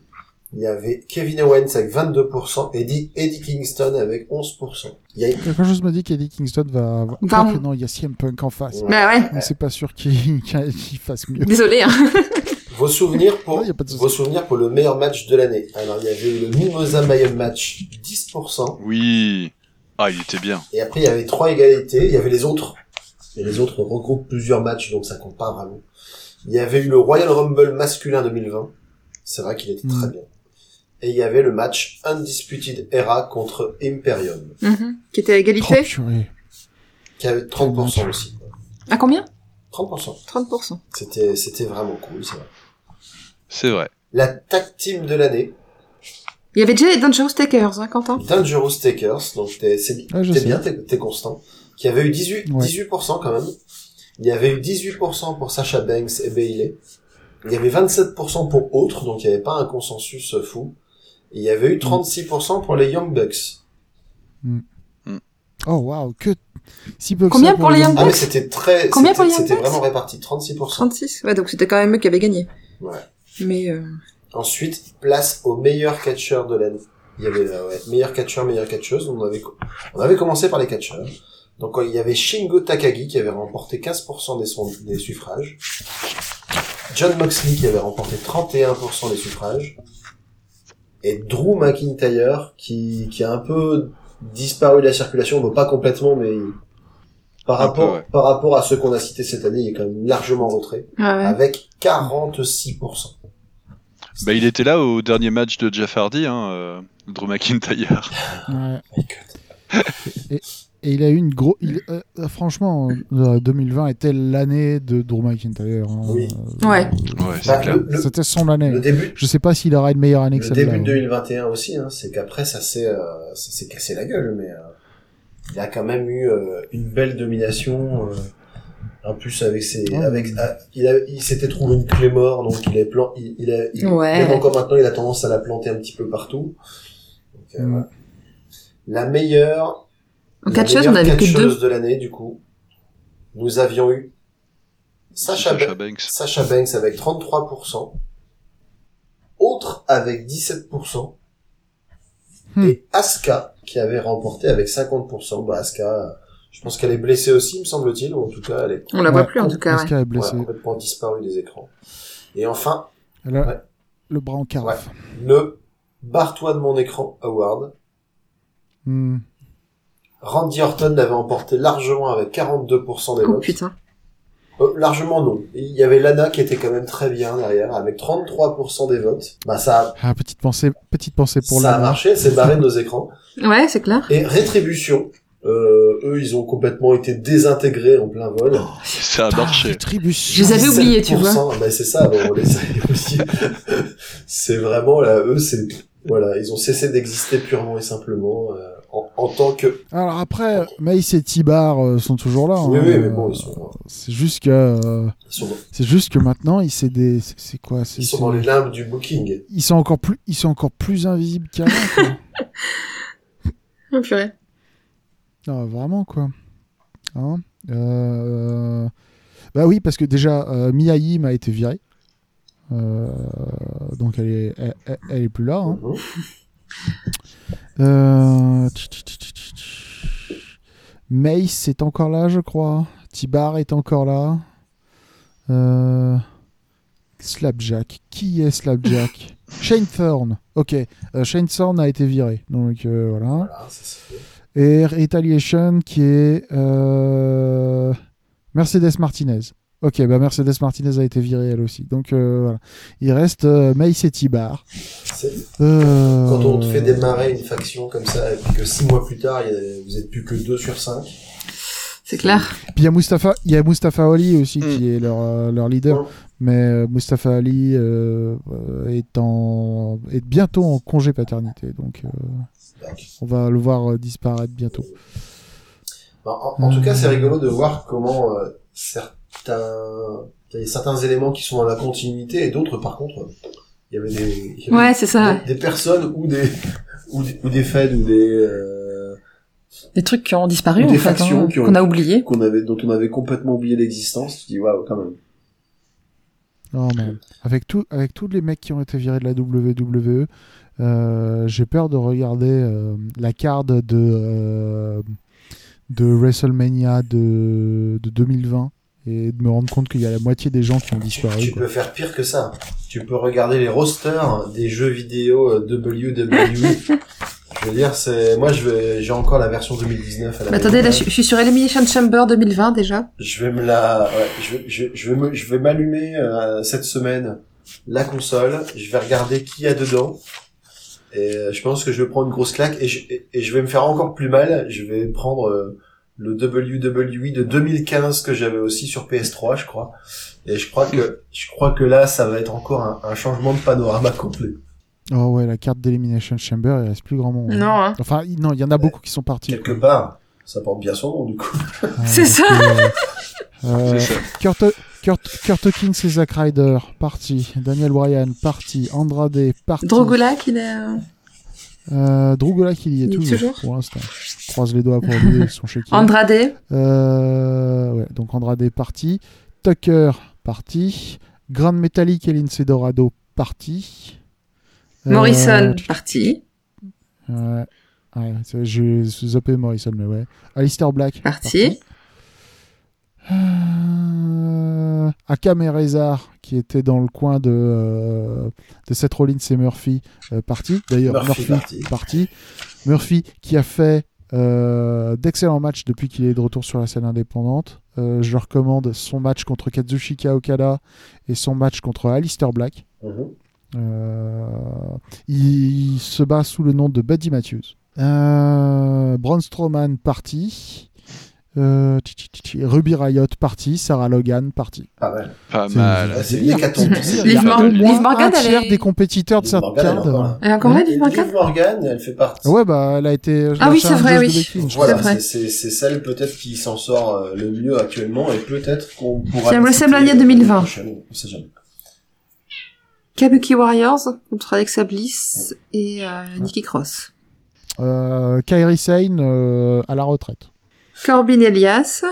Il y avait Kevin Owens avec 22%, et Eddie, Eddie Kingston avec 11%. Il y a, Quelque chose me dit qu'Eddie Kingston va. Quoique non, il y a CM Punk en face. Ouais. Bah ouais. Mais c'est pas sûr qu'il fasse mieux. Désolé, hein. Vos souvenirs pour Ouais, vos souvenirs pour le meilleur match de l'année. Alors il y avait eu le Mimosa Mayhem match 10%. Oui. Ah, il était bien. Et après, il y avait trois égalités. Il y avait les autres. Et les autres regroupent plusieurs matchs, donc ça compte pas vraiment. Il y avait eu le Royal Rumble masculin 2020. C'est vrai qu'il était très Mm. bien. Et il y avait le match Undisputed Era contre Imperium, Mhm. Qui était à Oh, égalité purée. qui avait 30% aussi. À combien 30%. 30%. C'était, c'était vraiment cool, ça. C'est vrai. La tag team de l'année, Il y avait déjà les Dangerous Takers, hein, Quentin Dangerous Takers, donc t'es, c'est, sais. bien, t'es, t'es constant, qui avait eu 18, Ouais. 18% quand même. Il y avait eu 18% pour Sasha Banks et Bailey. Il y avait 27% pour autres, donc il n'y avait pas un consensus euh, fou. Il y avait eu 36% pour les Young Bucks. Oh waouh, que si peu que Combien pour les Young Ah mais Bucks c'était très, Combien pour c'était, les Young c'était Bucks vraiment réparti, 36%. 36 Ouais, donc c'était quand même eux qui avaient gagné. Ouais. Mais euh... Ensuite, place au meilleur catcheur de l'année. Il y avait euh, ouais, meilleur catcheur, meilleure catcheuse. On avait, on avait commencé par les catcheurs. Donc il y avait Shingo Takagi qui avait remporté 15% des, son- des suffrages. John Moxley qui avait remporté 31% des suffrages. Et Drew McIntyre qui, qui a un peu disparu de la circulation, bon pas complètement, mais par Un rapport, peu, ouais. par rapport à ceux qu'on a cités cette année, il est quand même largement ah ouais. avec 46%. Bah, il était là au dernier match de Jeff Hardy, hein, euh, Drew McIntyre. Ouais. Et, et il a eu une grosse. euh, franchement, euh, 2020 était l'année de Drew McIntyre. hein. Oui. Euh, Ouais. Bah, le, le- C'était son année. le début, Je sais pas s'il aura une meilleure année que le celle-là. début de hein. 2021 aussi, hein, c'est qu'après ça s'est euh, ça s'est cassé la gueule, mais euh, il a quand même eu euh, une belle domination. Euh, en plus avec ses, Ouais. avec, ah, il, a- il s'était trouvé une clé mort, donc il est plan, il, il a, il- Ouais. même encore maintenant, il a tendance à la planter un petit peu partout. Donc, euh, Mm. La meilleure, En catcheuse, on avait que deux. de l'année, du coup, nous avions eu Sacha, Sasha Ba- Banks. Sacha Banks avec 33%, autre avec 17%, Hmm. et Asuka qui avait remporté avec 50%. Bah, Asuka, je pense qu'elle est blessée aussi, me semble-t-il, ou en tout cas, elle est On la voit Ouais, plus en tout cas. Asuka est ouais, blessée. complètement disparue des écrans. Et enfin, Elle a Ouais. le bras en carafe. le Barre-toi de mon écran Award. Hmm. Randy Orton l'avait emporté largement avec 42% des Oh votes. putain. Euh, largement non. Il y avait Lana qui était quand même très bien derrière, avec 33% des votes. Bah ça, Ah, petite pensée, petite pensée pour ça a Lana. marché, c'est barré de nos écrans. Ouais, c'est clair. Et Rétribution, euh, eux, ils ont complètement été désintégrés en plein vol. Ça a marché. Rétribution. Je les avais oubliés, tu vois. 17%, Bah c'est ça, bon, on les a aussi. c'est vraiment là, eux, c'est voilà, ils ont cessé d'exister purement et simplement euh, en, en tant que. Alors après, Mace et Tibar euh, sont toujours là. Oui, hein. oui, mais bon, ils sont, C'est juste que, euh, ils sont, c'est juste que maintenant, il c'est des, c'est- quoi, ils sont dans les limbes du booking. ils sont encore plus, ils sont encore plus invisibles qu'avant. quoi. Oh purée. Ah, vraiment quoi. Hein Euh, Bah oui, parce que déjà, euh, Mia Yim a été virée. Euh, donc elle est, elle, elle- elle est plus là. hein. Mhm. Euh. Mace est encore là, je crois. Tibar est encore là. Euh, Slapjack. Qui est Slapjack Shane Thorne. Ok. Euh, Shane Thorne a été viré. Donc euh, voilà. Et Retaliation qui est Mercedes Martinez. Ok, bah Mercedes Martinez a été virée elle aussi. Donc euh, voilà. Il reste euh, Mace et Tibar. C'est- Euh, Quand on te fait démarrer une faction comme ça, et puis que six mois plus tard, vous êtes plus que deux sur cinq. C'est clair. Puis il y a Mustafa, il y a Mustafa Ali aussi Mm. qui est leur, euh, leur leader. Ouais. Mais euh, Mustafa Ali est, en, est bientôt en congé paternité. Donc euh, on va le voir disparaître bientôt. En, en- en tout cas, c'est rigolo de voir comment euh, certains, il y a certains éléments qui sont dans la continuité et d'autres, par contre, il y avait des, il y avait Ouais, c'est ça. des, des personnes ou des, ou des, ou des feds ou des, euh, Des trucs qui ont disparu Ou en des fait, factions hein, ont- qu'on a oublié. qu'on avait, dont on avait complètement oublié l'existence. Tu dis, waouh, quand même. Non, mais avec, tout, avec tous les mecs qui ont été virés de la WWE, euh, j'ai peur de regarder euh, la carte de, euh, de WrestleMania de, de 2020 et de me rendre compte qu'il y a la moitié des gens qui ont disparu. tu quoi. peux faire pire que ça. Tu peux regarder les rosters des jeux vidéo euh, WWE. je veux dire, c'est moi je vais j'ai encore la version 2019 à la Mais attendez, là, je, je suis sur Elimination Chamber 2020 déjà. Je vais me la, ouais, je, vais- je, vais- je vais me, je vais m'allumer euh, cette semaine la console. Je vais regarder qui y a dedans. Et euh, je pense que je vais prendre une grosse claque et je, et, et je vais me faire encore plus mal. Je vais prendre euh, le WWE de 2015 que j'avais aussi sur PS3, je crois. Et je crois que, je crois que là, ça va être encore un, un changement de panorama complet. Oh ouais, la carte d'Elimination Chamber, il reste plus grand monde. hein. Non, hein. Enfin, il- non, il y en a beaucoup qui sont partis. Quelque quoi. part, ça porte bien son nom du coup. Ah, C'est ça. que, euh, ça. Kurt, Kurt, Kurt Hawkins et Zack Ryder, parti. Daniel Bryan, parti. Andrade, parti. Drogulak, il est... euh, Euh, Drugolak, il y est Il est toujours, toujours pour l'instant. Je croise les doigts pour lui, son chéquier. Andrade. Euh, ouais, donc Andrade parti. Tucker parti. Grand Metallic et Lindsay Dorado parti. Euh, Morrison, parti. Ouais. Ouais, j'ai zappé Morrison, mais ouais. Alistair Black. Parti. Euh, Akam et Rezar, qui était dans le coin de, euh, de Seth Rollins et Murphy, euh, parti. D'ailleurs, Murphy Murphy, parti. parti. Murphy, qui a fait euh, d'excellents matchs depuis qu'il est de retour sur la scène indépendante. Euh, je recommande son match contre Kazushika Okada et son match contre Alistair Black. Mhm. Euh, il se bat sous le nom de Buddy Matthews. Braun Strowman parti. Euh. Ruby Riot parti. Sarah Logan parti. Pas mal. Pas C'est- mal. Ah, c'est. C'est- C'est Liv Morgan, elle tiers est- des compétiteurs de est carte. encore là. Elle est encore là, Liv Morgan Liv Morgan, elle fait partie. Ouais, bah, elle a été. Ah oui, c'est vrai, oui. Voilà, C'est vrai. c'est c'est- c'est celle peut-être qui s'en sort euh, le mieux actuellement et peut-être qu'on pourra. La WrestleMania citer, euh, 2020. prochainement, on sait jamais. Kabuki Warriors contre Alexa Bliss et euh, Nikki Cross. Euh, Kairi Sane à la retraite. Corbin Elias.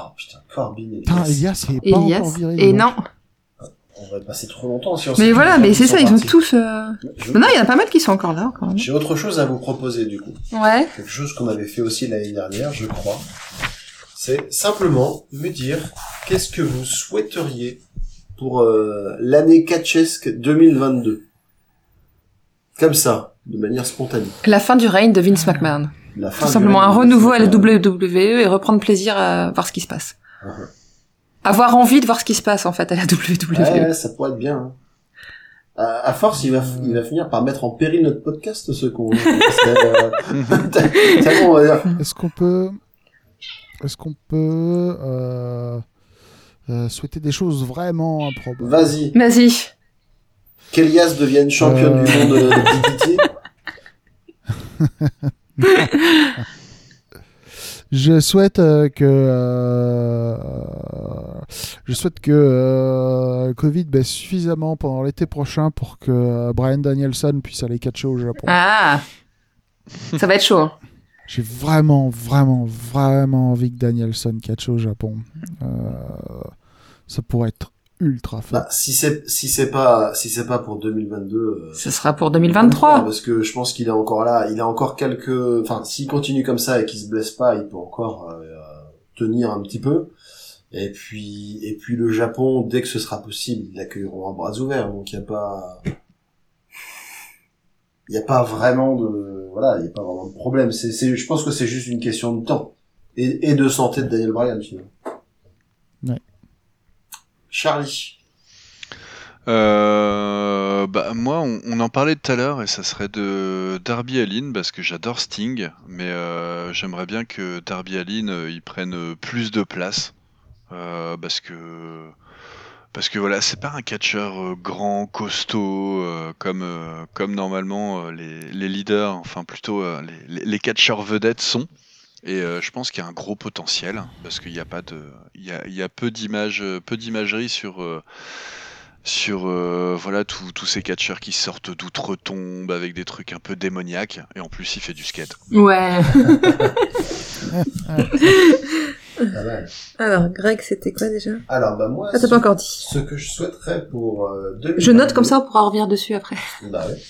Oh putain, Corbin et Putain, Elias. Elias est pas Elias. encore viré. Et non. On va passer trop longtemps si on Mais voilà, mais c'est ça, ils ont tous... euh, Je- Non, il y en a pas mal qui sont encore là, quand même. J'ai autre chose à vous proposer du coup. Ouais. Quelque chose qu'on avait fait aussi l'année dernière, je crois. C'est simplement me dire qu'est-ce que vous souhaiteriez pour euh, l'année catchesque 2022. Comme ça, de manière spontanée. La fin du règne de Vince McMahon. La fin Tout simplement un renouveau à la WWE et reprendre plaisir à voir ce qui se passe. Mhm. Avoir envie de voir ce qui se passe, en fait, à la WWE. Ouais, ça pourrait être bien. hein. À, à force, il va, il va finir par mettre en péril notre podcast, ce con. C'est, euh, tellement, on va dire, Est-ce qu'on peut. Est-ce qu'on peut. euh, euh, souhaiter des choses vraiment improbables? Vas-y, Vas-y. qu'Elias devienne championne Euh. du monde de DDT. Je souhaite euh, que euh, je souhaite que euh, Covid baisse suffisamment pendant l'été prochain pour que euh, Brian Danielson puisse aller catcher au Japon. Ah Ça va être chaud. hein. J'ai vraiment, vraiment, vraiment envie que Danielson catche au Japon. Ça pourrait être ultra fun. Bah, si c'est si c'est pas si c'est pas pour 2022 euh, Ce sera pour 2023. parce que je pense qu'il est encore là il a encore quelques enfin s'il continue comme ça et qu'il se blesse pas il peut encore euh, tenir un petit peu et puis et puis le Japon dès que ce sera possible ils l'accueilleront à bras ouverts donc il y a pas il y a pas vraiment de voilà il y a pas vraiment de problème c'est c'est je pense que c'est juste une question de temps et, et de santé de Daniel Bryan finalement. Charlie Euh, bah moi, on, en parlait tout à l'heure et ça serait de Darby Allin parce que j'adore Sting, mais euh, j'aimerais bien que Darby Allin euh, il prenne plus de place euh, parce que parce que voilà, c'est pas un catcheur grand, costaud comme normalement les, leaders, enfin plutôt les catcheurs vedettes sont. Et euh, je pense qu'il y a un gros potentiel parce qu'il n'y a pas de, il y a, il y a peu d'images, euh, peu d'imagerie sur euh, sur euh, voilà tous tous ces catcheurs qui sortent d'outre-tombe avec des trucs un peu démoniaques et en plus il fait du skate. Ouais. mal. Alors, Greg, c'était quoi déjà? Alors bah moi Ah, t'as pas encore dit. Ce que je souhaiterais pour euh, 2022... Je note comme ça, on pourra revenir dessus après. Bah ouais.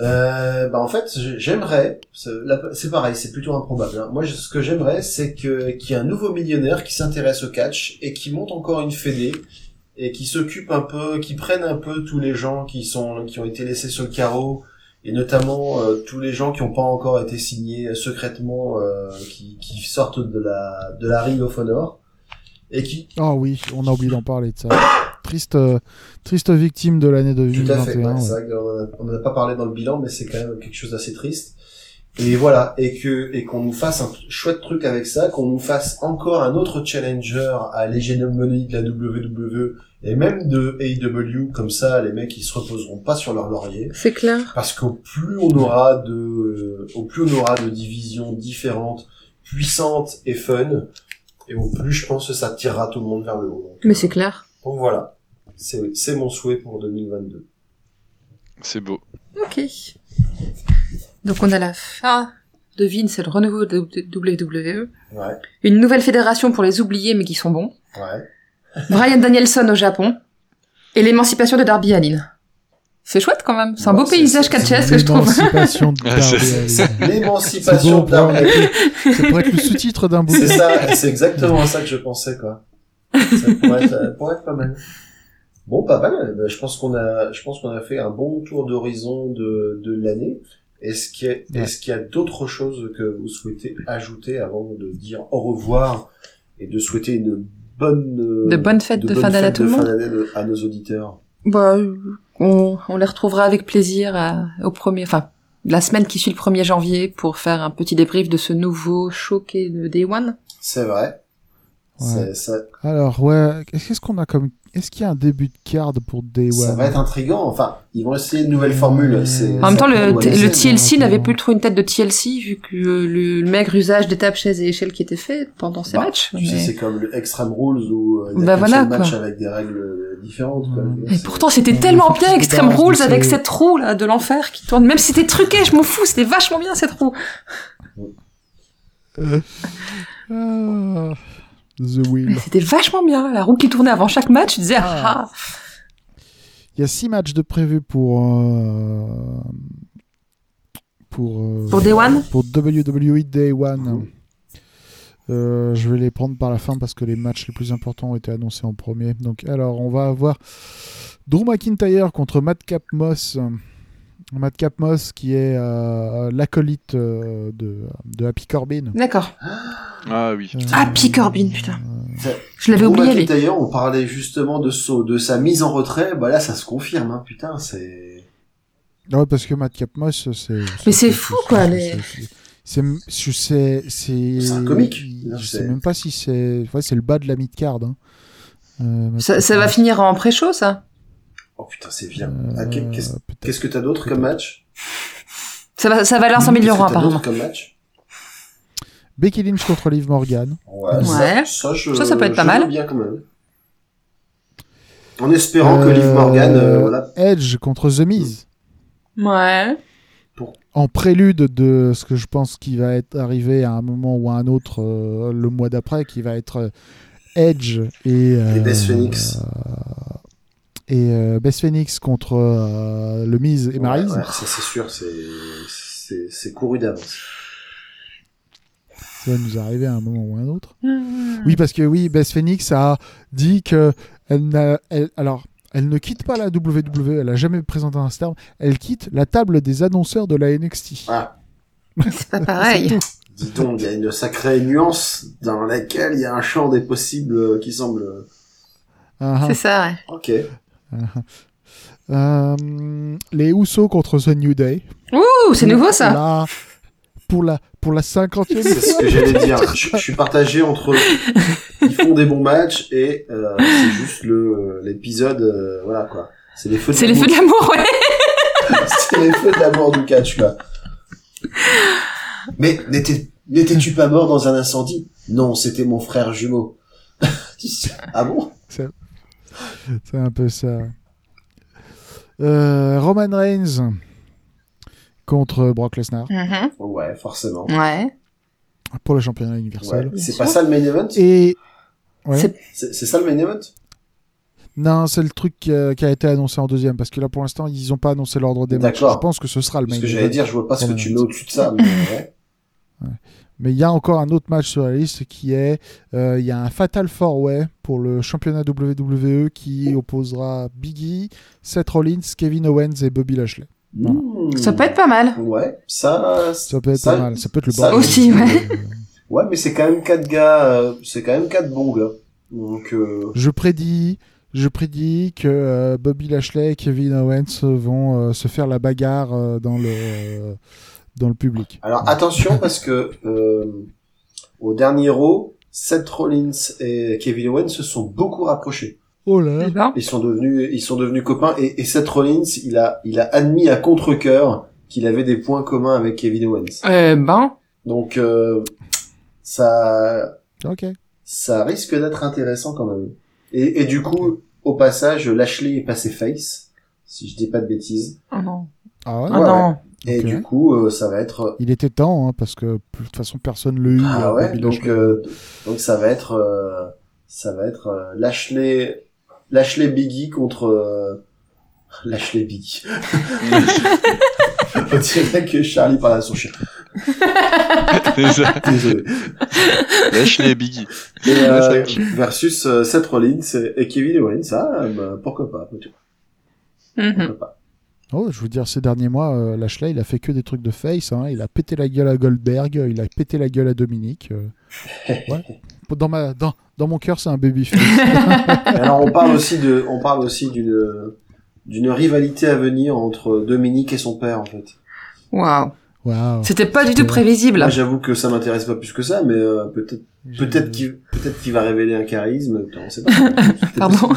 Euh, bah en fait, j'aimerais, c'est pareil, c'est plutôt improbable. hein. Moi, ce que j'aimerais, c'est que qu'il y ait un nouveau millionnaire qui s'intéresse au catch et qui monte encore une fédé et qui s'occupe un peu, qui prenne un peu tous les gens qui sont qui ont été laissés sur le carreau et notamment euh, tous les gens qui n'ont pas encore été signés secrètement, euh, qui, sortent de la de la Ring of Honor et qui Ah oui, on a oublié d'en parler de ça. Triste, euh, triste victime de l'année Tout à fait. 2021. ouais, C'est ouais. vrai qu'on a- on n'en a pas parlé dans le bilan, mais c'est quand même quelque chose d'assez triste. Et voilà, et que et qu'on nous fasse un chouette truc avec ça, qu'on nous fasse encore un autre challenger à l'hégémonie de la WWE et même de AEW, comme ça, les mecs ils se reposeront pas sur leur laurier, C'est clair. parce qu'au plus on aura de, au plus on aura de divisions différentes, puissantes et fun, et au plus je pense que ça tirera tout le monde vers le haut. Donc, Mais c'est clair. donc voilà, c'est c'est mon souhait pour 2022. C'est beau. Ok. Donc on a la fin de Vince et le renouveau de WWE. Ouais, Une nouvelle fédération pour les oubliés mais qui sont bons. ouais. Brian Danielson au Japon. Et l'émancipation de Darby Allin. C'est chouette quand même. C'est un beau c'est- paysage c'est- catchesque que je trouve. L'émancipation de c'est- Darby c'est- Allin. C'est L'émancipation beau, de Darby. Ça pourrait être le sous-titre d'un C'est bouquin. ça, c'est exactement ça que je pensais, quoi. Ça pourrait être, pourrait être pas mal. Bon, pas mal. Ben, Je pense qu'on a, je pense qu'on a fait un bon tour d'horizon de, de l'année. Est-ce qu'il y a, Ouais. est-ce qu'il y a d'autres choses que vous souhaitez ajouter avant de dire au revoir et de souhaiter une bonne, euh, De bonnes fêtes de fin d'année à tout le monde. à nos auditeurs? Bah, euh, on, on les retrouvera avec plaisir à- au premier, enfin, la semaine qui suit le 1er janvier pour faire un petit débrief de ce nouveau show qu'est le Day One. C'est vrai. Ouais. C'est- Ça, Alors, ouais, qu'est-ce qu'on a comme. Est-ce qu'il y a un début de card pour Day ça va être intriguant. Enfin, ils vont essayer une nouvelle formule. C'est- En même temps, le, TLC n'avait plus trop une tête de TLC vu que euh, le, le maigre usage des tables, chaises et échelles qui était fait pendant ces Bah, matchs. Tu sais, c'est comme le Extreme Rules où euh, il y a Bah voilà, match quoi. avec des règles euh, différentes. Quoi. Et pourtant, c'était tellement bien Extreme Rules avec cette roue là de l'enfer qui tourne. Même si c'était truqué, je m'en fous, c'était vachement bien cette roue. The Wheel. C'était vachement bien, la roue qui tournait avant chaque match, tu disais Ah. ah. Il y a six matchs de prévus pour. euh, Pour, euh, Pour Day One Pour WWE Day One. Euh, je vais les prendre par la fin parce que les matchs les plus importants ont été annoncés en premier. Donc, alors, on va avoir Drew McIntyre contre Madcap Moss. Madcap Moss qui est euh, l'acolyte euh, de, de Happy Corbin. D'accord. Ah oui. Euh, Happy Corbin, putain. Ça- Je l'avais oublié. McIntyre, on parlait justement de, sa mise en retrait. Bah là, ça se confirme. Hein. Putain, c'est. Ouais, parce que Madcap Moss, c'est. Mais c'est fou, quoi, les- C'est. un comique. Je sais même pas si c'est. Ouais, c'est le bas de la mid-card. Hein. Euh, Ça, ça va finir en pré-show, ça? Oh putain, c'est bien. Euh, Ah, qu'est- Qu'est-ce que t'as d'autre comme match? Ça va, ça va que s'améliorant, t'as d'autre apparemment. comme match? Becky Lynch contre Liv Morgan. Ouais, Ouais. Ça, ça, je- Ça, ça peut être pas mal. bien quand même. En espérant que Liv Euh, Morgan, euh, voilà. Edge contre The Miz. Ouais. En prélude de ce que je pense qui va être arrivé à un moment ou à un autre euh, le mois d'après, qui va être euh, Edge et. euh, Et Beth Phoenix. Et euh, Beth Phoenix contre euh, le Miz et Maryse. Ouais, ouais, ça c'est sûr, c'est couru d'avance. Ça va nous arriver à un moment ou à un autre. Oui, parce que oui, Beth Phoenix a dit que elle n'a, elle- alors, elle ne quitte pas la WWE, elle a jamais présenté un terme, elle quitte la table des annonceurs de la NXT. Ah, C'est pas pareil. dis donc, il y a une sacrée nuance dans laquelle il y a un champ des possibles qui semble. Ah, C'est ça, ouais. Ok. Euh, les Usos contre The New Day. Ouh, c'est nouveau, ça. Pour la pour la cinquantième C'est ce que j'allais dire. Je, je suis partagé entre ils font des bons matchs et euh, c'est juste le l'épisode, euh, voilà quoi. C'est les feux. de C'est les l'amour. feux de l'amour, ouais. C'est les feux de l'amour du catch quoi. Mais n'étais n'étais-tu pas mort dans un incendie? Non, c'était mon frère jumeau. ah bon? C'est un peu ça. Euh, Roman Reigns contre Brock Lesnar Mhm. Ouais, forcément. Ouais. pour le championnat universel. Ouais. C'est pas ça le main event? Et ouais. C'est- ça le main event? Non, c'est le truc qui a, qui a été annoncé en deuxième, parce que là pour l'instant ils n'ont pas annoncé l'ordre des matchs. Je pense que ce sera le Parce main que j'allais dire, je vois pas ce que tu mets au-dessus de ça. mais ouais. Mais il y a encore un autre match sur la liste qui est euh, il y a un Fatal Four Way pour le championnat WWE qui opposera Biggie, Seth Rollins, Kevin Owens et Bobby Lashley. Voilà. Mmh. Ça peut être pas mal. Ouais, ça. Ça peut être ça- pas mal. Ça peut être le bordel. Aussi, ouais. Ouais, mais c'est quand même quatre gars. euh, c'est quand même quatre bons gars. Donc. Euh... Je prédis, je prédis que euh, Bobby Lashley et Kevin Owens vont euh, se faire la bagarre euh, dans le dans le public. Alors attention parce que euh, au dernier Raw, Seth Rollins et Kevin Owens se sont beaucoup rapprochés. Oh là. Ben. Ils sont devenus, ils sont devenus copains et, et Seth Rollins, il a, il a admis à contre-cœur qu'il avait des points communs avec Kevin Owens. Eh ben. Donc euh, ça, Ok. ça risque d'être intéressant quand même. Et, et du coup, au passage, Lashley est passé face, si je dis pas de bêtises. Oh non. Ah ouais? Oh ouais. non. Et du coup, euh, ça va être Il était temps hein, parce que de toute façon personne l'a eu. Ah euh, ouais, donc Lashley. euh, donc ça va être euh, ça va être euh, Lashley Lashley Biggie contre euh, Lashley Biggie. On dirait que Charlie parle à son chien. Ça. Désolé. Lâche les Biggie. Et, euh, ça- versus euh, Seth Rollins et Kevin Owens, ah, bah, pourquoi pas. Mhm. pourquoi pas. Oh, je veux dire, ces derniers mois, euh, Lashley, il a fait que des trucs de face. hein. Il a pété la gueule à Goldberg, il a pété la gueule à Dominique. euh. Ouais. Dans, ma, dans, dans mon cœur, c'est un babyface. Alors on parle aussi de on parle aussi d'une d'une rivalité à venir entre Dominique et son père en fait. Waouh. Waouh. C'était pas du tout prévisible. Moi j'avoue que ça m'intéresse pas plus que ça, mais euh, peut-être Peut-être qu'il peut-être qu'il va révéler un charisme, on sait pas. Pardon.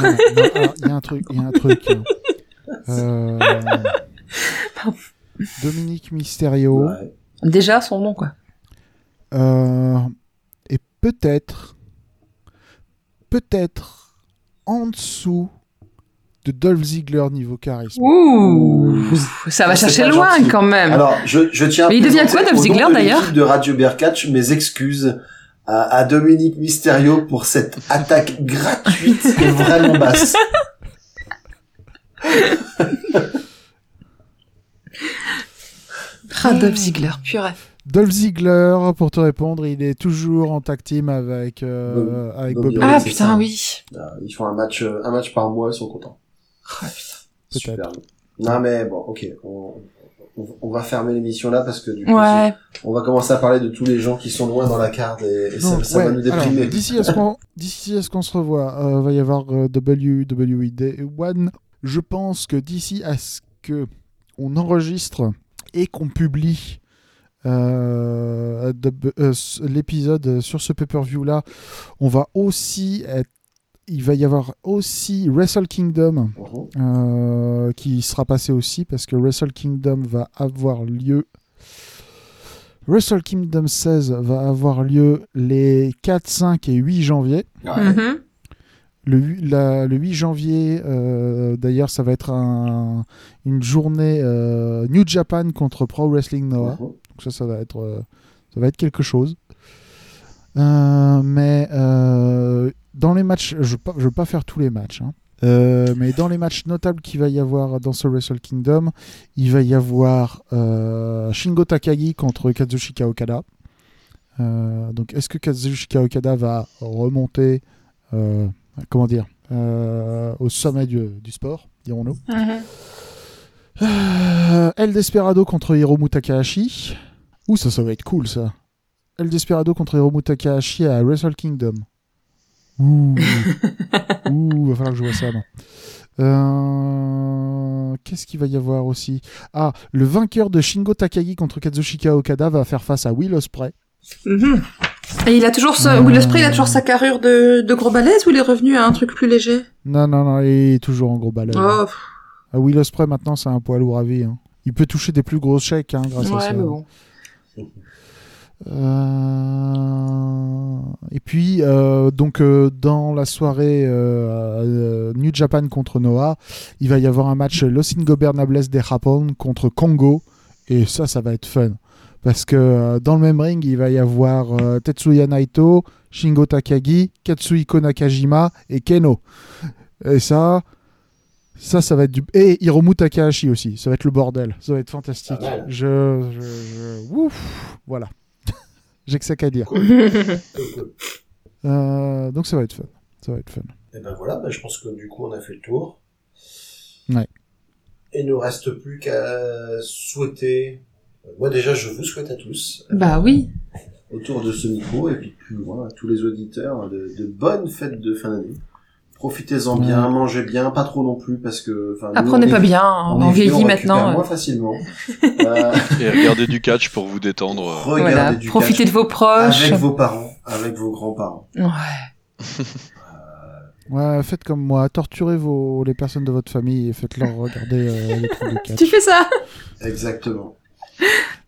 Il y a un truc, il y a un truc. hein. Euh, Dominique Mysterio Ouais. Déjà son nom quoi. euh, et peut-être, peut-être en dessous de Dolph Ziggler niveau charisme. Ouh. Ça va Ça, c'est chercher loin gentil. quand même. Alors, je, je tiens à Mais il devient quoi, Dolph Ziggler, de d'ailleurs de Radio Bearcatch mes excuses à, à Dominique Mysterio pour cette attaque gratuite et vraiment basse. Ah, Dolph Ziggler, purée. Dolph Ziggler, pour te répondre, il est toujours en tag team avec, euh, Bobby- avec Bobby Ah putain, ça. oui. Euh, Ils font un match, euh, un match par mois, ils sont contents. Ah, putain. Peut-être. Super. Non mais bon, ok, on, on, on va fermer l'émission là parce que du coup, Ouais. on va commencer à parler de tous les gens qui sont loin dans la carte et, et ça, Non, ça ouais, va nous déprimer. alors, D'ici à ce qu'on d'ici à ce qu'on se revoit, euh, va y avoir euh, WWE Day One. Je pense que d'ici à ce que on enregistre et qu'on publie euh, euh, l'épisode sur ce pay-per-view là, on va aussi être- il va y avoir aussi Wrestle Kingdom Mhm. euh, qui sera passé aussi parce que Wrestle Kingdom va avoir lieu. Wrestle Kingdom 16 va avoir lieu les 4, 5 et 8 janvier. Ouais. Mhm. Le, hu- la- le 8 janvier, euh, d'ailleurs, ça va être un- une journée euh, New Japan contre Pro Wrestling Noah. Mhm. Donc ça, ça va être, euh, ça va être quelque chose. Mais dans les matchs, je ne veux pas faire tous les matchs. hein. Euh, mais dans les matchs notables qu'il va y avoir dans ce Wrestle Kingdom, il va y avoir euh, Shingo Takagi contre Kazushika Okada. Euh, donc, est-ce que Kazushika Okada va remonter, comment dire, euh, au sommet du, du sport, dirons-nous Mhm. euh, El Desperado contre Hiromu Takahashi. Ouh, ça, ça va être cool, ça. El Desperado contre Hiromu Takahashi à Wrestle Kingdom. Ouh. Ouh, va falloir que je vois ça, non. Euh, Qu'est-ce qu'il va y avoir aussi? Ah, le vainqueur de Shingo Takagi contre Kazushika Okada va faire face à Will Ospreay. Mhm. Et il a toujours ce... Euh. Will Ospreay, il a toujours sa carrure de, de gros balèze ou il est revenu à un truc plus léger? Non, non, non, il est toujours en gros balai. Oh, Ah, Will Ospreay, maintenant, c'est un poids lourd à vie. hein. Il peut toucher des plus gros chèques hein, grâce à ça. ouais, mais bon. Euh, Et puis, euh, donc, euh, dans la soirée euh, euh, New Japan contre Noah, il va y avoir un match Los Ingobernables de Japón contre Congo. Et ça, ça va être fun. Parce que euh, dans le même ring, il va y avoir euh, Tetsuya Naito, Shingo Takagi, Katsuhiko Nakajima et Keno. Et ça, ça, ça va être du. Et Hiromu Takahashi aussi. Ça va être le bordel. Ça va être fantastique. Mal. Je, je, je- Ouf, voilà. J'ai que ça qu'à dire. Cool, cool. Euh, donc ça va être fun. Ça va être fun. Et ben voilà, ben je pense que du coup on a fait le tour. Ouais. Et il nous reste plus qu'à souhaiter. Moi déjà, je vous souhaite à tous Bah oui. autour de ce micro et puis plus loin à tous les auditeurs de, de bonnes fêtes de fin d'année. Profitez-en bien, mangez bien, pas trop non plus parce que. Apprenez on est- pas bien, on on, vieux, vieillit maintenant. moins euh. facilement. Euh, Et regardez du catch pour vous détendre. euh. regardez Voilà, du profitez catch de vos proches. avec vos parents, avec vos grands-parents. Ouais. Ouais, faites comme moi. Torturez vos... les personnes de votre famille et faites-leur regarder euh, les trucs de catch. Tu fais ça? Exactement.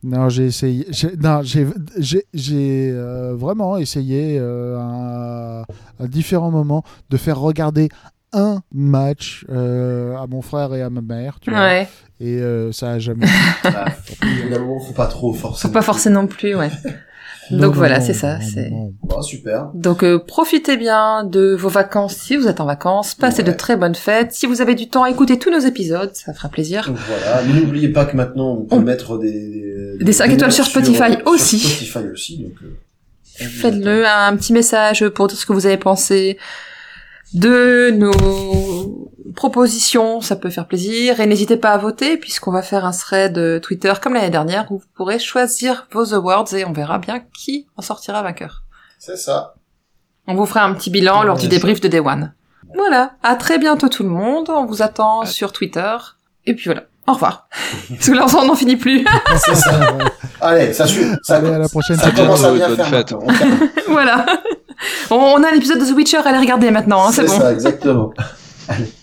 Non, j'ai essayé. j'ai- Non, j'ai, j'ai, j'ai euh, vraiment essayé euh, à, à différents moments de faire regarder un match euh, à mon frère et à ma mère. Tu vois, Ouais. et euh, ça a jamais. Ah, évidemment, faut pas trop forcer. Faut pas forcer non plus, ouais. Non, Donc non, voilà, c'est ça, c'est-. Bon, super. Donc euh, profitez bien de vos vacances si vous êtes en vacances, passez Ouais. de très bonnes fêtes. Si vous avez du temps, écoutez tous nos épides, ça fera plaisir. Donc voilà, n'oubliez pas que maintenant on peut On- mettre des Des cinq étoiles sur Spotify sur aussi. Spotify aussi, donc. euh, Faites-le un petit message pour dire ce que vous avez pensé de nos propositions, ça peut faire plaisir. Et n'hésitez pas à voter puisqu'on va faire un thread euh, Twitter comme l'année dernière où vous pourrez choisir vos awards et on verra bien qui en sortira vainqueur. C'est ça. On vous fera un petit bilan lors du débrief de Day One. Voilà, à très bientôt tout le monde, on vous attend À- sur Twitter. Et puis voilà, au revoir. Parce que l'ensemble n'en finit plus. C'est ça. Allez, ça suit. Ça, Allez, à la prochaine. ça commence à bien bonne faire. fête. On voilà. On, on a l'épisode de The Witcher à aller regarder maintenant, hein, c'est C'est bon. ça, exactement. Allez.